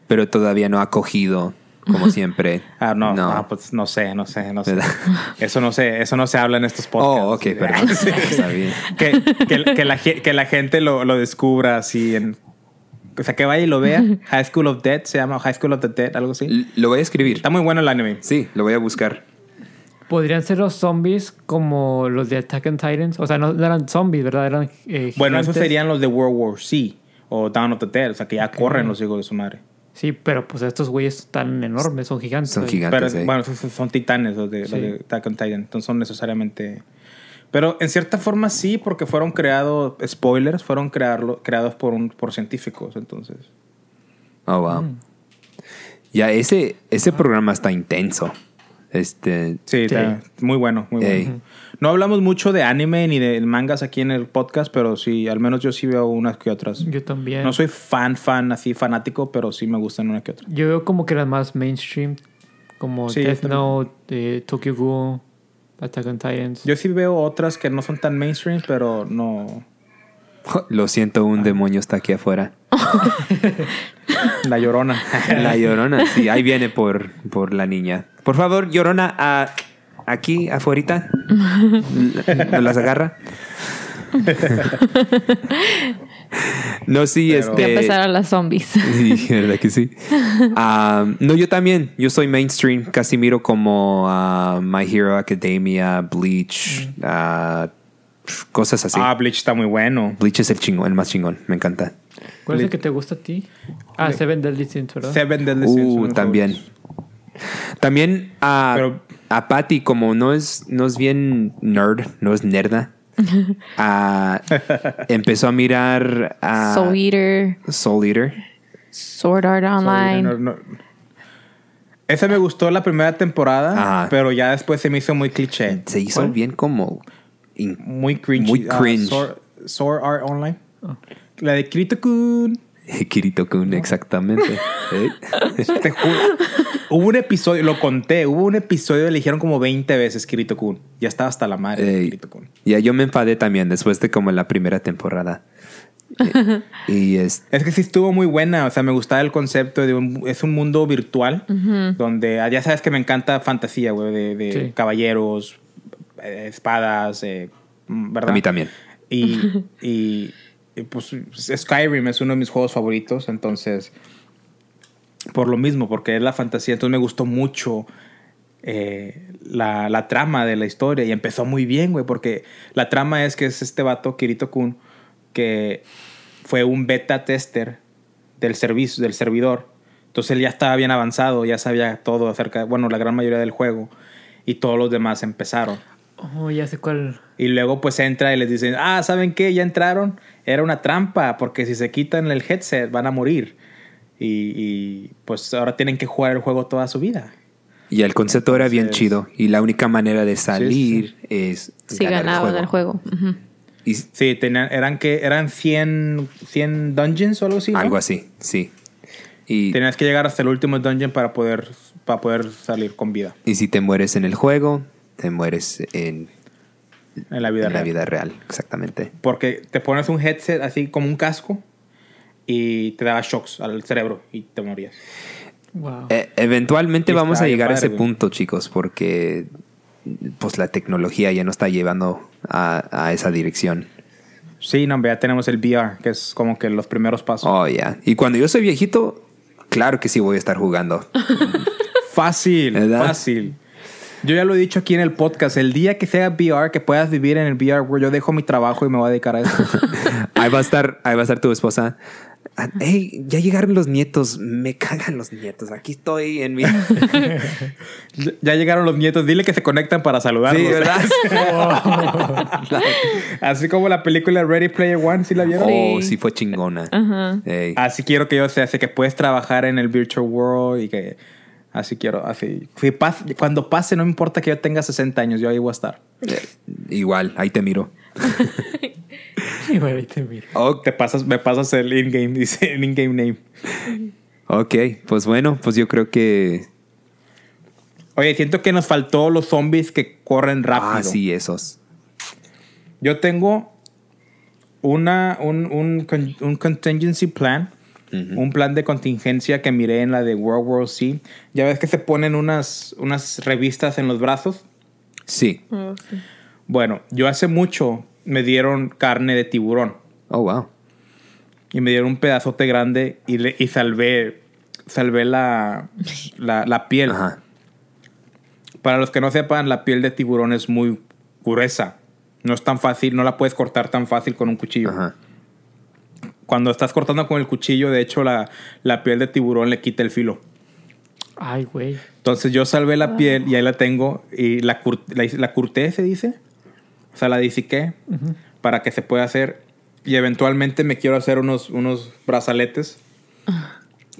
Pero todavía no ha cogido, como siempre.
Ah, no, no, pues no sé, no sé, no sé.
¿Verdad?
Eso no sé, eso no se habla en estos podcasts.
Oh, ok, perdón. Está bien.
que, que, que la, que la gente lo, lo descubra así en... O sea, que vaya y lo vea. High School of Dead se llama High School of the Dead, algo así.
L- Lo voy a escribir.
Está muy bueno el anime.
Sí, lo voy a buscar.
Podrían ser los zombies como los de Attack on Titans. O sea, no, eran zombies, ¿verdad? Eran eh,
Bueno, esos serían los de World War C o Dawn of the Dead, o sea, que ya corren los hijos de su madre.
Sí, pero pues estos güeyes están enormes, son gigantes.
Son gigantes.
Pero
eh.
bueno, son, son titanes los de, los
Sí.
de Attack on Titan, entonces son necesariamente... Pero en cierta forma sí, porque fueron creados, spoilers, fueron crearlo, creados por, un, por científicos, entonces...
Oh, wow. Ya, ese, ese programa está intenso. Este.
Sí, está muy bueno, muy
Ey.
bueno. No hablamos mucho de anime ni de mangas aquí en el podcast, pero sí, al menos yo sí veo unas que otras.
Yo también.
No soy fan, fan, así fanático, pero sí me gustan una que otra.
Yo veo como que las más mainstream, como
Sí,
Death. Note, eh, Tokyo Ghoul, Attack on Titans.
Yo sí veo otras que no son tan mainstream, pero no...
Lo siento, un demonio está aquí afuera.
La Llorona.
La llorona, sí, ahí viene por, por la niña. Por favor, llorona, ah, aquí afuera. ¿No las agarra? no, sí,
Pero-
Voy a
este.
empezar a las zombies.
Sí, verdad que sí. Ah, no, yo también. Yo soy mainstream. Casi miro como ah, My Hero Academia, Bleach, ah, cosas así.
Ah, Bleach está muy bueno.
Bleach es el chingón, el más chingón. Me encanta.
¿Cuál es el que te gusta a ti? Ah,
Le-
Seven Deadly Sins, ¿verdad?
Seven Deadly Sins
Uh, también. También, ah,
Pero
a Patty, como no es, no es bien nerd, no es nerda, ah, empezó a mirar a
Soul Eater,
Soul Eater.
Sword Art Online.
No, no. Esa me gustó la primera temporada,
Ajá.
pero ya después se me hizo muy cliché.
Se hizo
¿Cuál?
bien como... in-
Muy cringe.
Muy
Ah,
cringe.
Sword, Sword Art Online. La de Kirito Kun.
Kirito Kun, exactamente. ¿Eh?
Te juro. hubo un episodio, lo conté, hubo un episodio, le dijeron como 20 veces Kirito Kun. Ya estaba hasta la madre de. Kirito Kun.
Ya yo me enfadé también después de como la primera temporada. Eh, y es,
Es que sí estuvo muy buena, o sea, me gustaba el concepto de un, es un mundo virtual donde, ah, ya sabes que me encanta fantasía, güey, de, de
Sí.
caballeros, eh, espadas, eh, ¿verdad?
a mí también.
Y, y, pues Skyrim es uno de mis juegos favoritos, entonces, por lo mismo, porque es la fantasía, entonces me gustó mucho eh, la, la trama de la historia y empezó muy bien, güey, porque la trama es que es este vato, Kirito Kun, que fue un beta tester del servicio, del servidor. Entonces él ya estaba bien avanzado, ya sabía todo acerca, bueno, la gran mayoría del juego. Y todos los demás empezaron.
Oh, ya sé cuál.
Y luego pues entra y les dicen, ah, ¿saben qué? Ya entraron. Era una trampa, porque si se quitan el headset van a morir. Y, y, pues ahora tienen que jugar el juego toda su vida.
Y el concepto era bien
Entonces-
chido. Y la única manera de salir es
Sí,
ganar
ganaban el juego.
Y
Sí, tenían, eran que eran 100, 100 dungeons o algo así. ¿no?
algo así, sí. Y,
Tenías que llegar hasta el último dungeon para poder, para poder salir con vida
y si te mueres en el juego, te mueres en,
en la vida
en la
real.
vida real. Exactamente.
Porque te pones un headset así como un casco y te daba shocks al cerebro y te morías.
Wow.
Eh, eventualmente
Y
vamos a llegar a ese
güey.
punto, chicos, porque pues la tecnología ya nos está llevando a, a esa dirección.
Sí, no, ya tenemos el VR, que es como que los primeros pasos.
Oh, ya. Y cuando yo soy viejito, claro que sí voy a estar jugando.
Fácil,
¿Verdad?
fácil. Yo ya lo he dicho aquí en el podcast. El día que sea VR, que puedas vivir en el VR, yo dejo mi trabajo y me voy a dedicar a eso.
ahí va a estar, ahí va a estar tu esposa. Ah, Hey, ya llegaron los nietos. Me cagan los nietos. Aquí estoy en mi.
ya llegaron los nietos. Dile que se conectan para saludarlos.
Sí, ¿verdad?
Así como la película Ready Player One, ¿sí la vieron?
Oh, sí fue chingona.
Así quiero que yo sea, así que puedes trabajar en el virtual world y que así quiero, así. Cuando pase, no me importa que yo tenga 60 años, yo ahí voy a estar.
Igual, ahí te miro.
Bueno, ahí te miro.
Ok,
Te pasas, me pasas el in-game, dice el in-game name.
ok, pues bueno, pues yo creo que.
Oye, siento que nos faltó los zombies que corren rápido.
Ah, sí, esos.
Yo tengo una, un, un, un contingency plan, un plan de contingencia que miré en la de World War Z. Ya ves que se ponen unas, unas revistas en los brazos.
Sí.
Bueno, yo hace mucho me dieron carne de tiburón
Oh, wow.
y me dieron un pedazote grande y, le, y salvé, salvé la, la, la piel.
Ajá.
Para los que no sepan, la piel de tiburón es muy gruesa. No es tan fácil, no la puedes cortar tan fácil con un cuchillo.
Ajá.
Cuando estás cortando con el cuchillo, de hecho, la, la piel de tiburón le quita el filo.
Ay, güey.
Entonces yo salvé la piel y ahí la tengo y la, cur- la, la curté, se dice. O sea, la disiqué para que se pueda hacer. Y eventualmente me quiero hacer unos, unos brazaletes.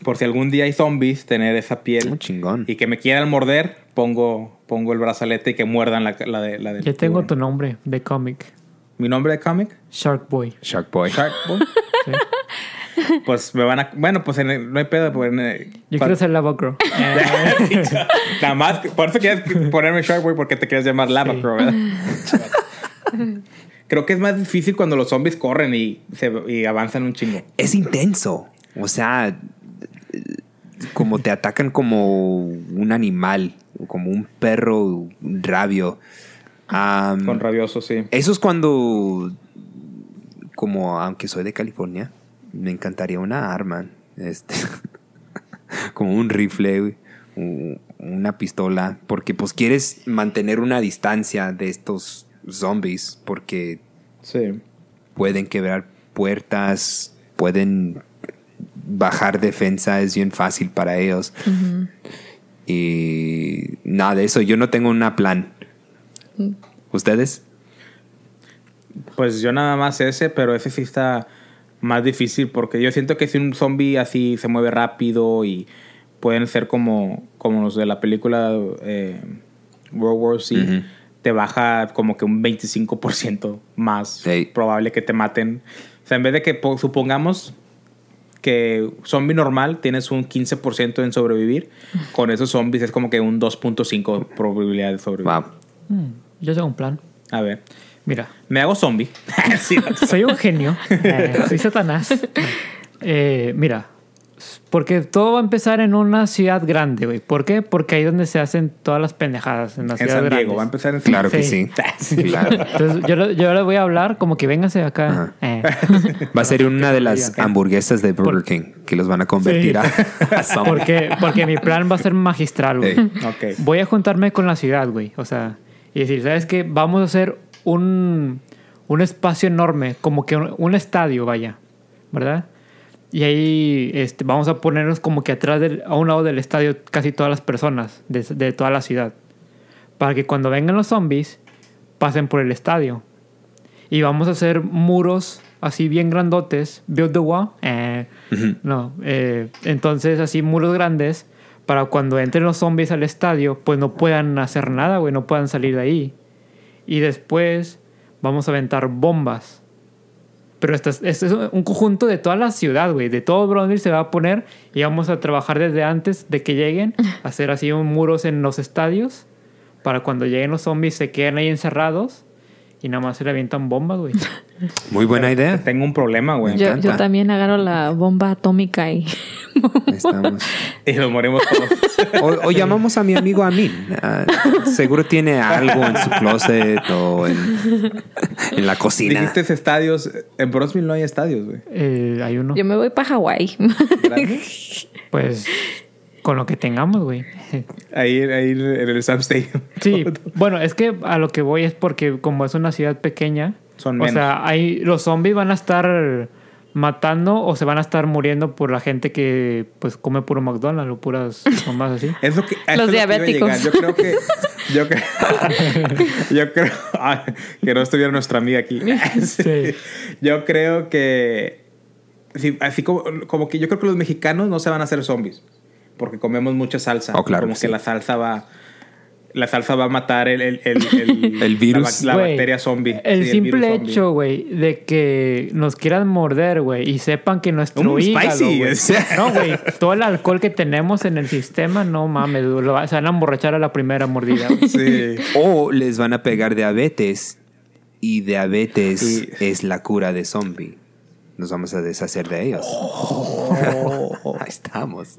Por si algún día hay zombies, tener esa piel.
Un chingón.
Y que me quieran morder, pongo, pongo el brazalete y que muerdan la, la de la del
Ya tengo
tiburón.
tu nombre de cómic.
¿Mi nombre de cómic?
Shark Boy.
Shark Boy.
Shark Boy.
Sí.
Pues me van a... Bueno, pues en el- no hay pedo. Pues en el-
Yo quiero ser Lava Girl.
Nada más, por eso quieres ponerme Shark Boy porque te quieres llamar Lava Crow, ¿verdad? Creo que es más difícil cuando los zombies corren y, se, y avanzan un chingo.
Es intenso. O sea, como te atacan como un animal, como un perro rabio. Am,
Con rabioso, sí.
Eso es cuando, como aunque soy de California, me encantaría una arma. Este, como un rifle, una pistola, porque pues quieres mantener una distancia de estos zombies, porque
Sí.
pueden quebrar puertas, pueden bajar defensa, es bien fácil para ellos. Y nada de eso. Yo no tengo una plan. ¿Ustedes?
Pues yo nada más ese, pero ese sí está más difícil porque yo siento que si un zombie así se mueve rápido y pueden ser como, como los de la película eh, World War Z, te baja como que un 25% más
Sí.
probable que te maten. O sea, en vez de que po- supongamos que zombie normal tienes un 15% en sobrevivir, con esos zombies es como que un 2.5 probabilidad de sobrevivir.
Wow.
Mm, yo tengo un plan.
A ver,
Mira,
me hago zombie. Sí,
soy un genio. Eh, soy Satanás. Eh, mira, porque todo va a empezar en una ciudad grande, güey. ¿Por qué? Porque ahí es donde se hacen todas las pendejadas, en las
en
ciudades
San Diego,
grandes.
va a empezar en
Claro que
Sí.
sí. Claro.
Entonces, yo, yo le voy a hablar como que vénganse acá. Eh,
Va a ser una de las hamburguesas de Burger King que los van a convertir
Sí.
a, a zombies.
porque, porque mi plan va a ser magistral, güey. Voy a juntarme con la ciudad, güey. O sea, y decir, ¿sabes qué? Vamos a hacer un, un espacio enorme, como que un, un estadio, vaya, ¿verdad? Y ahí este, vamos a ponernos como que atrás, del, a un lado del estadio, casi todas las personas de, de toda la ciudad. Para que cuando vengan los zombies, pasen por el estadio. Y vamos a hacer muros así bien grandotes. Build the wall. Eh, No. eh, entonces, así muros grandes. Para cuando entren los zombies al estadio, pues no puedan hacer nada, güey. No puedan salir de ahí. Y después vamos a aventar bombas. Pero este es, este es un conjunto de toda la ciudad, güey. De todo Brownsville se va a poner. Y vamos a trabajar desde antes de que lleguen. hacer así un muros en los estadios. Para cuando lleguen los zombies se queden ahí encerrados. Y nada más se le avientan bombas, güey.
Muy buena idea.
Tengo un problema, güey.
Yo, yo también agarro la bomba atómica y
Estamos.
Y nos morimos todos.
O, o llamamos a mi amigo Amin. Ah, seguro tiene algo en su closet o en, en la cocina.
Dijiste estadios. En Brosville no hay estadios, güey.
Eh, hay uno.
yo me voy para Hawái.
Pues con lo que tengamos, güey.
Ahí, ahí en el Sam Stadium.
Sí, bueno, es que a lo que voy es porque como es una ciudad pequeña,
Son
o
menos.
sea, hay, los zombies van a estar matando o se van a estar muriendo por la gente que pues come puro McDonald's o puras más así.
Es lo que, a
Los
lo que
diabéticos.
Yo creo que. Yo creo. yo creo. ah, que no estuviera nuestra amiga aquí.
Sí.
Yo creo que. sí, así como, como que yo creo que los mexicanos no se van a hacer zombies. Porque comemos mucha salsa.
Oh, claro
Como
que
que
sí.
la salsa va. La salsa va a matar el, el, el, el,
El virus.
La, bacteria zombie.
El
Sí,
simple hecho, güey, de que nos quieran morder, güey, y sepan que nuestro
Mm,
hígado,
spicy, sea.
No, güey, todo el alcohol que tenemos en el sistema, no mames, lo va- se van a emborrachar a la primera mordida.
Sí.
O les van a pegar diabetes y diabetes es la cura de zombie. Nos vamos a deshacer de ellos. Ahí estamos.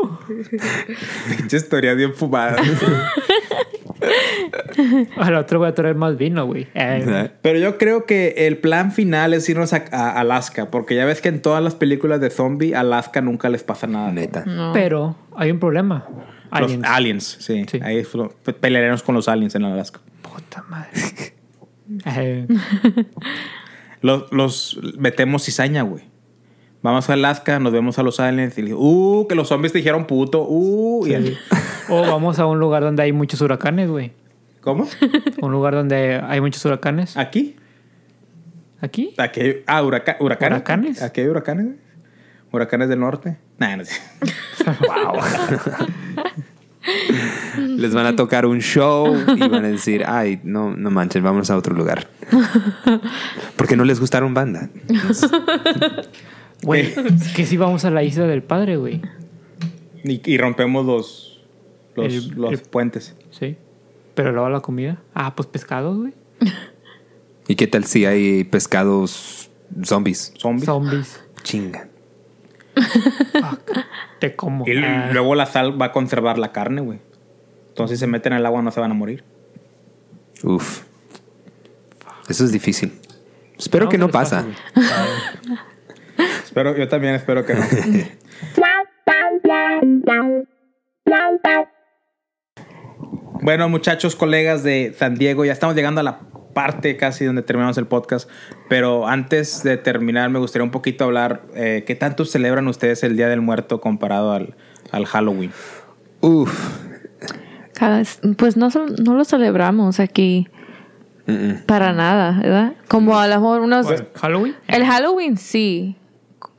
Pinche historia bien fumada.
Al otro voy a traer más vino, güey. Eh,
Pero yo creo que el plan final es irnos a, a Alaska, porque ya ves que en todas las películas de zombie, Alaska nunca les pasa nada.
Neta.
No.
Pero hay un problema.
Los
Aliens.
aliens, sí.
Sí.
Ahí pelearemos con los aliens en Alaska.
Puta madre. Eh,
Los, los metemos cizaña, güey. Vamos a Alaska, nos vemos a los aliens y le uh, que los zombies te dijeron puto, uh, y así.
o vamos a un lugar donde hay muchos huracanes, güey.
¿Cómo?
Un lugar donde hay muchos huracanes.
¿Aquí?
¿Aquí?
Aquí hay, ah, huraca- huracanes.
¿Huracanes?
Aquí hay huracanes, güey. Huracanes del norte. Nah, no sé.
Les van a tocar un show y van a decir, ay, no, no manches, vámonos a otro lugar. Porque no les gustaron banda.
Güey, que si vamos a la isla del padre, güey.
Y, y rompemos los, los,
El-
los
el-
puentes.
Sí. Pero luego la comida. Ah, pues pescados, güey.
¿Y qué tal si hay pescados zombies?
Zombies.
Zombies.
Chinga.
Te como.
Y
Ah,
luego la sal va a conservar la carne, güey. Entonces si se meten en el agua no se van a morir.
Uf. Eso es difícil. Espero que no
ver
pasa.
Espero, yo también espero que no. bueno, muchachos, colegas de San Diego, ya estamos llegando a la parte casi donde terminamos el podcast. Pero antes de terminar, me gustaría un poquito hablar. eh, ¿Qué tanto celebran ustedes el Día del Muerto comparado al, al Halloween?
Uf.
Pues no, no lo celebramos aquí para nada, ¿verdad? Como a lo mejor unos...
¿Halloween?
El Halloween sí.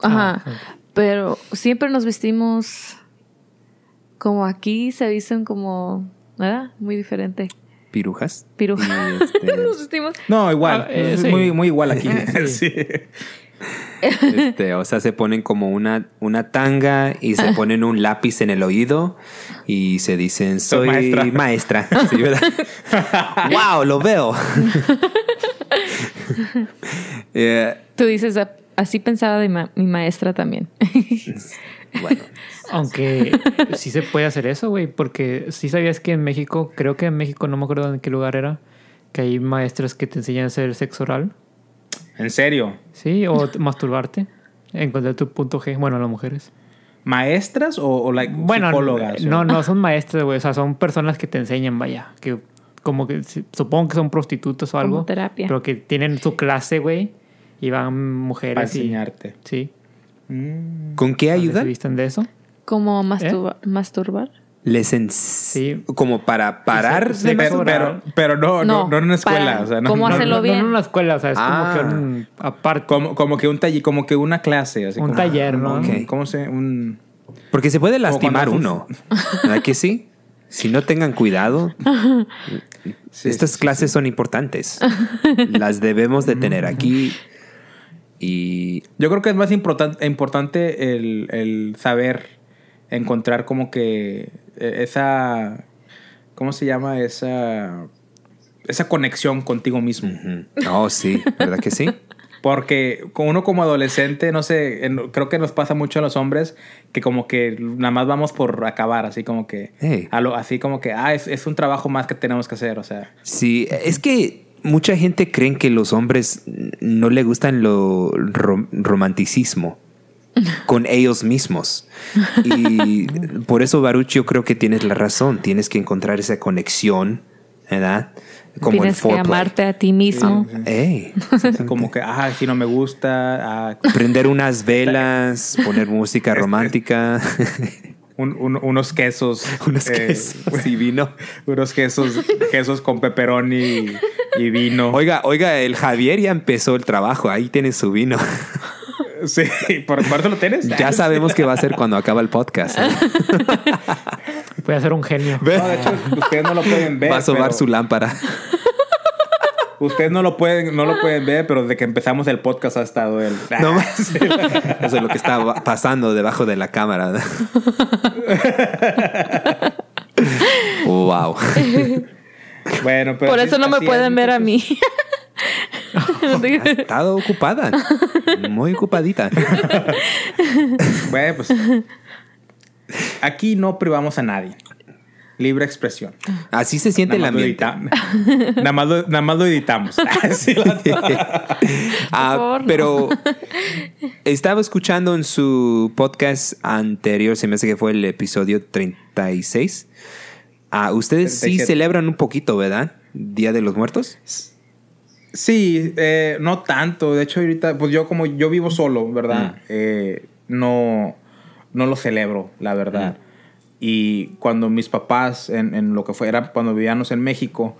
Ajá.
Ah.
Pero siempre nos vestimos como aquí se visten como, ¿verdad? Muy diferente.
Pirujas.
Pirujas.
Este,
nos vestimos.
No, igual.
Ah, eh,
es
sí.
muy, muy igual aquí.
Sí.
Sí.
Este, o sea, se ponen como una, una tanga y se ponen un lápiz en el oído y se dicen, soy
maestra".
maestra. Sí, ¿verdad? ¡Wow! Lo veo. Eh,
Tú dices, "Ah, así pensaba de ma- mi maestra también.
bueno,
Aunque sí se puede hacer eso, güey, porque sí sabías que en México, creo que en México, no me acuerdo en qué lugar era, que hay maestras que te enseñan a hacer sexo oral,
En serio.
¿sí? O masturbarte, encontrar tu punto G, bueno, las mujeres.
¿Maestras o, o like,
Bueno,
psicólogas?
no,
o-
no son maestras, güey, o sea, son personas que te enseñan, vaya, que como que supongo que son prostitutas o
Como
algo,
terapia.
pero que tienen su clase, güey, y van mujeres
Para
y-
enseñarte.
sí,
Mm.
¿con qué ayuda?
se vistan de eso.
como masturba- masturbar.
Les ens-
Sí.
como para parar
Sí,
de
Pero, pero, pero no, no,
No,
no en una escuela.
para-
o sea, no,
¿cómo
no-
hacerlo
no,
bien?
No en una escuela, o sea, es
Ah.
como que un aparte.
Como, como que un taller, como que una clase. Así
Un
como-
taller, ¿no?
Ok.
¿Cómo se? Un...
Porque se puede lastimar uno. ¿Verdad que sí? Si no tengan cuidado,
Sí,
estas
sí, sí,
clases son importantes. Las debemos de tener aquí. Y
Yo creo que es más importan- importante el, el saber encontrar como que eh, esa... ¿Cómo se llama? Esa... Esa conexión contigo mismo.
Oh, sí, ¿verdad que sí?
Porque uno como adolescente, no sé, creo que nos pasa mucho a los hombres que como que nada más vamos por acabar, así como que...
Hey.
a lo- así como que, ah, es, es un trabajo más que tenemos que hacer, o sea...
Sí, es que mucha gente cree que los hombres no le gustan lo rom- romanticismo con ellos mismos. Y por eso, Baruch, yo creo que tienes la razón. Tienes que encontrar esa conexión, ¿verdad? Como
Tienes que amarte a ti mismo.
Como que, ah, si no me gusta, ah,
prender unas velas, poner música romántica,
un- un- unos quesos.
unos
eh,
quesos y vino.
unos quesos, quesos con pepperoni y, vino.
Oiga, oiga, el Javier ya empezó el trabajo. Ahí tiene su vino.
Sí, ¿por, eso lo tienes?
Ya sabemos qué va a hacer cuando acaba el podcast. ¿eh?
Puede ser un genio.
No, de hecho, ustedes no lo pueden ver.
Va a sobar
pero-
su lámpara.
Ustedes no lo pueden, no lo pueden ver, pero desde que empezamos el podcast ha estado él.
No más. Eso es lo que está pasando debajo de la cámara. wow.
Bueno, pero
Por eso no me pueden ver a mí.
Ha estado ocupada. Muy ocupadita.
Bueno, pues. Aquí no privamos a nadie. Libre expresión.
Así se siente el
Nada lo
ambiente.
nada, más lo, nada más lo editamos.
Ah,
favor, no.
pero estaba escuchando en su podcast anterior, se me hace que fue el episodio 36. Ah, ustedes sí
37.
celebran un poquito, ¿verdad? Día de los Muertos.
Sí, eh, no tanto. De hecho, ahorita, pues yo como yo vivo solo, ¿verdad? Eh, no, no lo celebro, la verdad. Y cuando mis papás, en, en lo que fuera, cuando vivíamos en México,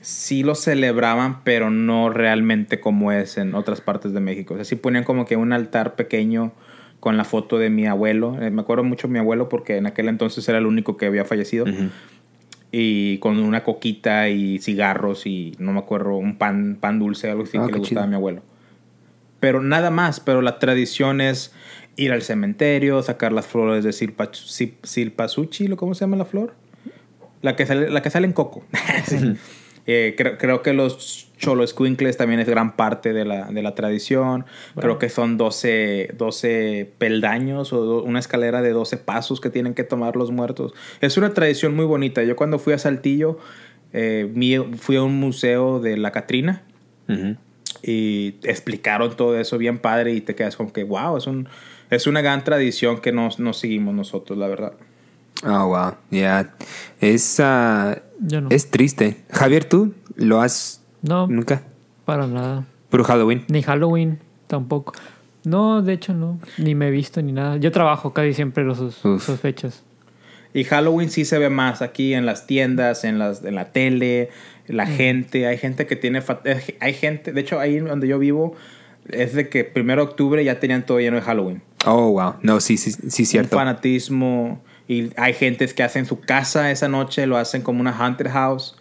sí lo celebraban, pero no realmente como es en otras partes de México. O sea, sí ponían como que un altar pequeño con la foto de mi abuelo. Eh, me acuerdo mucho de mi abuelo porque en aquel entonces era el único que había fallecido y con una coquita y cigarros y no me acuerdo, un pan, pan dulce, algo así
Ah,
que le gustaba
chido.
a mi abuelo. Pero nada más, pero la tradición es ir al cementerio, sacar las flores de silpa, sil- silpasuchi, ¿cómo se llama la flor? La que sale, la que sale en coco. Sí. Eh, creo, creo que los choloscuincles también es gran parte de la, de la tradición. Creo que son 12, 12 peldaños o do- una escalera de 12 pasos que tienen que tomar los muertos. Es una tradición muy bonita. Yo cuando fui a Saltillo, eh, fui a un museo de la Catrina
Ujú.
y explicaron todo eso bien padre y te quedas como que, wow, es, un, es una gran tradición que nos, nos seguimos nosotros, la verdad.
Oh, wow. Ya. Es, ah,
Yo no.
es triste. Javier, ¿tú lo has
No,
nunca?
para nada.
Puro Halloween.
Ni Halloween tampoco. No, de hecho no. Ni me he visto ni nada. Yo trabajo casi siempre los, esas fechas.
Y Halloween sí se ve más aquí en las tiendas, en, las, en la tele, la gente. Hay gente que tiene. eh, Hay gente. De hecho, ahí donde yo vivo, es de que primero de octubre ya tenían todo lleno de Halloween.
Oh, wow. No, sí, sí, sí,
Un
cierto.
fanatismo. Y hay gentes que hacen su casa esa noche, lo hacen como una haunted house.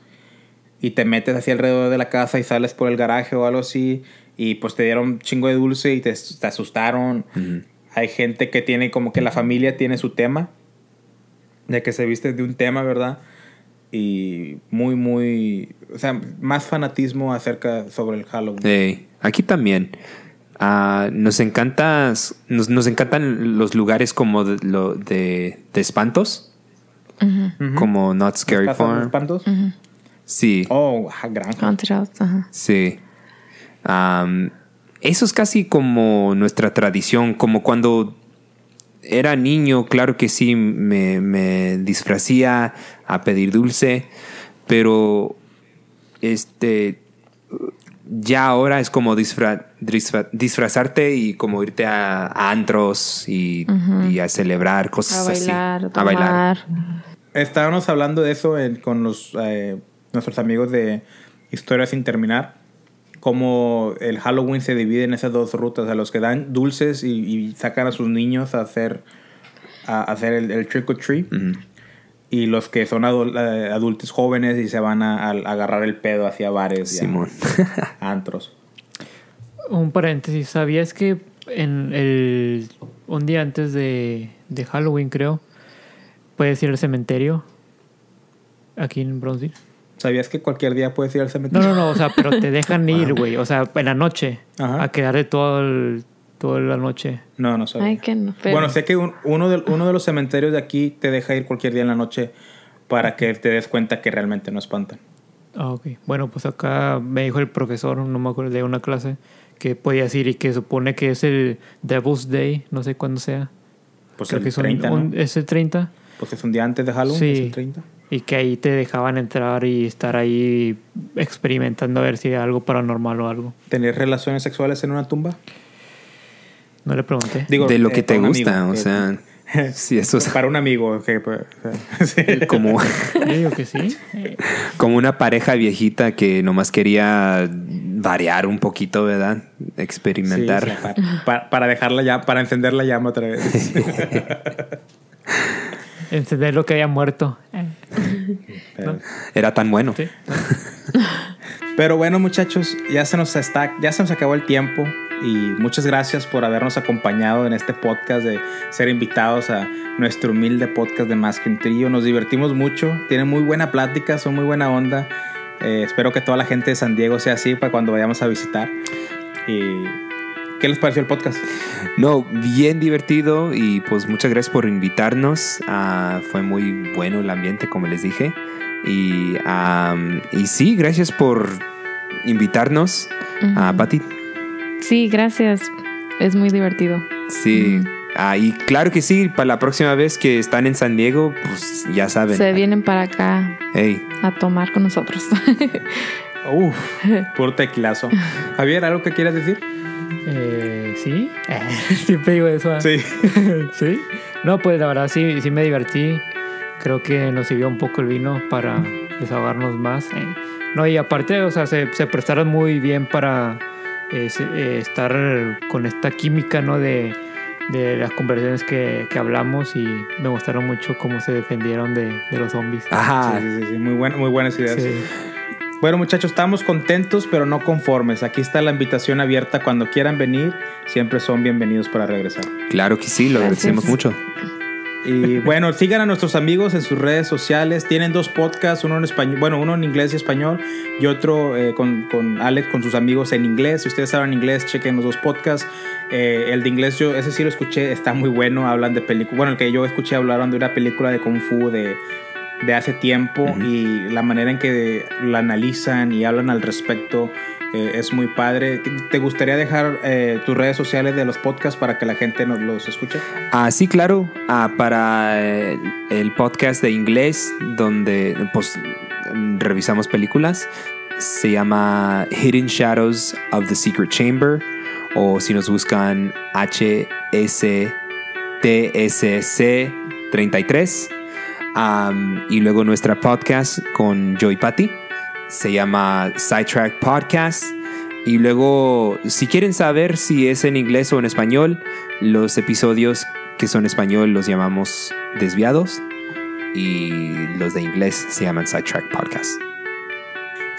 Y te metes así alrededor de la casa y sales por el garaje o algo así. Y pues te dieron un chingo de dulce y te, te asustaron. Hay gente que tiene como que la familia tiene su tema. De que se viste de un tema, ¿verdad? Y muy, muy... O sea, más fanatismo acerca sobre el Halloween.
Ey, aquí también. Ah, nos, encanta, nos, nos encantan los lugares como de, lo, de, de espantos. Como Not Scary
¿Casas de
Farm.
espantos?
Sí,
Oh, ajá, granja.
Sí. Eso es casi como nuestra tradición, como cuando era niño, claro que sí, me, me disfracía a pedir dulce, pero este ya ahora es como disfra- disfra- disfrazarte y como irte a, a antros y, y a celebrar
A
cosas
bailar,
así. A bailar.
Estábamos hablando de eso en- con los, eh, nuestros amigos de Historia sin terminar. Cómo el Halloween se divide en esas dos rutas. A los que dan dulces y, y sacan a sus niños a hacer, a hacer el, el trick or treat. Y los que son adul- eh, adultos jóvenes y se van a, a agarrar el pedo hacia bares y a-
Simón.
antros.
Un paréntesis, ¿sabías que en el un día antes de, de Halloween, creo, puedes ir al cementerio aquí en Bronzeville?
¿Sabías que cualquier día puedes ir al
No,
cementerio?
no, no, o sea, pero te dejan ir, güey, o sea, en la noche,
Ajá.
a quedarte todo el- toda la noche.
No, no sabía.
Ay, que no. pero-
Bueno, sé que un- uno, de, uno de los cementerios de aquí te deja ir cualquier día en la noche para que te des cuenta que realmente no espantan.
Ah, ok. Bueno, pues acá me dijo el profesor, no me acuerdo de una clase, que podías ir y que supone que es el Devil's Day, no sé cuándo sea.
Pues
Creo
el
que es, un-
30, ¿no?
un- es el 30.
Pues es un día antes de Halloween,
Sí.
es el 30.
Y que ahí te dejaban entrar y estar ahí experimentando a ver si hay algo paranormal o algo.
¿Tener relaciones sexuales en una tumba?
No le pregunté.
Digo,
de lo
eh,
que te gusta,
amigo,
o
que-
sea, sí, eso es
Para un amigo pues,
como,
Yo digo que sí.
Como una pareja viejita que nomás quería variar un poquito, ¿verdad? Experimentar.
Sí, sí, para, para- para dejarla ya, para encender la llama otra vez.
Encender lo que haya muerto.
Pero,
Era tan bueno.
Sí.
pero bueno, muchachos, ya se nos está, ya se nos acabó el tiempo y muchas gracias por habernos acompañado en este podcast de ser invitados a nuestro humilde podcast de Masking Trio. Nos divertimos mucho, tienen muy buena plática, son muy buena onda. Eh, espero que toda la gente de San Diego sea así para cuando vayamos a visitar. Y ¿qué les pareció el podcast?
No, bien divertido y pues muchas gracias por invitarnos. Ah, fue muy bueno el ambiente, como les dije. Y, am, y sí, gracias por invitarnos. a Pati.
Sí, gracias. Es muy divertido.
Sí. Ah, y claro que sí, para la próxima vez que están en San Diego, pues ya saben.
Se vienen para acá
Hey,
a tomar con nosotros.
Uf, puro tequilazo. Javier, ¿algo que quieras decir?
Eh, ¿Sí? Siempre digo eso. ¿eh?
Sí.
¿Sí? No, pues la verdad sí, sí me divertí. Creo que nos sirvió un poco el vino para desahogarnos más. No, y aparte, o sea, se, se prestaron muy bien para eh, eh, estar con esta química, ¿no? De, de las conversaciones que, que hablamos y me gustaron mucho cómo se defendieron de, de los zombies.
Ajá.
Sí, sí, sí, muy, buena- muy buenas ideas.
Sí.
Bueno, muchachos, estamos contentos, pero no conformes. Aquí está la invitación abierta. Cuando quieran venir, siempre son bienvenidos para regresar.
Claro que sí, lo
Gracias.
agradecemos mucho.
Y bueno, sigan a nuestros amigos en sus redes sociales. Tienen dos podcasts, uno en español, bueno, uno en inglés y español, y otro eh, con, con Alex, con sus amigos en inglés. Si ustedes saben inglés, chequen los dos podcasts. Eh, el de inglés, yo ese sí lo escuché, está muy bueno. Hablan de películas. Bueno, el que yo escuché hablaron de una película de Kung Fu de, de hace tiempo y la manera en que la analizan y hablan al respecto. Eh, es muy padre. ¿Te gustaría dejar eh, tus redes sociales de los podcasts para que la gente nos los escuche?
Ah, sí, claro. Ah, para eh, el podcast de inglés, donde pues, revisamos películas, se llama Hidden Shadows of the Secret Chamber. O si nos buscan HSTSC33. Am, y luego nuestra podcast con Joy Patty. Se llama Sidetrack Podcast. Y luego, si quieren saber si es en inglés o en español, los episodios que son español los llamamos desviados. Y los de inglés se llaman Sidetrack Podcast.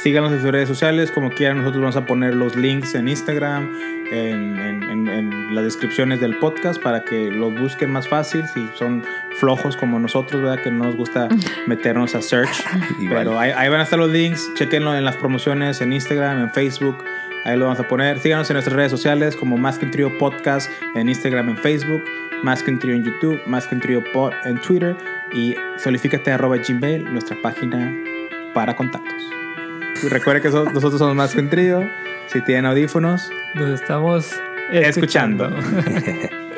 Síganos en sus redes sociales, como quieran. Nosotros vamos a poner los links en Instagram, en, en- en- en las descripciones del podcast para que lo busquen más fácil. Si son flojos como nosotros, ¿verdad? Que no nos gusta meternos a search. Pero ahí, ahí van a estar los links. Chequenlo en las promociones en Instagram, en Facebook. Ahí lo vamos a poner. Síganos en nuestras redes sociales como Más que un Trío Podcast en Instagram, en Facebook. Más que un Trío en YouTube. Más que un Trío Pod en Twitter. Y solifícate arroba gmail, nuestra página para contactos. Y recuerden que so- nosotros somos Más que un Trío. Si tienen audífonos,
Nos estamos
escuchando.
escuchando.